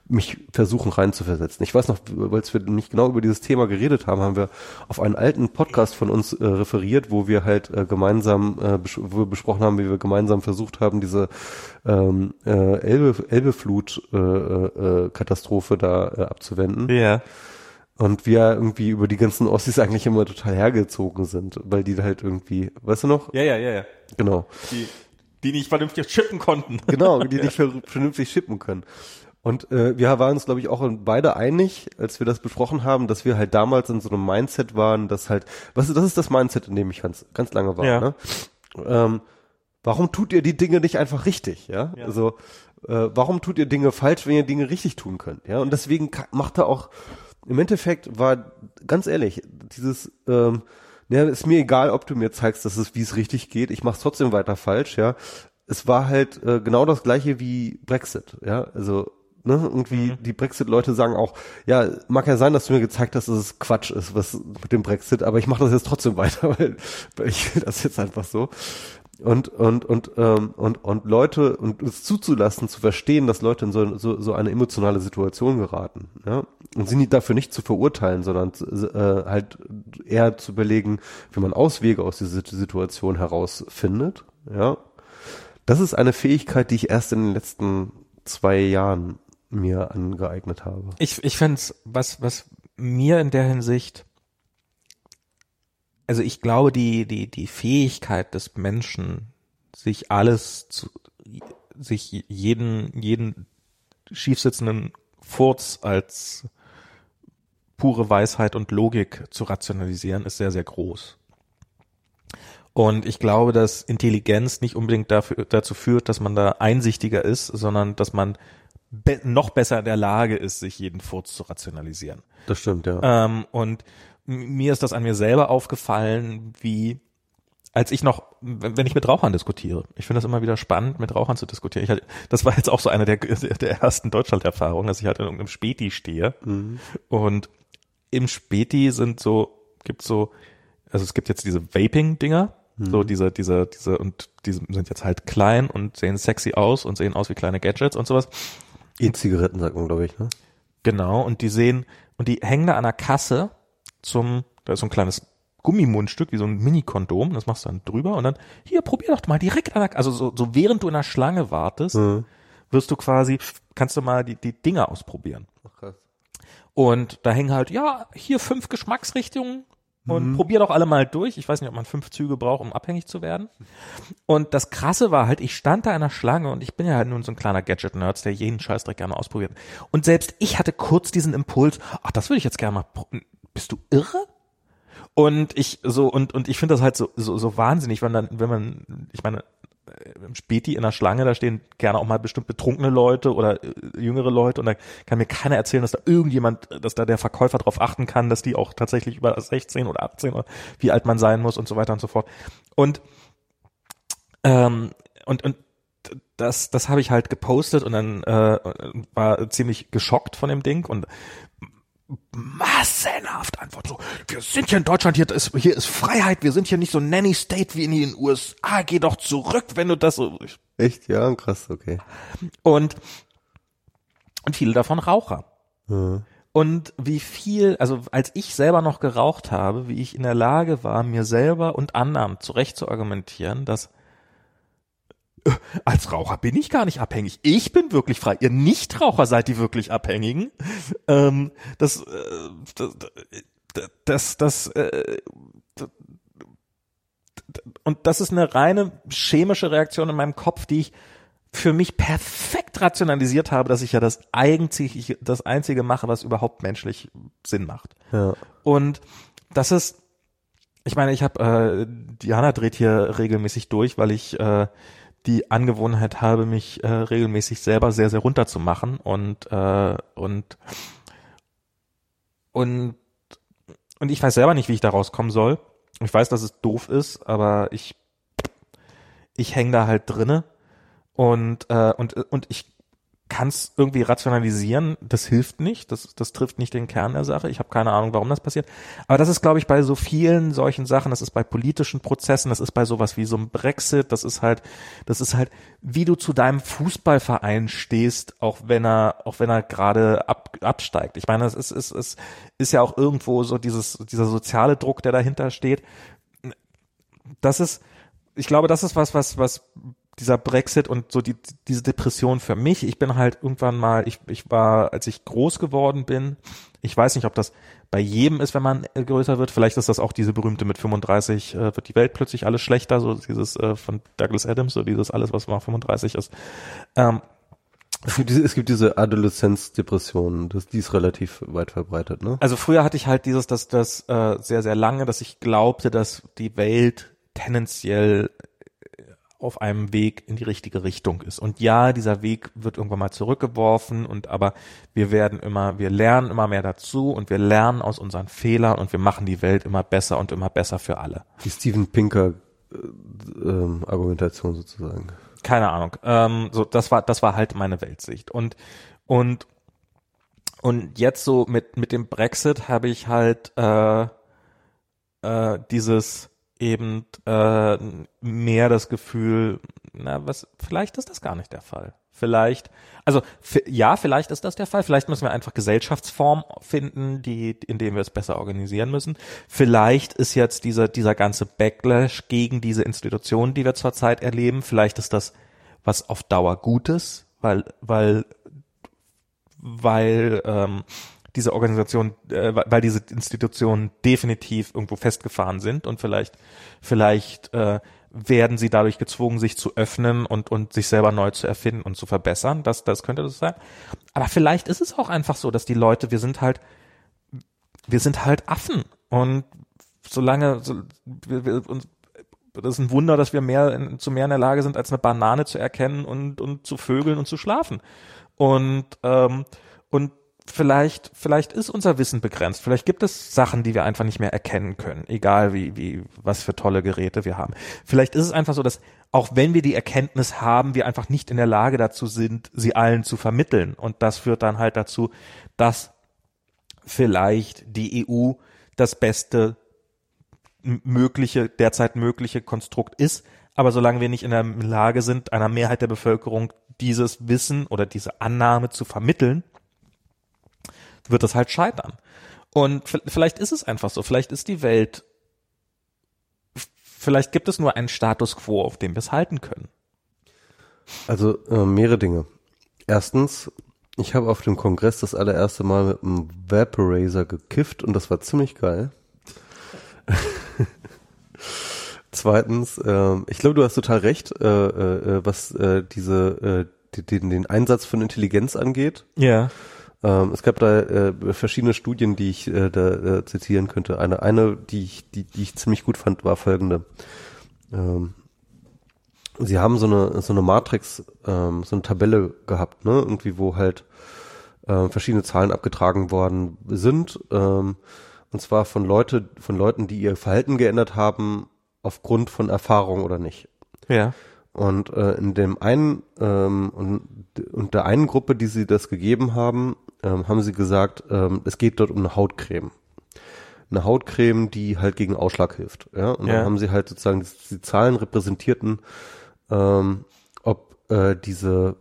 mich versuchen reinzuversetzen. Ich weiß noch, weil wir nicht genau über dieses Thema geredet haben, haben wir auf einen alten Podcast von uns äh, referiert, wo wir halt äh, gemeinsam, äh, bes wo wir besprochen haben, wie wir gemeinsam versucht haben, diese ähm, äh, Elbe, Elbeflut-Katastrophe äh, äh, da äh, abzuwenden. Ja. Und wir irgendwie über die ganzen Ossis eigentlich immer total hergezogen sind, weil die halt irgendwie, weißt du noch? Ja, ja, ja, ja. Genau. Die Die nicht vernünftig chippen konnten. Genau, die nicht vernünftig chippen können. Und äh, wir waren uns, glaube ich, auch beide einig, als wir das besprochen haben, dass wir halt damals in so einem Mindset waren, dass halt, was ist, das ist das Mindset, in dem ich ganz, ganz lange war. Ja. Ne? Ähm, warum tut ihr die Dinge nicht einfach richtig? Ja, ja. also äh, warum tut ihr Dinge falsch, wenn ihr Dinge richtig tun könnt? Ja, und deswegen macht er auch im Endeffekt war ganz ehrlich dieses ähm, ja, ist mir egal, ob du mir zeigst, dass es wie es richtig geht. Ich mach's trotzdem weiter falsch. Ja, es war halt äh, genau das gleiche wie Brexit. Ja, also Ne? Irgendwie mhm. die Brexit-Leute sagen auch, ja, mag ja sein, dass du mir gezeigt hast, dass es Quatsch ist, was mit dem Brexit, aber ich mache das jetzt trotzdem weiter, weil, weil ich will das jetzt einfach so. Und und und ähm, und und Leute und es zuzulassen, zu verstehen, dass Leute in so, so, so eine emotionale Situation geraten, ja, und sie nicht dafür nicht zu verurteilen, sondern äh, halt eher zu überlegen, wie man Auswege aus dieser Situation herausfindet, ja. Das ist eine Fähigkeit, die ich erst in den letzten zwei Jahren mir angeeignet habe. Ich, ich finde es, was, was mir in der Hinsicht, also ich glaube, die, die, die Fähigkeit des Menschen, sich alles zu, sich jeden, jeden schiefsitzenden Furz als pure Weisheit und Logik zu rationalisieren, ist sehr, sehr groß. Und ich glaube, dass Intelligenz nicht unbedingt dafür, dazu führt, dass man da einsichtiger ist, sondern dass man be noch besser in der Lage ist, sich jeden Furz zu rationalisieren. Das stimmt, ja. Ähm, und mir ist das an mir selber aufgefallen, wie als ich noch, wenn ich mit Rauchern diskutiere, ich finde das immer wieder spannend, mit Rauchern zu diskutieren. Ich hatte, das war jetzt auch so eine der, der ersten Deutschland-Erfahrungen, dass ich halt in irgendeinem Späti stehe. Mhm. Und im Späti sind so, gibt so, also es gibt jetzt diese Vaping-Dinger, so mhm. diese, diese, diese, und die sind jetzt halt klein und sehen sexy aus und sehen aus wie kleine Gadgets und sowas. E-Zigaretten sagt man, glaube ich, ne? Genau, und die sehen, und die hängen da an der Kasse zum, da ist so ein kleines Gummimundstück, wie so ein Mini-Kondom, das machst du dann drüber und dann, hier, probier doch mal direkt an der, also so, so während du in der Schlange wartest, mhm. wirst du quasi, kannst du mal die, die Dinger ausprobieren. Krass. Und da hängen halt, ja, hier fünf Geschmacksrichtungen, und mhm. probier doch alle mal durch. Ich weiß nicht, ob man fünf Züge braucht, um abhängig zu werden. Und das Krasse war halt, ich stand da in der Schlange und ich bin ja halt nun so ein kleiner Gadget-Nerd, der jeden Scheißdreck gerne ausprobiert. Und selbst ich hatte kurz diesen Impuls, ach, das würde ich jetzt gerne mal, bist du irre? Und ich so, und, und ich finde das halt so, so, so wahnsinnig, wenn dann, wenn man, ich meine, äh, im Späti in der Schlange, da stehen gerne auch mal bestimmt betrunkene Leute oder äh, jüngere Leute und da kann mir keiner erzählen, dass da irgendjemand, dass da der Verkäufer darauf achten kann, dass die auch tatsächlich über 16 oder 18 oder wie alt man sein muss und so weiter und so fort. Und ähm, und und das das habe ich halt gepostet und dann äh, war ziemlich geschockt von dem Ding und massenhaft Antwort so, wir sind hier in Deutschland, hier ist, hier ist Freiheit, wir sind hier nicht so Nanny State wie in den USA, geh doch zurück, wenn du das so. Echt? Ja, krass, okay. Und, und viele davon Raucher. Mhm. Und wie viel, also als ich selber noch geraucht habe, wie ich in der Lage war, mir selber und anderen zurecht zu argumentieren, dass als Raucher bin ich gar nicht abhängig. Ich bin wirklich frei. Ihr Nichtraucher seid die wirklich Abhängigen. Ähm, das, äh, das, das, das, äh, und das ist eine reine chemische Reaktion in meinem Kopf, die ich für mich perfekt rationalisiert habe, dass ich ja das einzige, das einzige mache, was überhaupt menschlich Sinn macht. Ja. Und das ist, ich meine, ich habe äh, Diana dreht hier regelmäßig durch, weil ich äh, die Angewohnheit habe, mich äh, regelmäßig selber sehr, sehr runterzumachen und, äh, und, und, und ich weiß selber nicht, wie ich da rauskommen soll. Ich weiß, dass es doof ist, aber ich, ich hänge da halt drinne und, äh, und, und ich kann es irgendwie rationalisieren, das hilft nicht, das, das trifft nicht den Kern der Sache. Ich habe keine Ahnung, warum das passiert. Aber das ist, glaube ich, bei so vielen solchen Sachen, das ist bei politischen Prozessen, das ist bei sowas wie so einem Brexit, das ist halt, das ist halt, wie du zu deinem Fußballverein stehst, auch wenn er, auch wenn er gerade ab, absteigt. Ich meine, es ist, es ist, ist ja auch irgendwo so dieses, dieser soziale Druck, der dahinter steht. Das ist, ich glaube, das ist was, was, was dieser Brexit und so die, diese Depression für mich. Ich bin halt irgendwann mal, ich, ich war, als ich groß geworden bin, ich weiß nicht, ob das bei jedem ist, wenn man äh, größer wird. Vielleicht ist das auch diese berühmte mit 35 äh, wird die Welt plötzlich alles schlechter, so dieses äh, von Douglas Adams, so dieses alles, was mal 35 ist. Ähm, es gibt diese, es gibt diese Adoleszenzdepression, das, die ist relativ weit verbreitet, ne? Also früher hatte ich halt dieses, dass das äh, sehr, sehr lange, dass ich glaubte, dass die Welt tendenziell auf einem Weg in die richtige Richtung ist. Und ja, dieser Weg wird irgendwann mal zurückgeworfen und aber wir werden immer, wir lernen immer mehr dazu und wir lernen aus unseren Fehlern und wir machen die Welt immer besser und immer besser für alle. Die Steven Pinker äh, ähm, Argumentation sozusagen. Keine Ahnung. Ähm, so, das war, das war halt meine Weltsicht. Und, und, und jetzt so mit, mit dem Brexit habe ich halt äh, äh, dieses eben äh, mehr das Gefühl, na, was, vielleicht ist das gar nicht der Fall. Vielleicht, also ja, vielleicht ist das der Fall. Vielleicht müssen wir einfach Gesellschaftsform finden, die, in denen wir es besser organisieren müssen. Vielleicht ist jetzt dieser dieser ganze Backlash gegen diese Institutionen, die wir zurzeit erleben, vielleicht ist das was auf Dauer Gutes, weil weil weil ähm, diese Organisation, äh, weil diese Institutionen definitiv irgendwo festgefahren sind und vielleicht, vielleicht äh, werden sie dadurch gezwungen, sich zu öffnen und, und sich selber neu zu erfinden und zu verbessern. Das, das könnte das sein. Aber vielleicht ist es auch einfach so, dass die Leute, wir sind halt, wir sind halt Affen und solange, so, wir, wir, uns, das ist ein Wunder, dass wir mehr zu mehr in der Lage sind, als eine Banane zu erkennen und, und zu vögeln und zu schlafen. Und, ähm, und vielleicht, vielleicht ist unser Wissen begrenzt. Vielleicht gibt es Sachen, die wir einfach nicht mehr erkennen können, egal wie, wie, was für tolle Geräte wir haben. Vielleicht ist es einfach so, dass auch wenn wir die Erkenntnis haben, wir einfach nicht in der Lage dazu sind, sie allen zu vermitteln. Und das führt dann halt dazu, dass vielleicht die EU das beste mögliche, derzeit mögliche Konstrukt ist. Aber solange wir nicht in der Lage sind, einer Mehrheit der Bevölkerung dieses Wissen oder diese Annahme zu vermitteln, wird das halt scheitern. Und vielleicht ist es einfach so, vielleicht ist die Welt, vielleicht gibt es nur einen Status quo, auf dem wir es halten können. Also äh, mehrere Dinge. Erstens, ich habe auf dem Kongress das allererste Mal mit einem Vaporizer gekifft und das war ziemlich geil. Zweitens, äh, ich glaube, du hast total recht, äh, äh, was äh, diese äh, den, den Einsatz von Intelligenz angeht. Ja. Ähm, es gab da äh, verschiedene Studien, die ich äh, da äh, zitieren könnte. Eine, eine, die ich, die, die ich ziemlich gut fand, war folgende. Ähm, sie haben so eine, so eine Matrix, ähm, so eine Tabelle gehabt, ne, irgendwie, wo halt äh, verschiedene Zahlen abgetragen worden sind, ähm, und zwar von Leute, von Leuten, die ihr Verhalten geändert haben, aufgrund von Erfahrung oder nicht. Ja. Und äh, in dem einen ähm, und, und der einen Gruppe, die sie das gegeben haben, ähm, haben sie gesagt, ähm, es geht dort um eine Hautcreme. Eine Hautcreme, die halt gegen Ausschlag hilft. Ja? Und ja. dann haben sie halt sozusagen die, die Zahlen repräsentierten, ähm, ob äh, diese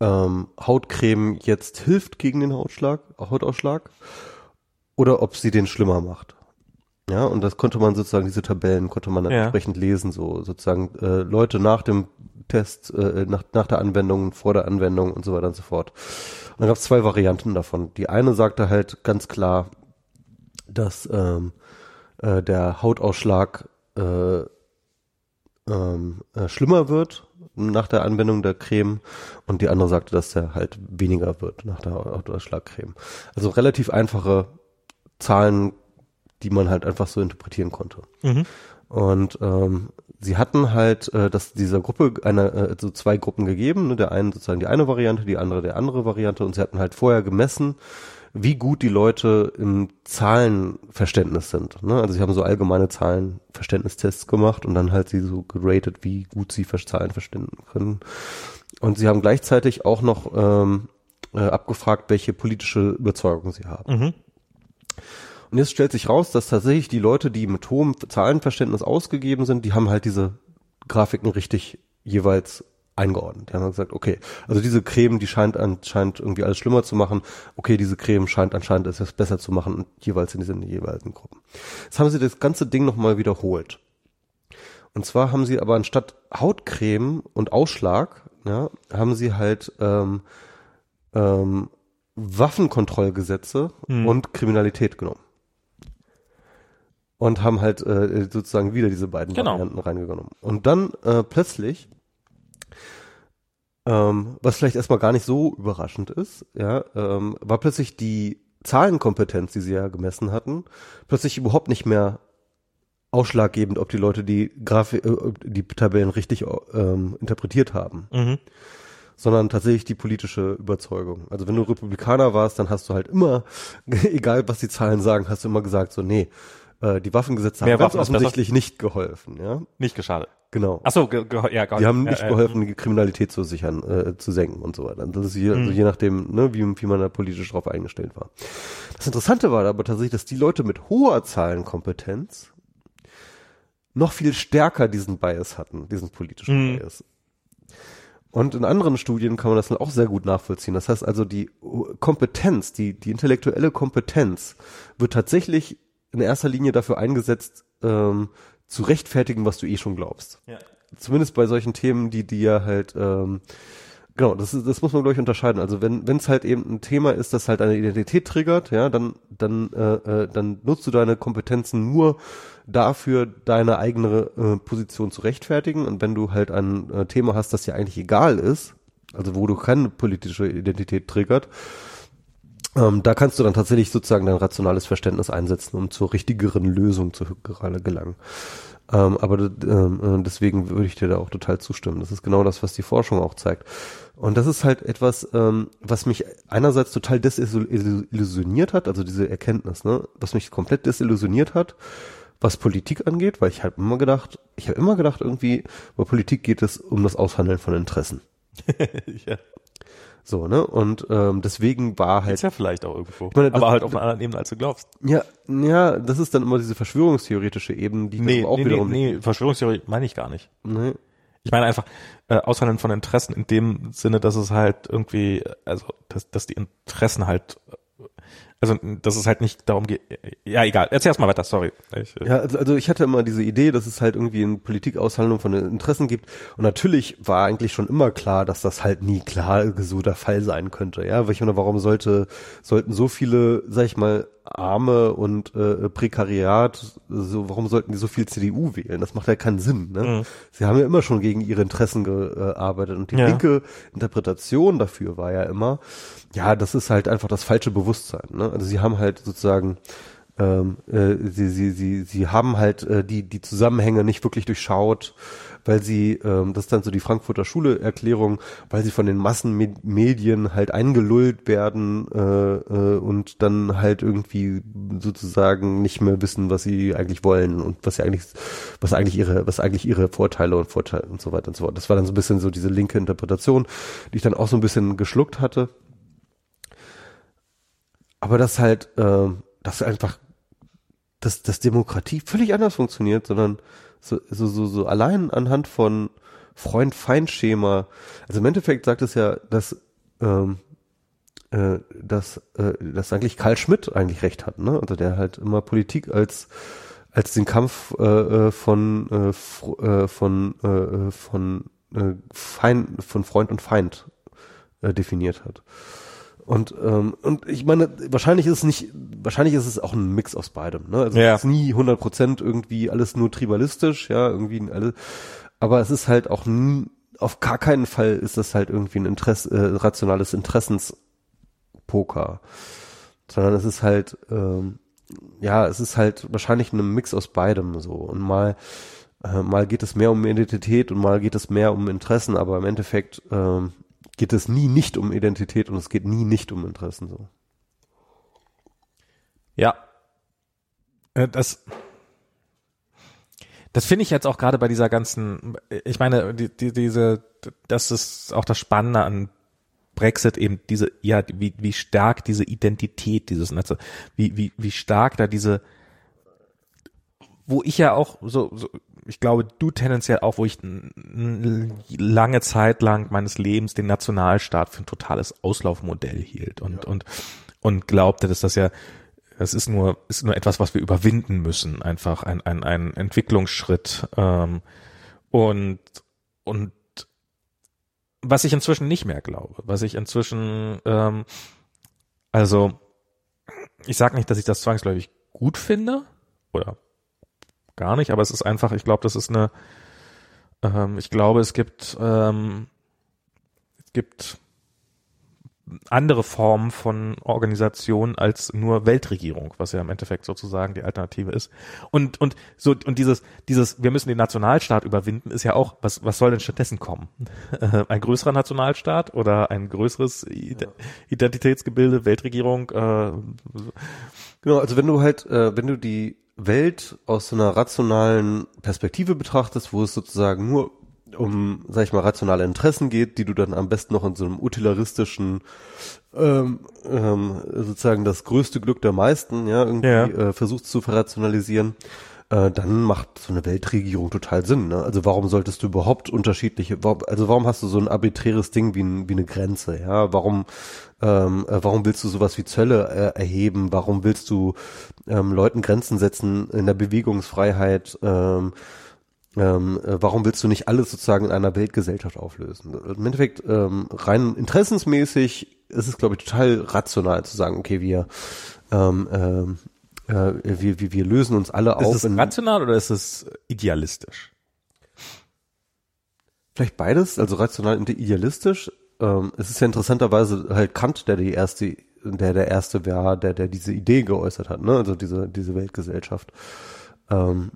ähm, Hautcreme jetzt hilft gegen den Hautschlag, Hautausschlag oder ob sie den schlimmer macht. Ja, und das konnte man sozusagen, diese Tabellen konnte man ja. entsprechend lesen, so sozusagen äh, Leute nach dem Test, äh, nach, nach der Anwendung, vor der Anwendung und so weiter und so fort. Und dann gab es zwei Varianten davon. Die eine sagte halt ganz klar, dass ähm, äh, der Hautausschlag äh, ähm, äh, schlimmer wird nach der Anwendung der Creme und die andere sagte, dass der halt weniger wird nach der Hautausschlagcreme. Also relativ einfache Zahlen, die man halt einfach so interpretieren konnte. Mhm. Und ähm, sie hatten halt, äh, dass dieser Gruppe eine, äh, so zwei Gruppen gegeben, ne, der eine sozusagen die eine Variante, die andere der andere Variante und sie hatten halt vorher gemessen, wie gut die Leute im Zahlenverständnis sind. Ne? Also sie haben so allgemeine Zahlenverständnistests gemacht und dann halt sie so geratet, wie gut sie Zahlen verstehen können. Und sie haben gleichzeitig auch noch ähm, äh, abgefragt, welche politische Überzeugung sie haben. Mhm. Und jetzt stellt sich raus, dass tatsächlich die Leute, die mit hohem Zahlenverständnis ausgegeben sind, die haben halt diese Grafiken richtig jeweils eingeordnet. Die haben gesagt, okay, also diese Creme, die scheint anscheinend irgendwie alles schlimmer zu machen. Okay, diese Creme scheint anscheinend etwas besser zu machen, jeweils in diesen jeweiligen Gruppen. Jetzt haben sie das ganze Ding nochmal wiederholt. Und zwar haben sie aber anstatt Hautcreme und Ausschlag, ja, haben sie halt ähm, ähm, Waffenkontrollgesetze Mhm. und Kriminalität genommen. Und haben halt äh, sozusagen wieder diese beiden Genau. Varianten reingenommen. Und dann äh, plötzlich, ähm, was vielleicht erstmal gar nicht so überraschend ist, ja, ähm, war plötzlich die Zahlenkompetenz, die sie ja gemessen hatten, plötzlich überhaupt nicht mehr ausschlaggebend, ob die Leute die Grafi äh, die Tabellen richtig ähm, interpretiert haben Mhm. sondern tatsächlich die politische Überzeugung. Also wenn du Republikaner warst, dann hast du halt immer, egal was die Zahlen sagen, hast du immer gesagt, so nee, äh, die Waffengesetze Mehr haben ganz Waffen besser. offensichtlich nicht geholfen, ja, Nicht geschadet. genau. Ach so, ge ge ja, Die haben nicht ja, geholfen, die Kriminalität zu sichern, äh, zu senken und so weiter. Das ist je, Mhm. also je nachdem, ne, wie, wie man da politisch drauf eingestellt war. Das Interessante war aber tatsächlich, dass die Leute mit hoher Zahlenkompetenz noch viel stärker diesen Bias hatten, diesen politischen Mhm. Bias. Und in anderen Studien kann man das dann auch sehr gut nachvollziehen. Das heißt also, die Kompetenz, die, die intellektuelle Kompetenz wird tatsächlich in erster Linie dafür eingesetzt, ähm, zu rechtfertigen, was du eh schon glaubst Ja. zumindest bei solchen Themen, die die ja halt ähm, genau, das ist, das muss man glaube ich unterscheiden. Also wenn wenn es halt eben ein Thema ist, das halt eine Identität triggert, ja, dann dann äh, äh, dann nutzt du deine Kompetenzen nur dafür, deine eigene äh, Position zu rechtfertigen. Und wenn du halt ein äh, Thema hast, das dir eigentlich egal ist, also wo du keine politische Identität triggert, ähm, da kannst du dann tatsächlich sozusagen dein rationales Verständnis einsetzen, um zur richtigeren Lösung zu gerade gelangen. Ähm, aber ähm, äh, deswegen würde ich dir da auch total zustimmen. Das ist genau das, was die Forschung auch zeigt. Und das ist halt etwas, ähm, was mich einerseits total desillusioniert hat, also diese Erkenntnis, ne, was mich komplett desillusioniert hat, was Politik angeht, weil ich habe immer gedacht, ich habe immer gedacht, irgendwie bei Politik geht es um das Aushandeln von Interessen. ja. So, ne? Und ähm, deswegen war halt Ist ja vielleicht auch irgendwo. meine, das- aber halt auf einer anderen Ebene, als du glaubst. Ja, ja, das ist dann immer diese verschwörungstheoretische Ebene, die Nee, auch nee, nee, wiederum nee, Verschwörungstheorie meine ich gar nicht. Nee. Ich meine einfach äh, Aushandeln von Interessen in dem Sinne, dass es halt irgendwie, also dass, dass die Interessen halt, also dass es halt nicht darum geht. Ja, egal. Erzähl erst mal weiter. Sorry. Ich, äh, Ja, also, also ich hatte immer diese Idee, dass es halt irgendwie in Politik Aushandlung von Interessen gibt. Und natürlich war eigentlich schon immer klar, dass das halt nie klar so der Fall sein könnte. Ja, weil ich meine, warum sollte, sollten so viele, sag ich mal, Arme und äh, Prekariat, so, warum sollten die so viel CDU wählen? Das macht ja keinen Sinn. Ne? Mhm. Sie haben ja immer schon gegen ihre Interessen gearbeitet. Und die Ja. linke Interpretation dafür war ja immer, ja, das ist halt einfach das falsche Bewusstsein. Ne? Also sie haben halt sozusagen ähm, äh, sie, sie, sie, sie haben halt äh, die, die Zusammenhänge nicht wirklich durchschaut, weil sie, ähm, das ist dann so die Frankfurter Schule-Erklärung, weil sie von den Massenmedien halt eingelullt werden äh, äh, und dann halt irgendwie sozusagen nicht mehr wissen, was sie eigentlich wollen und was sie eigentlich, was eigentlich ihre, was eigentlich ihre Vorteile und Vorteile und so weiter und so fort. Das war dann so ein bisschen so diese linke Interpretation, die ich dann auch so ein bisschen geschluckt hatte. Aber das halt, ähm, das einfach, dass, dass Demokratie völlig anders funktioniert, sondern so, so, so, so allein anhand von Freund-Feind-Schema. Also im Endeffekt sagt es ja, dass, ähm, äh, dass, äh, dass eigentlich Karl Schmidt eigentlich recht hat, ne? Also der halt immer Politik als als den Kampf äh, äh, von äh, äh, von äh, äh, von äh, Feind von Freund und Feind äh, definiert hat. Und ähm, und ich meine, wahrscheinlich ist es nicht, wahrscheinlich ist es auch ein Mix aus beidem. Ne? Also Ja. es ist nie 100 Prozent irgendwie alles nur tribalistisch, ja, irgendwie alle. Aber es ist halt auch nie, auf gar keinen Fall ist das halt irgendwie ein Interesse, äh, rationales Interessenspoker, sondern es ist halt, ähm, ja, es ist halt wahrscheinlich ein Mix aus beidem so. Und mal, äh, mal geht es mehr um Identität und mal geht es mehr um Interessen, aber im Endeffekt ähm, geht es nie nicht um Identität und es geht nie nicht um Interessen so. Ja. Äh, Das, das finde ich jetzt auch gerade bei dieser ganzen, ich meine, die, die, diese, das ist auch das Spannende an Brexit eben diese, ja, wie, wie stark diese Identität dieses Netzes, wie, wie, wie stark da diese, wo ich ja auch so, so ich glaube, du tendenziell auch, wo ich lange Zeit lang meines Lebens den Nationalstaat für ein totales Auslaufmodell hielt und, und, und glaubte, dass das ja es ist nur, ist nur etwas, was wir überwinden müssen, einfach ein, ein, ein Entwicklungsschritt. Ähm, und, und was ich inzwischen nicht mehr glaube, was ich inzwischen, ähm, also ich sage nicht, dass ich das zwangsläufig gut finde oder gar nicht, aber es ist einfach, ich glaube, das ist eine, ähm, ich glaube, es gibt, ähm, es gibt andere Formen von Organisation als nur Weltregierung, was ja im Endeffekt sozusagen die Alternative ist. Und und so und dieses dieses wir müssen den Nationalstaat überwinden ist ja auch was was soll denn stattdessen kommen? ein größerer Nationalstaat oder ein größeres Identitätsgebilde Weltregierung? Äh, genau, also wenn du halt äh, wenn du die Welt aus so einer rationalen Perspektive betrachtest, wo es sozusagen nur um, sag ich mal, rationale Interessen geht, die du dann am besten noch in so einem utilitaristischen, ähm, ähm, sozusagen das größte Glück der meisten, ja, irgendwie ja. Äh, versuchst zu verrationalisieren, äh, dann macht so eine Weltregierung total Sinn. Ne? Also warum solltest du überhaupt unterschiedliche, also warum hast du so ein arbiträres Ding wie, wie eine Grenze, ja? Warum ähm, äh, warum willst du sowas wie Zölle äh, erheben? Warum willst du ähm, Leuten Grenzen setzen in der Bewegungsfreiheit? Ähm, ähm, äh, warum willst du nicht alles sozusagen in einer Weltgesellschaft auflösen? Im Endeffekt ähm, rein interessensmäßig ist es, glaube ich, total rational zu sagen, okay, wir ähm, ähm, äh, wir, wir, wir lösen uns alle ist auf. Ist es rational oder ist es idealistisch? Vielleicht beides, also rational und idealistisch. Ähm, es ist ja interessanterweise halt Kant, der die erste, der der erste war, der der diese Idee geäußert hat, ne? Also diese diese Weltgesellschaft. Ähm,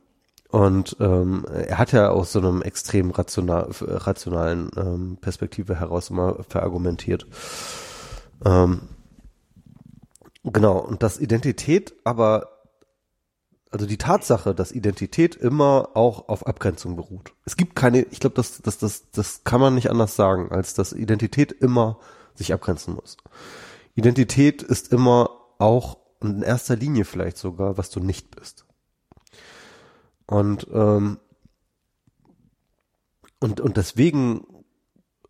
und ähm, er hat ja aus so einem extrem rational, rationalen ähm, Perspektive heraus immer verargumentiert. Ähm, genau, und dass Identität aber, also die Tatsache, dass Identität immer auch auf Abgrenzung beruht. Es gibt keine, ich glaube, das, das, das, das kann man nicht anders sagen, als dass Identität immer sich abgrenzen muss. Identität ist immer auch in erster Linie vielleicht sogar, was du nicht bist. Und, ähm, und, und deswegen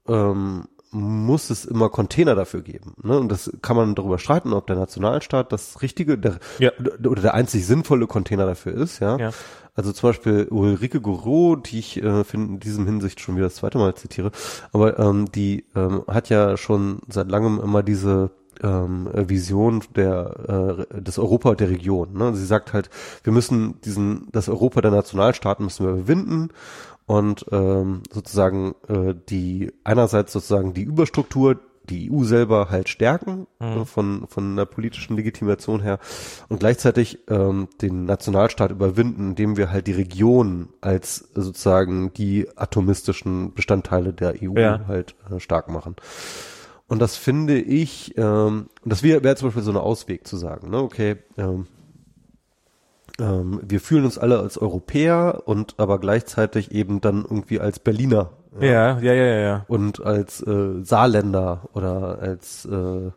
ähm, muss es immer Container dafür geben. Ne? Und das kann man darüber streiten, ob der Nationalstaat das richtige der, ja. oder der einzig sinnvolle Container dafür ist. Ja. ja. Also zum Beispiel Ulrike Gouraud, die ich äh, in diesem Hinsicht schon wieder das zweite Mal zitiere, aber ähm, die ähm, hat ja schon seit langem immer diese ähm, Vision der äh, des Europa der Region. Ne? Sie sagt halt, wir müssen diesen das Europa der Nationalstaaten müssen wir überwinden und ähm, sozusagen äh, die einerseits sozusagen die Überstruktur die EU selber halt stärken mhm. von von der politischen Legitimation her und gleichzeitig ähm, den Nationalstaat überwinden, indem wir halt die Region als sozusagen die atomistischen Bestandteile der EU ja. halt äh, stark machen. Und das finde ich, ähm, das wäre wär zum Beispiel so ein Ausweg zu sagen, ne, okay, ähm, ähm, wir fühlen uns alle als Europäer und aber gleichzeitig eben dann irgendwie als Berliner. Ja, ja, ja, ja. ja. Und als äh, Saarländer oder als äh,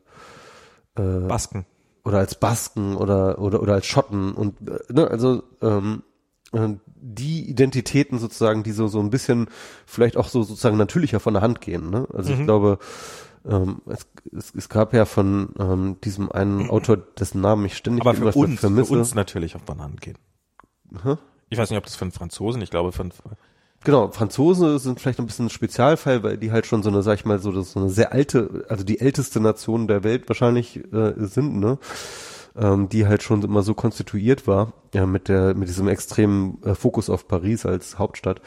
äh, Basken. Oder als Basken oder oder oder als Schotten und äh, ne, also ähm, äh, die Identitäten sozusagen, die so so ein bisschen vielleicht auch so sozusagen natürlicher von der Hand gehen. Ne? Also mhm. ich glaube, ähm, es, es, es gab ja von ähm, diesem einen Autor, dessen Namen ich ständig Aber für uns, vermisse. für uns natürlich auf Bananen gehen. Huh? Ich weiß nicht, ob das für einen Franzosen, ich glaube für einen Genau, Franzosen sind vielleicht ein bisschen ein Spezialfall, weil die halt schon so eine, sag ich mal, so, so eine sehr alte, also die älteste Nation der Welt wahrscheinlich äh, sind, ne? Ähm, die halt schon immer so konstituiert war, ja, mit der, mit diesem extremen äh, Fokus auf Paris als Hauptstadt.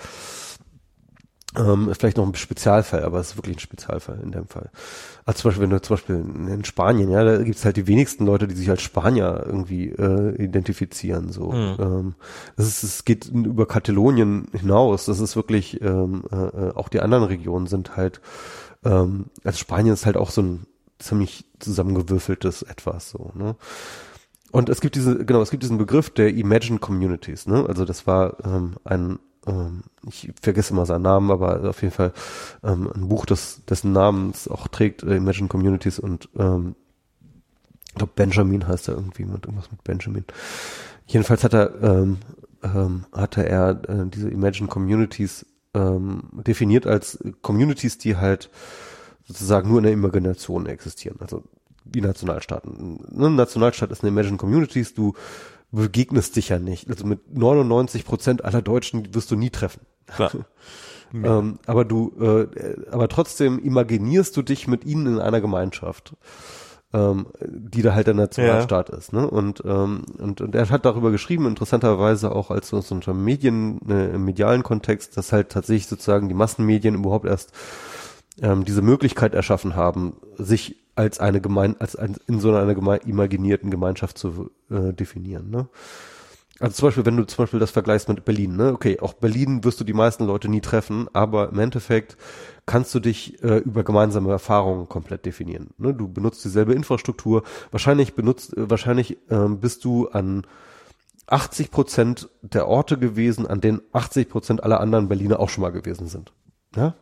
Ähm, vielleicht noch ein Spezialfall, aber es ist wirklich ein Spezialfall in dem Fall. Also zum Beispiel, wenn du zum Beispiel in Spanien, ja, da gibt es halt die wenigsten Leute, die sich als Spanier irgendwie äh, identifizieren. So, mhm. ähm, das ist, es geht über Katalonien hinaus. Das ist wirklich ähm, äh, äh, auch die anderen Regionen sind halt. Ähm, also Spanien ist halt auch so ein ziemlich zusammengewürfeltes etwas so. Ne? Und es gibt diese, genau, es gibt diesen Begriff der Imagine Communities. Ne? Also das war ähm, ein ähm, ich vergesse mal seinen Namen, aber auf jeden Fall ähm, ein Buch, das dessen Namens auch trägt, äh, Imagine Communities und ähm, ich glaube Benjamin heißt er irgendwie mit irgendwas mit Benjamin. Jedenfalls hat er ähm, ähm, hatte er äh, diese Imagine Communities ähm, definiert als Communities, die halt sozusagen nur in der Imagination existieren. Also wie Nationalstaaten. Ein Nationalstaat ist eine Imagined Communities, du begegnest dich ja nicht. Also mit 99 Prozent aller Deutschen wirst du nie treffen. Klar. Ähm, aber du, äh, aber trotzdem imaginierst du dich mit ihnen in einer Gemeinschaft, ähm, die da halt der Nationalstaat ist. Ne? Und, ähm, und, und er hat darüber geschrieben, interessanterweise auch als so, unter Medien, äh, im medialen Kontext, dass halt tatsächlich sozusagen die Massenmedien überhaupt erst ähm, diese Möglichkeit erschaffen haben, sich als eine Gemein, als ein, in so einer geme imaginierten Gemeinschaft zu äh, definieren. Ne? Also zum Beispiel, wenn du zum Beispiel das vergleichst mit Berlin, ne? Okay, auch Berlin wirst du die meisten Leute nie treffen, aber im Endeffekt kannst du dich äh, über gemeinsame Erfahrungen komplett definieren. Ne? Du benutzt dieselbe Infrastruktur. Wahrscheinlich benutzt, äh, wahrscheinlich ähm, bist du an 80 Prozent der Orte gewesen, an denen 80 Prozent aller anderen Berliner auch schon mal gewesen sind. Ja?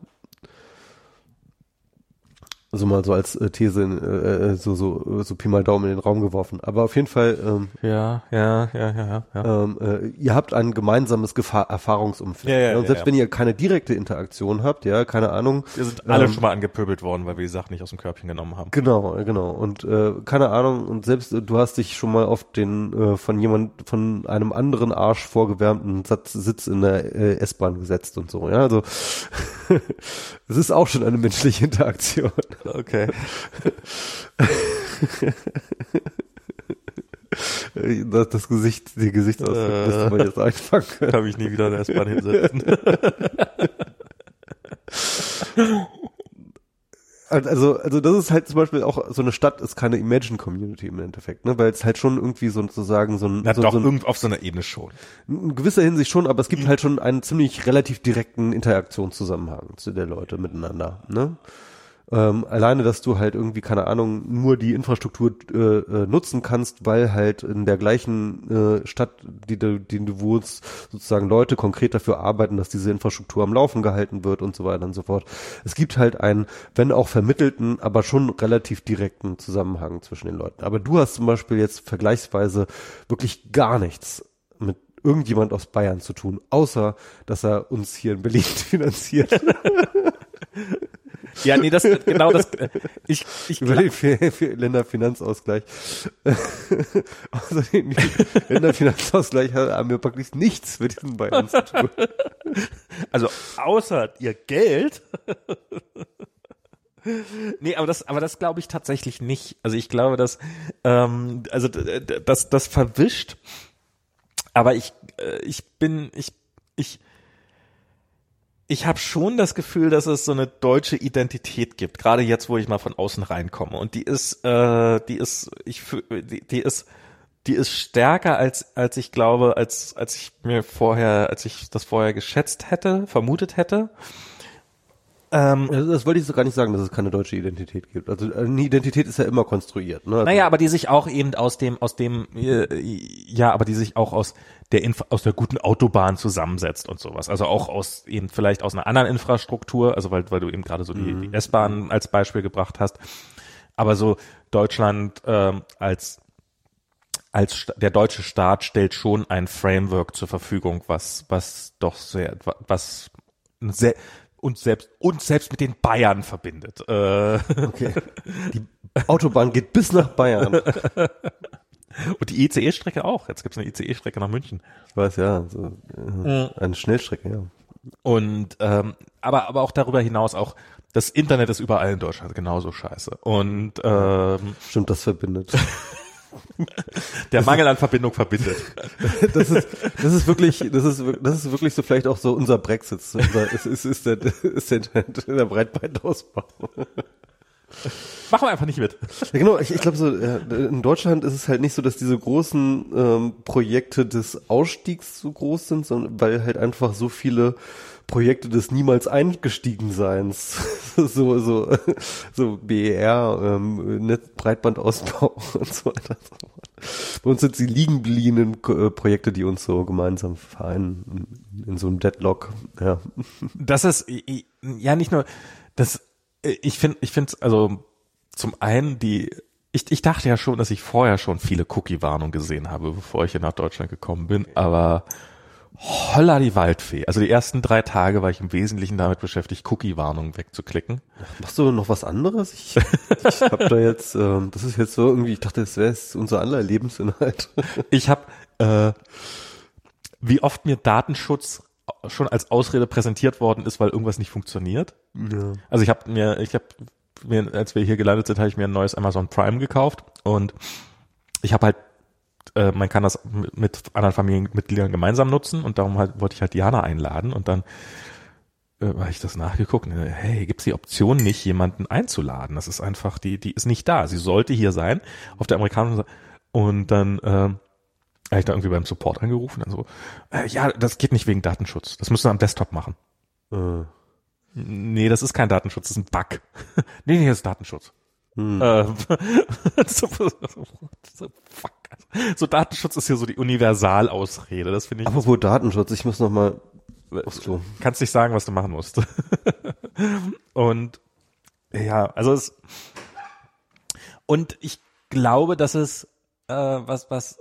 Also mal so als äh, These, äh, äh, so, so, so Pi mal Daumen in den Raum geworfen. Aber auf jeden Fall, ähm, Ja, ja, ja, ja, ja. ähm, äh, ihr habt ein gemeinsames Gefahr Erfahrungsumfeld. Ja, ja, und ja, selbst ja. wenn ihr keine direkte Interaktion habt, ja, keine Ahnung. Wir sind alle ähm, schon mal angepöbelt worden, weil wir die Sachen nicht aus dem Körbchen genommen haben. Genau, genau. Und äh, keine Ahnung, und selbst äh, du hast dich schon mal auf den äh, von jemand, von einem anderen Arsch vorgewärmten Satz, Sitz in der äh, S-Bahn gesetzt und so, ja. Also es ist auch schon eine menschliche Interaktion. Okay. Das, das Gesicht, die Gesichtsausdruck Äh. müsste man jetzt einfangen können. Kann mich nie wieder in der S-Bahn hinsetzen. Also, also das ist halt zum Beispiel auch so eine Stadt ist keine Imagine Community im Endeffekt, ne, weil es halt schon irgendwie so sozusagen so ein, Na so, doch, so ein auf so einer Ebene schon. in gewisser Hinsicht schon, aber es gibt halt schon einen ziemlich relativ direkten Interaktionszusammenhang zu der Leute miteinander. Ne? Ähm, alleine, dass du halt irgendwie, keine Ahnung, nur die Infrastruktur äh, äh, nutzen kannst, weil halt in der gleichen äh, Stadt, die du, die du wohnst, sozusagen Leute konkret dafür arbeiten, dass diese Infrastruktur am Laufen gehalten wird und so weiter und so fort. Es gibt halt einen, wenn auch vermittelten, aber schon relativ direkten Zusammenhang zwischen den Leuten. Aber du hast zum Beispiel jetzt vergleichsweise wirklich gar nichts mit irgendjemand aus Bayern zu tun, außer dass er uns hier in Berlin finanziert. Ja, nee, das, genau das, ich, ich, über den für, für Länderfinanzausgleich. Außerdem Länderfinanzausgleich haben wir praktisch nichts mit diesen Bayern zu tun. also außer ihr Geld. nee, aber das, aber das glaube ich tatsächlich nicht. Also ich glaube, dass, ähm, also das, das verwischt. Aber ich, äh, ich bin, ich, ich, ich habe schon das Gefühl, dass es so eine deutsche Identität gibt, gerade jetzt, wo ich mal von außen reinkomme. Und die ist, äh, die ist, ich, die, die ist, die ist stärker als, als ich glaube, als, als ich mir vorher, als ich das vorher geschätzt hätte, vermutet hätte. Ähm, Das, wollte ich so gar nicht sagen, dass es keine deutsche Identität gibt. Also eine Identität ist ja immer konstruiert. Ne? Also, Naja, aber die sich auch eben aus dem, aus dem, äh, ja, aber die sich auch aus der Inf aus der guten Autobahn zusammensetzt und sowas. Also auch aus eben vielleicht aus einer anderen Infrastruktur, also weil, weil du eben gerade so die, die S-Bahn als Beispiel gebracht hast. Aber so Deutschland ähm, als als der deutsche Staat stellt schon ein Framework zur Verfügung, was was doch sehr was sehr und selbst und selbst mit den Bayern verbindet. Äh, Okay. Die Autobahn geht bis nach Bayern. Und die ICE-Strecke auch. Jetzt gibt es eine ICE-Strecke nach München. Ich weiß ja, so, äh, eine Schnellstrecke, ja. Und ähm, aber aber auch darüber hinaus auch das Internet ist überall in Deutschland genauso scheiße. Und ähm, Stimmt, das verbindet. der Mangel an Verbindung verbindet. Das ist, das ist wirklich, das ist, das ist wirklich so vielleicht auch so unser Brexit. Unser, es ist, ist der, ist der, der Breitbandausbau. Machen wir einfach nicht mit. Ja, genau, ich, ich glaube so, in Deutschland ist es halt nicht so, dass diese großen ähm, Projekte des Ausstiegs so groß sind, sondern weil halt einfach so viele Projekte des niemals Eingestiegenseins, so, so, so BER, ähm, Netz, Breitbandausbau und so weiter. Bei uns sind die liegen gebliebenen äh, Projekte, die uns so gemeinsam vereinen, in, so einem Deadlock, ja. Das ist ja nicht nur das. Ich finde, ich finde also zum einen die. Ich, ich dachte ja schon, dass ich vorher schon viele Cookie-Warnungen gesehen habe, bevor ich hier nach Deutschland gekommen bin, aber Holla die Waldfee. Also die ersten drei Tage war ich im Wesentlichen damit beschäftigt, Cookie-Warnungen wegzuklicken. Machst du noch was anderes? Ich, ich habe da jetzt, ähm, das ist jetzt so irgendwie, ich dachte, das wäre jetzt unser aller Lebensinhalt. Ich habe, äh, wie oft mir Datenschutz schon als Ausrede präsentiert worden ist, weil irgendwas nicht funktioniert. Ja. Also ich habe mir, ich habe mir, als wir hier gelandet sind, habe ich mir ein neues Amazon Prime gekauft und ich habe halt, äh, man kann das mit, anderen Familienmitgliedern gemeinsam nutzen und darum halt, wollte ich halt Diana einladen und dann äh, habe ich das nachgeguckt. Und, hey, gibt's die Option nicht, jemanden einzuladen? Das ist einfach, die, die ist nicht da. Sie sollte hier sein auf der amerikanischen Seite. Und dann äh, habe ich da irgendwie beim Support angerufen, dann so, äh, ja, das geht nicht wegen Datenschutz. Das müssen wir am Desktop machen. Äh, Nee, das ist kein Datenschutz, das ist ein Bug. nee, nee, das ist Datenschutz. Hm. Äh, so, so, so, fuck. so Datenschutz ist hier so die Universalausrede, das finde ich. Aber wo Datenschutz? Ich muss noch mal aufs Klo. kannst nicht sagen, was du machen musst. und ja, also es und ich glaube, dass es äh, was was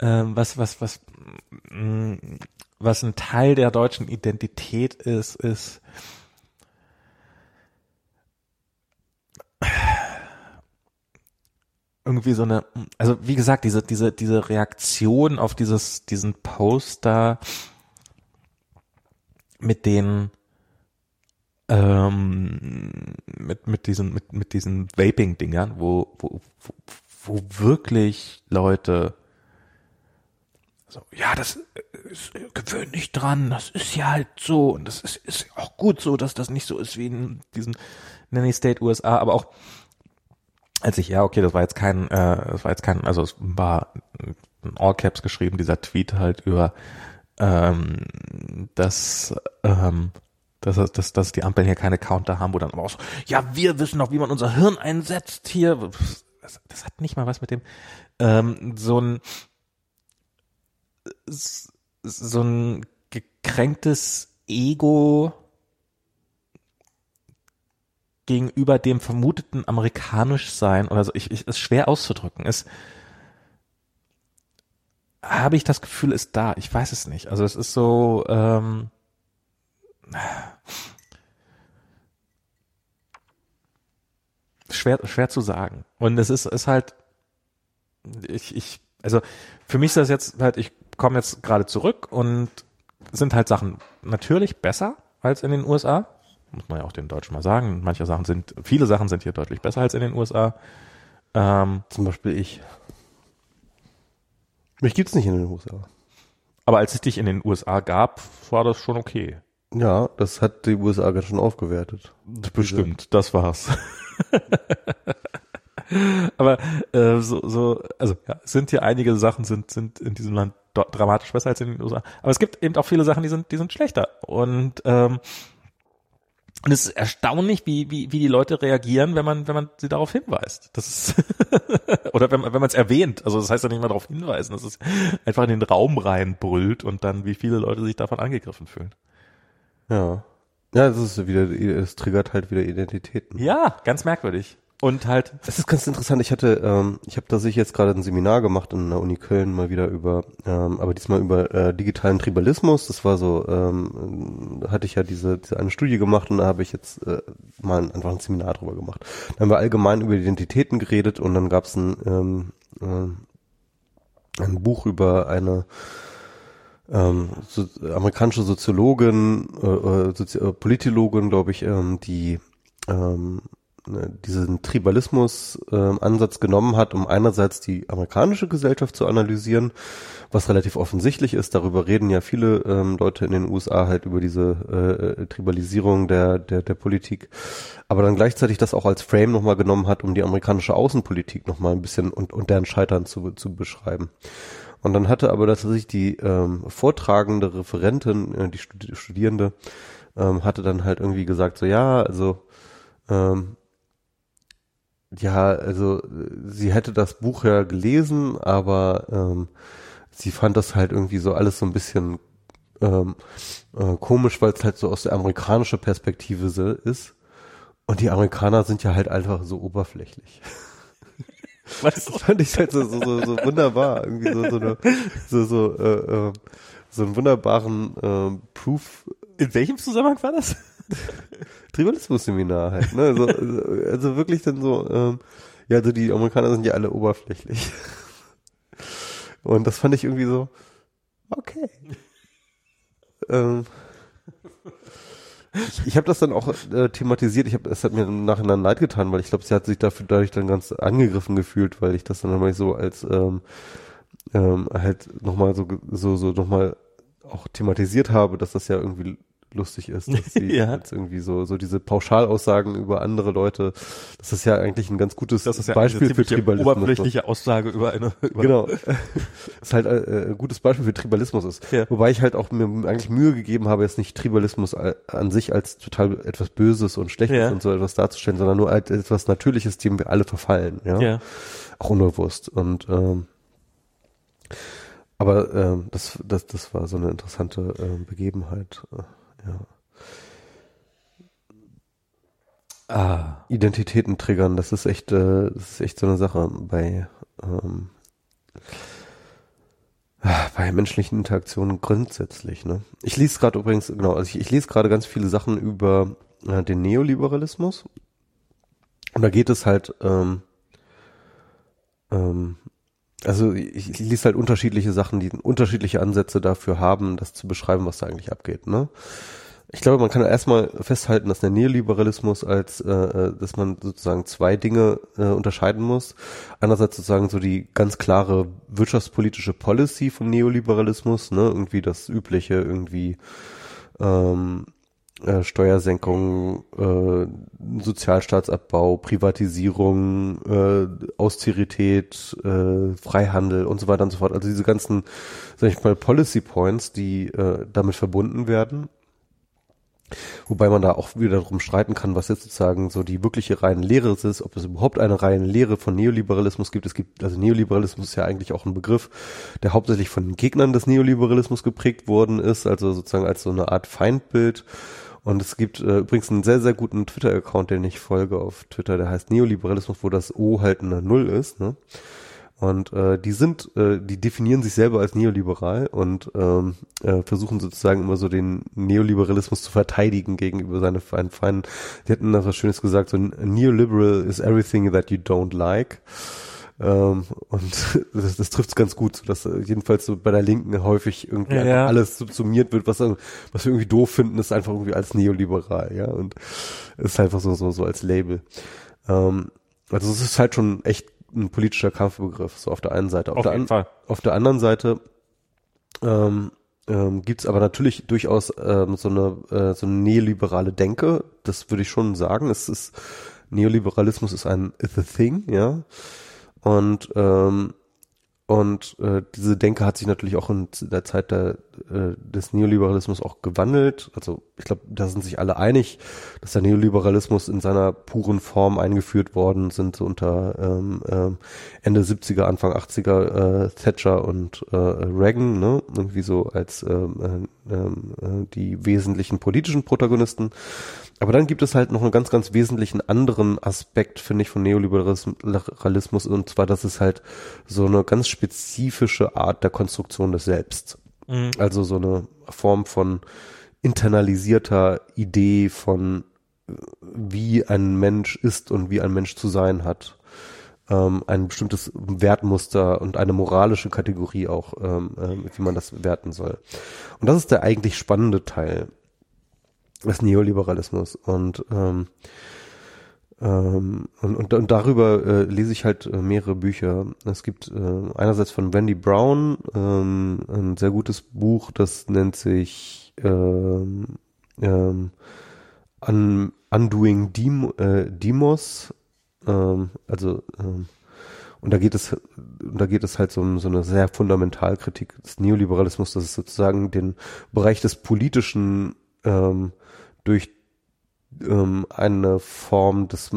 ähm, was was was mh, was ein Teil der deutschen Identität ist, ist irgendwie so eine, also wie gesagt, diese, diese, diese Reaktion auf dieses, diesen Poster mit den, ähm, mit, mit diesen, mit, mit diesen Vaping-Dingern, wo, wo, wo, wo wirklich Leute so, ja, das ist gewöhn dich dran, das ist ja halt so und das ist, ist auch gut so, dass das nicht so ist wie in diesen Nanny State USA, aber auch als ich, ja, okay, das war jetzt kein, äh, das war jetzt kein, also es war in All Caps geschrieben, dieser Tweet halt über, ähm, dass, ähm, dass, dass, dass die Ampeln hier keine Counter haben, wo dann aber auch so, ja, wir wissen doch, wie man unser Hirn einsetzt hier. Das, das hat nicht mal was mit dem, ähm, so ein, so ein gekränktes Ego gegenüber dem vermuteten amerikanisch sein oder so, ich, ich ist schwer auszudrücken. Ist habe ich das Gefühl, ist da. Ich weiß es nicht. Also es ist so ähm, schwer schwer zu sagen. Und es ist ist halt ich ich also für mich ist das jetzt halt ich komme jetzt gerade zurück und sind halt Sachen natürlich besser als in den USA muss man ja auch den Deutschen mal sagen. Manche Sachen sind, viele Sachen sind hier deutlich besser als in den USA. Ähm, Zum Beispiel ich. Mich gibt's nicht in den USA. aber als es dich in den USA gab, war das schon okay. Ja, das hat die USA ganz schön aufgewertet. Bestimmt, das war's. aber äh, so, so, also ja, sind hier einige Sachen sind sind in diesem Land dramatisch besser als in den USA. Aber es gibt eben auch viele Sachen, die sind die sind schlechter. Und ähm, und es ist erstaunlich, wie, wie, wie die Leute reagieren, wenn man, wenn man sie darauf hinweist. Das ist oder wenn man, wenn man es erwähnt. Also das heißt ja nicht mal darauf hinweisen, dass es einfach in den Raum reinbrüllt und dann, wie viele Leute sich davon angegriffen fühlen. Ja. Ja, es ist wieder, es triggert halt wieder Identitäten. Ja, ganz merkwürdig. Und halt, Das ist ganz interessant. Ich hatte, ähm, ich habe tatsächlich jetzt gerade ein Seminar gemacht in der Uni Köln mal wieder über, ähm, aber diesmal über äh, digitalen Tribalismus. Das war so, ähm, hatte ich ja diese, diese eine Studie gemacht und da habe ich jetzt äh, mal ein, einfach ein Seminar drüber gemacht. Da haben wir allgemein über Identitäten geredet und dann gab es ein, ähm, äh, ein Buch über eine ähm, so, amerikanische Soziologin, äh, äh, Sozi äh, Politologin, glaube ich, ähm, die ähm, diesen Tribalismus-Ansatz genommen hat, um einerseits die amerikanische Gesellschaft zu analysieren, was relativ offensichtlich ist. Darüber reden ja viele ähm, Leute in den USA halt über diese äh, Tribalisierung der, der, der Politik. Aber dann gleichzeitig das auch als Frame nochmal genommen hat, um die amerikanische Außenpolitik nochmal ein bisschen und, und deren Scheitern zu, zu beschreiben. Und dann hatte aber tatsächlich die ähm, vortragende Referentin, äh, die Studi- Studierende, ähm, hatte dann halt irgendwie gesagt, so ja, also ähm, ja, also sie hätte das Buch ja gelesen, aber ähm, sie fand das halt irgendwie so alles so ein bisschen ähm, äh, komisch, weil es halt so aus der amerikanischen Perspektive so ist. Und die Amerikaner sind ja halt einfach so oberflächlich. das fand ich halt so, so, so, so wunderbar. Irgendwie so, so, eine, so, so, äh, äh, so einen wunderbaren äh, Proof. In welchem Zusammenhang war das? Tribalismus-Seminar halt, ne? Also, also wirklich dann so, ähm, ja, also die Amerikaner sind ja alle oberflächlich. Und das fand ich irgendwie so, okay. ähm, ich, ich habe das dann auch äh, thematisiert. Ich habe, es hat mir im Nachhinein leid getan, weil ich glaube, sie hat sich dafür dadurch dann ganz angegriffen gefühlt, weil ich das dann mal so als ähm, ähm, halt nochmal so so so nochmal auch thematisiert habe, dass das ja irgendwie lustig ist, dass sie ja. jetzt irgendwie so, so diese Pauschalaussagen über andere Leute, das ist ja eigentlich ein ganz gutes das ist ja Beispiel für Tribalismus. Oberflächliche Aussage über eine, über genau. das ist halt äh, ein gutes Beispiel für Tribalismus ist. Ja. Wobei ich halt auch mir eigentlich Mühe gegeben habe, jetzt nicht Tribalismus an sich als total etwas Böses und Schlechtes ja. und so etwas darzustellen, sondern nur als etwas Natürliches, dem wir alle verfallen, ja. ja. Auch unbewusst. Und ähm, aber ähm, das, das, das war so eine interessante äh, Begebenheit. Ja. Ah. Identitäten triggern, das ist echt, äh, das ist echt so eine Sache bei, ähm, bei menschlichen Interaktionen grundsätzlich. Ne? Ich lese gerade übrigens, genau, also ich, ich lese gerade ganz viele Sachen über äh, den Neoliberalismus. Und da geht es halt, ähm, ähm, also ich, ich lese halt unterschiedliche Sachen, die unterschiedliche Ansätze dafür haben, das zu beschreiben, was da eigentlich abgeht. Ne? Ich glaube, man kann erstmal festhalten, dass der Neoliberalismus als, äh, äh, dass man sozusagen zwei Dinge äh, unterscheiden muss. Einerseits sozusagen so die ganz klare wirtschaftspolitische Policy vom Neoliberalismus, ne, irgendwie das übliche, irgendwie ähm, äh, Steuersenkung, äh, Sozialstaatsabbau, Privatisierung, äh, Austerität, äh, Freihandel und so weiter und so fort. Also diese ganzen, sag ich mal, Policy Points, die äh, damit verbunden werden. Wobei man da auch wieder darum streiten kann, was jetzt sozusagen so die wirkliche reine Lehre ist, ob es überhaupt eine reine Lehre von Neoliberalismus gibt. Es gibt, also Neoliberalismus ist ja eigentlich auch ein Begriff, der hauptsächlich von Gegnern des Neoliberalismus geprägt worden ist, also sozusagen als so eine Art Feindbild und es gibt äh, übrigens einen sehr, sehr guten Twitter-Account, den ich folge auf Twitter, der heißt Neoliberalismus, wo das O halt eine Null ist. Ne? Und äh, die sind, äh, die definieren sich selber als neoliberal und ähm, äh, versuchen sozusagen immer so den Neoliberalismus zu verteidigen gegenüber seine Feinden. Die hatten da was Schönes gesagt, so Neoliberal is everything that you don't like. Ähm, und das, das trifft es ganz gut, dass äh, jedenfalls so bei der Linken häufig irgendwie ja, alles subsumiert wird, was, was wir irgendwie doof finden, ist einfach irgendwie als neoliberal, ja, und ist einfach so, so, so als Label. Ähm, also es ist halt schon echt ein politischer Kampfbegriff, so auf der einen Seite. Auf, auf der, an, Fall. auf der anderen Seite ähm, ähm, gibt aber natürlich durchaus ähm, so eine äh, so eine neoliberale Denke. Das würde ich schon sagen. Es ist Neoliberalismus ist ein is a thing, ja. Und ähm, und äh, diese Denke hat sich natürlich auch in der Zeit der, äh, des Neoliberalismus auch gewandelt. Also ich glaube, da sind sich alle einig, dass der Neoliberalismus in seiner puren Form eingeführt worden sind unter ähm, äh, Ende 70er, Anfang 80er äh, Thatcher und äh, Reagan, ne? irgendwie so als ähm, äh, äh, die wesentlichen politischen Protagonisten. Aber dann gibt es halt noch einen ganz, ganz wesentlichen anderen Aspekt, finde ich, von Neoliberalismus, und zwar, dass es halt so eine ganz spezifische Art der Konstruktion des Selbst. Mhm. Also so eine Form von internalisierter Idee von wie ein Mensch ist und wie ein Mensch zu sein hat. Ähm, ein bestimmtes Wertmuster und eine moralische Kategorie auch, ähm, äh, wie man das werten soll. Und das ist der eigentlich spannende Teil des Neoliberalismus. Und ähm, ähm, und, und, und darüber äh, lese ich halt äh, mehrere Bücher. Es gibt äh, einerseits von Wendy Brown ähm, ein sehr gutes Buch, das nennt sich ähm, ähm, Un Undoing Dem äh, Demos. Ähm, also ähm, und da geht es, da geht es halt so um so eine sehr Fundamentalkritik des Neoliberalismus, dass es sozusagen den Bereich des Politischen ähm, durch ähm, eine Form des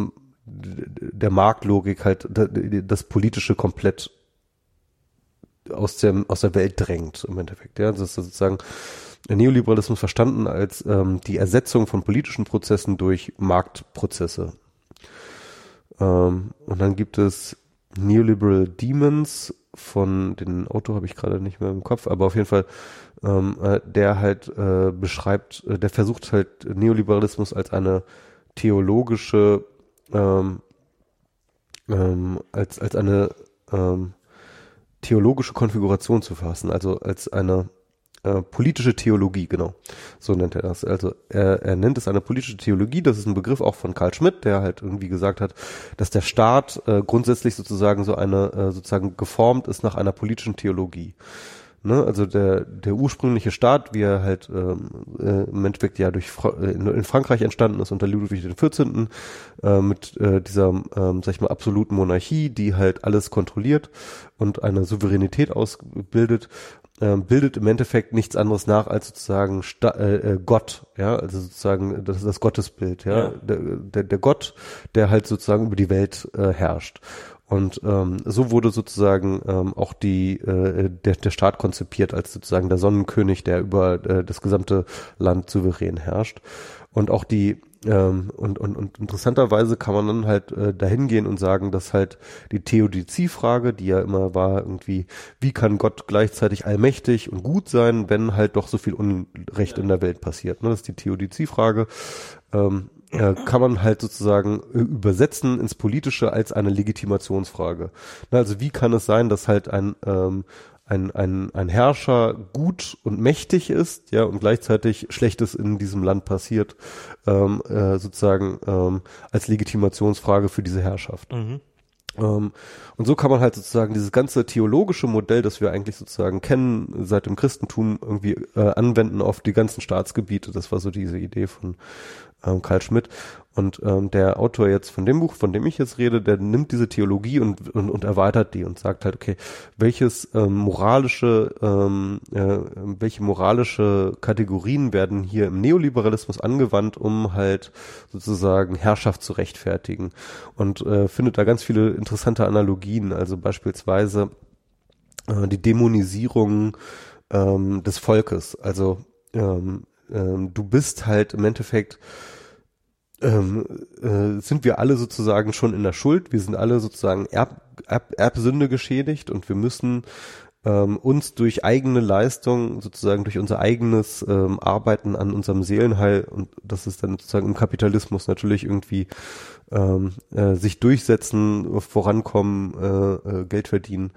der Marktlogik halt das politische komplett aus der aus der Welt drängt im Endeffekt ja. Das ist sozusagen der Neoliberalismus verstanden als ähm, die Ersetzung von politischen Prozessen durch Marktprozesse. Ähm, und dann gibt es Neoliberal Demons von den Autor habe ich gerade nicht mehr im Kopf, aber auf jeden Fall ähm, äh, der halt äh, beschreibt, äh, der versucht halt Neoliberalismus als eine theologische ähm, ähm, als als eine ähm, theologische Konfiguration zu fassen, also als eine äh, politische Theologie, genau. So nennt er das. Also er, er nennt es eine politische Theologie, das ist ein Begriff auch von Karl Schmidt, der halt irgendwie gesagt hat, dass der Staat äh, grundsätzlich sozusagen so eine, äh, sozusagen geformt ist nach einer politischen Theologie. Ne? Also der, der ursprüngliche Staat, wie er halt ähm, äh, im Endeffekt ja durch Fra äh, in, in, Frankreich entstanden ist unter Ludwig XIV. Äh, mit äh, dieser, ähm, sag ich mal, absoluten Monarchie, die halt alles kontrolliert und eine Souveränität ausbildet, ähm, bildet im Endeffekt nichts anderes nach als sozusagen Sta äh, äh, Gott, ja, also sozusagen das ist das Gottesbild, ja, ja. Der, der, der Gott, der halt sozusagen über die Welt äh, herrscht. Und ähm, so wurde sozusagen ähm, auch die äh, der, der Staat konzipiert als sozusagen der Sonnenkönig, der über äh, das gesamte Land souverän herrscht. Und auch die ähm, und, und, und interessanterweise kann man dann halt äh, dahin gehen und sagen, dass halt die Theodizie-Frage, die ja immer war, irgendwie, wie kann Gott gleichzeitig allmächtig und gut sein, wenn halt doch so viel Unrecht in der Welt passiert. Ne? Das ist die Theodizie-Frage. Ähm, äh, kann man halt sozusagen äh, übersetzen ins Politische als eine Legitimationsfrage. Na, also wie kann es sein, dass halt ein ähm, ein, ein, ein Herrscher gut und mächtig ist, ja, und gleichzeitig Schlechtes in diesem Land passiert, ähm, äh, sozusagen ähm, als Legitimationsfrage für diese Herrschaft. Mhm. Ähm, und so kann man halt sozusagen dieses ganze theologische Modell, das wir eigentlich sozusagen kennen, seit dem Christentum irgendwie äh, anwenden auf die ganzen Staatsgebiete. Das war so diese Idee von ähm, Karl Schmidt. Und ähm, der Autor jetzt von dem Buch, von dem ich jetzt rede, der nimmt diese Theologie und, und, und erweitert die und sagt halt, okay, welches ähm, moralische, ähm, äh, welche moralische Kategorien werden hier im Neoliberalismus angewandt, um halt sozusagen Herrschaft zu rechtfertigen. Und äh, findet da ganz viele interessante Analogien, also beispielsweise äh, die Dämonisierung ähm, des Volkes. Also ähm, ähm, du bist halt im Endeffekt ähm, äh, sind wir alle sozusagen schon in der Schuld. Wir sind alle sozusagen Erb, Erb, Erbsünde geschädigt und wir müssen ähm, uns durch eigene Leistung, sozusagen durch unser eigenes ähm, Arbeiten an unserem Seelenheil und das ist dann sozusagen im Kapitalismus natürlich irgendwie ähm, äh, sich durchsetzen, vorankommen, äh, äh, Geld verdienen.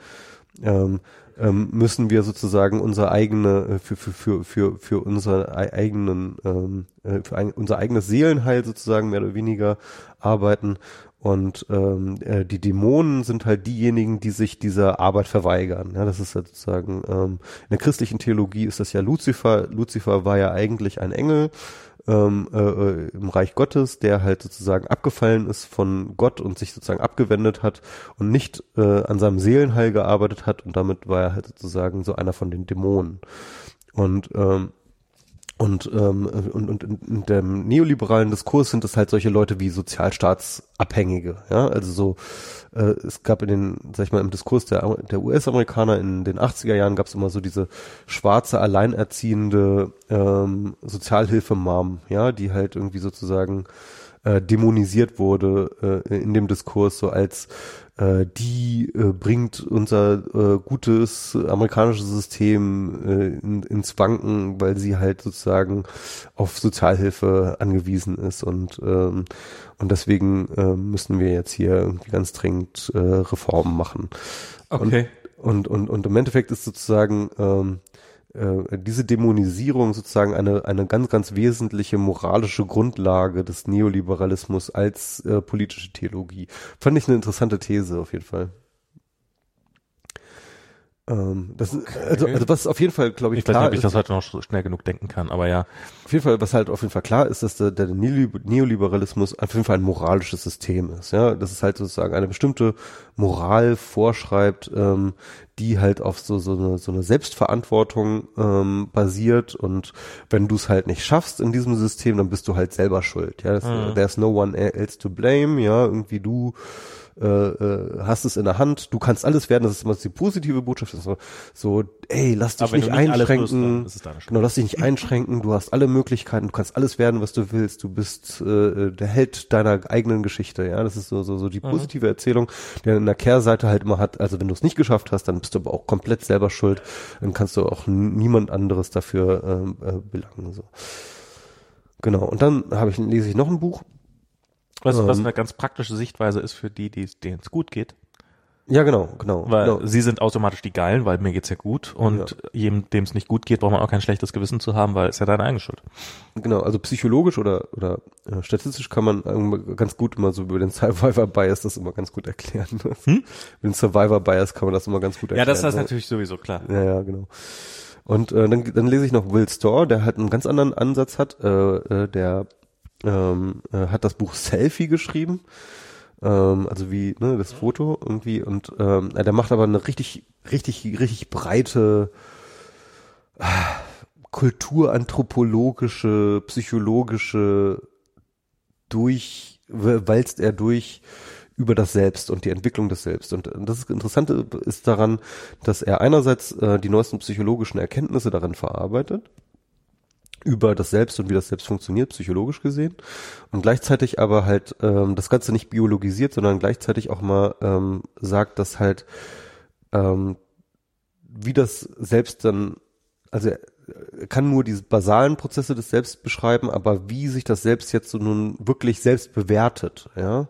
Ähm, ähm, müssen wir sozusagen unsere eigene, äh, für, für, für, für, für unsere eigenen, ähm, äh, für ein, unser eigenes Seelenheil sozusagen mehr oder weniger arbeiten. Und ähm, äh, die Dämonen sind halt diejenigen, die sich dieser Arbeit verweigern. Ja, das ist sozusagen ähm, in der christlichen Theologie ist das ja Luzifer. Luzifer war ja eigentlich ein Engel, ähm, äh, äh, im Reich Gottes, der halt sozusagen abgefallen ist von Gott und sich sozusagen abgewendet hat und nicht äh, an seinem Seelenheil gearbeitet hat und damit war er halt sozusagen so einer von den Dämonen. Und ähm, und, ähm, und, und in dem neoliberalen Diskurs sind es halt solche Leute wie Sozialstaatsabhängige, ja, also so, äh, es gab in den, sag ich mal, im Diskurs der, der US-Amerikaner in den 80er Jahren gab es immer so diese schwarze, alleinerziehende ähm, Sozialhilfemam, ja, die halt irgendwie sozusagen äh, dämonisiert wurde äh, in dem Diskurs so als die äh, bringt unser äh, gutes amerikanisches System äh, in, ins Wanken, weil sie halt sozusagen auf Sozialhilfe angewiesen ist und ähm, und deswegen äh, müssen wir jetzt hier irgendwie ganz dringend äh, Reformen machen. Okay. Und, und, und, und im Endeffekt ist sozusagen ähm, äh, diese Dämonisierung sozusagen eine, eine ganz, ganz wesentliche moralische Grundlage des Neoliberalismus als äh, politische Theologie. Fand ich eine interessante These auf jeden Fall. Ähm, das okay. ist, also, also was auf jeden Fall, glaube ich, ich klar weiß nicht, ob ich das heute noch schnell genug denken kann, aber ja. Auf jeden Fall, was halt auf jeden Fall klar ist, dass der, der Neoliberalismus auf jeden Fall ein moralisches System ist. Ja, das ist halt sozusagen eine bestimmte Moral vorschreibt, ähm, die halt auf so so eine, so eine Selbstverantwortung ähm, basiert und wenn du es halt nicht schaffst in diesem System, dann bist du halt selber schuld. Ja, das, mhm. there's no one else to blame. Ja, irgendwie du äh, äh, hast es in der Hand, du kannst alles werden, das ist immer die positive Botschaft, so, so ey, lass dich nicht, nicht einschränken, tust, genau, lass dich nicht einschränken, du hast alle Möglichkeiten, du kannst alles werden, was du willst, du bist äh, der Held deiner eigenen Geschichte, ja, das ist so so, so die mhm. positive mhm. Erzählung, die in der Kehrseite halt immer hat, also wenn du es nicht geschafft hast, dann bist du aber auch komplett selber schuld, dann kannst du auch niemand anderes dafür äh, äh, belangen, so. Genau, und dann habe ich, lese ich noch ein Buch, was, ähm, was eine ganz praktische Sichtweise ist für die, die denen es gut geht. Ja, genau, genau. Weil genau. sie sind automatisch die Geilen, weil mir geht's ja gut. Und ja. jedem, dem es nicht gut geht, braucht man auch kein schlechtes Gewissen zu haben, weil es ja deine eigene Schuld. Genau, also psychologisch oder, oder äh, statistisch kann man ganz gut immer so über den Survivor Bias das immer ganz gut erklären. Hm? Mit dem Survivor Bias kann man das immer ganz gut erklären. Ja, das ist ne? natürlich sowieso klar. Ja, ja, genau. Und äh, dann, dann lese ich noch Will Storr, der halt einen ganz anderen Ansatz hat, äh, äh, der ähm, äh, hat das Buch Selfie geschrieben. Ähm, also wie ne, das Foto irgendwie und ähm, der macht aber eine richtig, richtig, richtig breite äh, kulturanthropologische, psychologische durch, walzt er durch über das Selbst und die Entwicklung des Selbst. Und das Interessante ist daran, dass er einerseits äh, die neuesten psychologischen Erkenntnisse darin verarbeitet über das Selbst und wie das Selbst funktioniert, psychologisch gesehen. Und gleichzeitig aber halt ähm, das Ganze nicht biologisiert, sondern gleichzeitig auch mal ähm, sagt, dass halt ähm, wie das Selbst dann, also kann nur diese basalen Prozesse des Selbst beschreiben, aber wie sich das Selbst jetzt so nun wirklich selbst bewertet, ja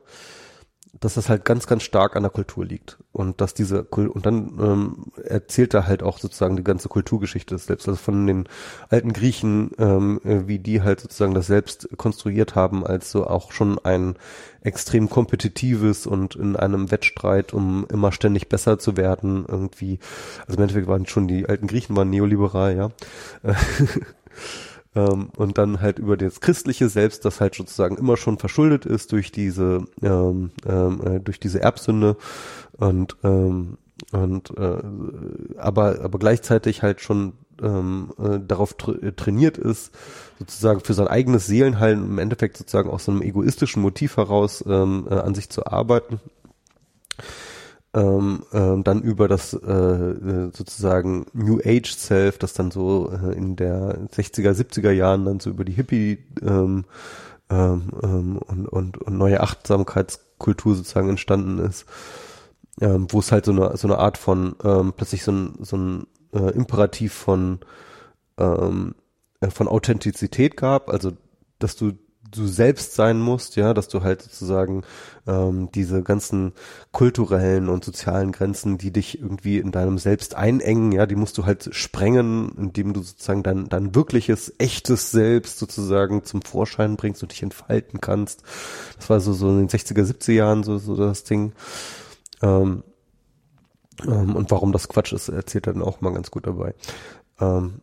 dass das halt ganz, ganz stark an der Kultur liegt. Und dass diese und dann ähm, erzählt er halt auch sozusagen die ganze Kulturgeschichte des Selbst, also von den alten Griechen, ähm, äh, wie die halt sozusagen das Selbst konstruiert haben, als so auch schon ein extrem kompetitives und in einem Wettstreit, um immer ständig besser zu werden, irgendwie, also im Endeffekt waren schon die alten Griechen waren neoliberal, ja. ähm, und dann halt über das christliche Selbst, das halt sozusagen immer schon verschuldet ist durch diese ähm, ähm, äh, durch diese Erbsünde. Und ähm, und äh, aber aber gleichzeitig halt schon ähm, äh, darauf tra trainiert ist, sozusagen für sein eigenes Seelenheilen im Endeffekt sozusagen aus so einem egoistischen Motiv heraus ähm, äh, an sich zu arbeiten ähm, ähm, dann über das äh, äh, sozusagen New Age Self, das dann so äh, in der 60er, 70er Jahren dann so über die Hippie ähm, ähm, ähm, und, und, und neue Achtsamkeitskultur sozusagen entstanden ist, ähm, wo es halt so eine so eine Art von ähm, plötzlich so ein so ein äh, Imperativ von ähm, äh, von Authentizität gab, also dass du du selbst sein musst, ja, dass du halt sozusagen ähm, diese ganzen kulturellen und sozialen Grenzen, die dich irgendwie in deinem Selbst einengen, ja, die musst du halt sprengen, indem du sozusagen dein, dein wirkliches, echtes Selbst sozusagen zum Vorschein bringst und dich entfalten kannst. Das war so, so in den 60er, 70er Jahren so, so das Ding. Ähm, ähm, und warum das Quatsch ist, erzählt er dann auch mal ganz gut dabei. Ähm,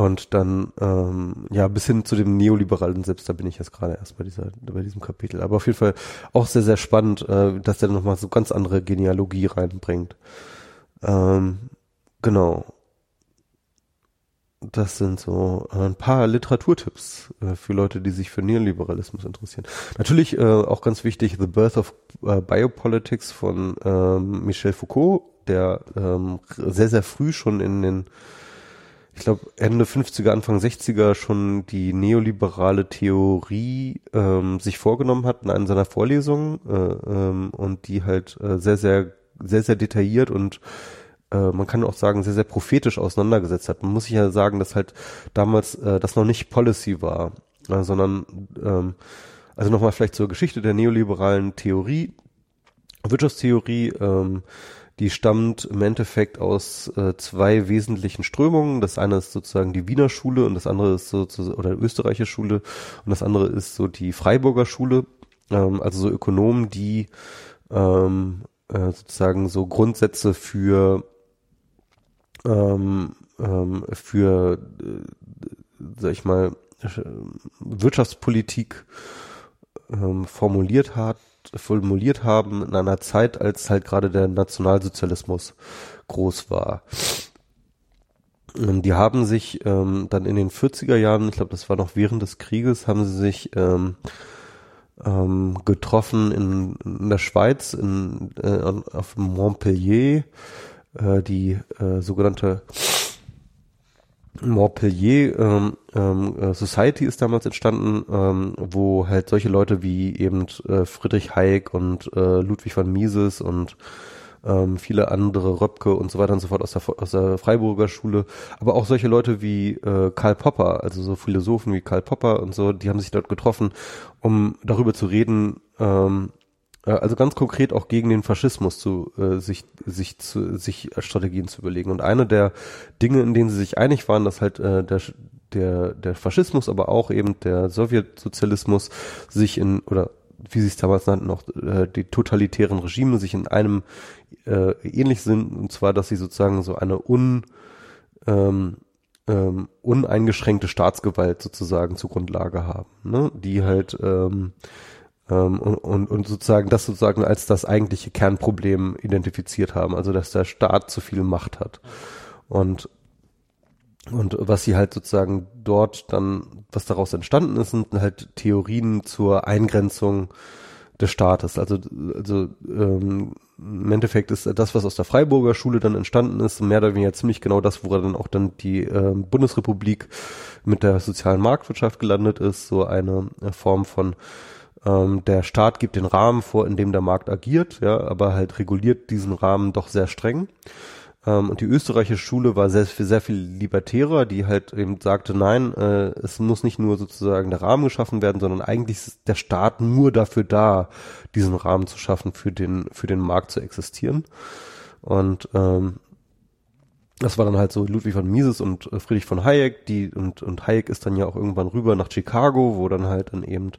und dann, ähm, ja, bis hin zu dem neoliberalen Selbst, da bin ich jetzt gerade erst bei dieser, bei diesem Kapitel. Aber auf jeden Fall auch sehr, sehr spannend, äh, dass der nochmal so ganz andere Genealogie reinbringt. Ähm, genau. Das sind so ein paar Literaturtipps äh, für Leute, die sich für Neoliberalismus interessieren. Natürlich äh, auch ganz wichtig The Birth of äh, Biopolitics von ähm, Michel Foucault, der ähm, sehr, sehr früh schon in den ich glaube, Ende 50er, Anfang 60er schon die neoliberale Theorie ähm, sich vorgenommen hat in einer seiner Vorlesungen äh, ähm, und die halt äh, sehr, sehr, sehr, sehr detailliert und äh, man kann auch sagen, sehr, sehr prophetisch auseinandergesetzt hat. Man muss sich ja sagen, dass halt damals äh, das noch nicht Policy war, äh, sondern ähm, also nochmal vielleicht zur Geschichte der neoliberalen Theorie, Wirtschaftstheorie, ähm, die stammt im Endeffekt aus äh, zwei wesentlichen Strömungen. Das eine ist sozusagen die Wiener Schule und das andere ist sozusagen, oder Österreichische Schule und das andere ist so die Freiburger Schule. Ähm, also so Ökonomen, die ähm, äh, sozusagen so Grundsätze für ähm, ähm, für, äh, sag ich mal, Wirtschaftspolitik ähm, formuliert hat formuliert haben in einer Zeit, als halt gerade der Nationalsozialismus groß war. Die haben sich ähm, dann in den 40er Jahren, ich glaube, das war noch während des Krieges, haben sie sich ähm, ähm, getroffen in, in der Schweiz, in, äh, auf Montpellier, äh, die äh, sogenannte Montpellier ähm, ähm, äh, Society ist damals entstanden, ähm, wo halt solche Leute wie eben äh, Friedrich Hayek und äh, Ludwig von Mises und ähm, viele andere Röpke und so weiter und so fort aus der, aus der Freiburger Schule, aber auch solche Leute wie äh, Karl Popper, also so Philosophen wie Karl Popper und so, die haben sich dort getroffen, um darüber zu reden, ähm, äh, also ganz konkret auch gegen den Faschismus zu äh, sich sich zu sich Strategien zu überlegen und eine der Dinge, in denen sie sich einig waren, dass halt äh, der der der Faschismus, aber auch eben der Sowjetsozialismus sich in oder wie sie es damals nannten, auch äh, die totalitären Regime sich in einem äh, ähnlich sind, und zwar, dass sie sozusagen so eine un, ähm, ähm, uneingeschränkte Staatsgewalt sozusagen zur Grundlage haben, ne? die halt ähm, ähm, und, und, und sozusagen das sozusagen als das eigentliche Kernproblem identifiziert haben, also dass der Staat zu viel Macht hat. Und und was sie halt sozusagen dort dann, was daraus entstanden ist, sind halt Theorien zur Eingrenzung des Staates. Also, also ähm, im Endeffekt ist das, was aus der Freiburger Schule dann entstanden ist, mehr oder weniger ziemlich genau das, wo dann auch dann die äh, Bundesrepublik mit der sozialen Marktwirtschaft gelandet ist, so eine Form von ähm, der Staat gibt den Rahmen vor, in dem der Markt agiert, ja, aber halt reguliert diesen Rahmen doch sehr streng. Ähm, und die österreichische Schule war sehr, sehr viel libertärer, die halt eben sagte, nein, äh, es muss nicht nur sozusagen der Rahmen geschaffen werden, sondern eigentlich ist der Staat nur dafür da, diesen Rahmen zu schaffen, für den, für den Markt zu existieren. Und ähm, das war dann halt so Ludwig von Mises und äh, Friedrich von Hayek, die und und Hayek ist dann ja auch irgendwann rüber nach Chicago, wo dann halt dann eben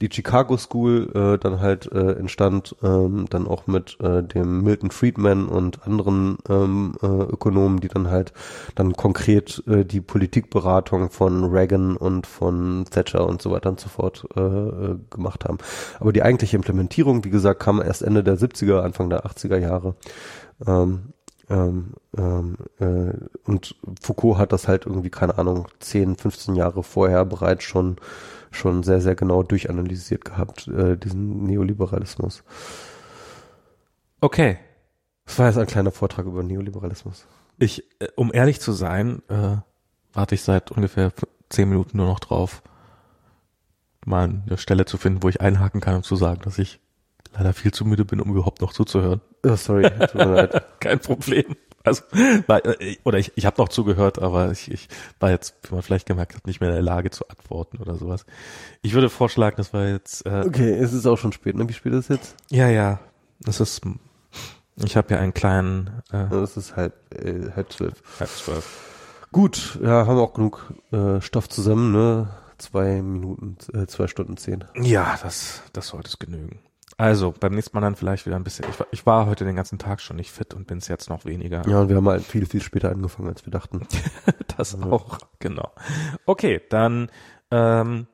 die Chicago School äh, dann halt äh, entstand, ähm, dann auch mit äh, dem Milton Friedman und anderen ähm, äh, Ökonomen, die dann halt dann konkret äh, die Politikberatung von Reagan und von Thatcher und so weiter und so fort äh, äh gemacht haben. Aber die eigentliche Implementierung, wie gesagt, kam erst Ende der 70er, Anfang der 80er Jahre. Ähm, ähm, ähm, äh, und Foucault hat das halt irgendwie, keine Ahnung, 10, 15 Jahre vorher bereits schon, schon sehr, sehr genau durchanalysiert gehabt, äh, diesen Neoliberalismus. Okay. Das war jetzt ein kleiner Vortrag über Neoliberalismus. Ich, äh, um ehrlich zu sein, äh, warte ich seit ungefähr zehn Minuten nur noch drauf, mal eine Stelle zu finden, wo ich einhaken kann, um zu sagen, dass ich leider viel zu müde bin, um überhaupt noch zuzuhören. Oh, sorry, tut mir leid. Kein Problem. Also, war, äh, oder ich, ich habe noch zugehört, aber ich, ich war jetzt, wie man vielleicht gemerkt hat, nicht mehr in der Lage zu antworten oder sowas. Ich würde vorschlagen, das war jetzt. Äh, okay, es ist auch schon spät, ne? Wie spät ist es jetzt? Ja, ja. Das ist. Ich habe ja einen kleinen. Äh, es ist halb, äh, halb zwölf. Halb zwölf. Gut, ja, haben wir auch genug äh, Stoff zusammen, ne? Zwei Minuten, äh, zwei Stunden zehn. Ja, das, das sollte es genügen. Also, beim nächsten Mal dann vielleicht wieder ein bisschen. Ich war, ich war heute den ganzen Tag schon nicht fit und bin es jetzt noch weniger. Ja, und wir haben halt viel, viel später angefangen, als wir dachten. das also. auch, genau. Okay, dann ähm,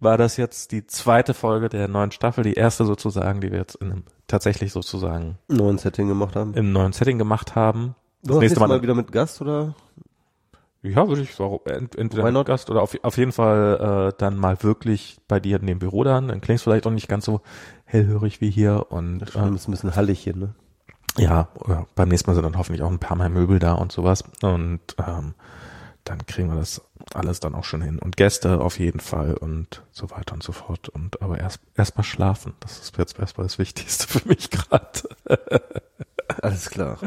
war das jetzt die zweite Folge der neuen Staffel, die erste sozusagen, die wir jetzt in einem tatsächlich sozusagen neuen Setting gemacht haben. Im neuen Setting gemacht haben. Das nächste Mal, mal wieder mit Gast oder? Ja, würde ich sagen, ent, entweder mit Gast oder auf, auf jeden Fall äh, dann mal wirklich bei dir in dem Büro dann. Dann klingt es vielleicht auch nicht ganz so hellhörig wie hier und das äh, ist ein bisschen hallig hier, ne? Ja, beim nächsten Mal sind dann hoffentlich auch ein paar mehr Möbel da und sowas und ähm, dann kriegen wir das alles dann auch schon hin und Gäste auf jeden Fall und so weiter und so fort und aber erst erst mal schlafen, das ist jetzt erstmal das Wichtigste für mich gerade. alles klar.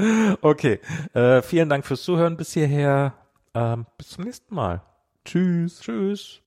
Okay, äh, vielen Dank fürs Zuhören bis hierher. Ähm, bis zum nächsten Mal. Tschüss. Tschüss.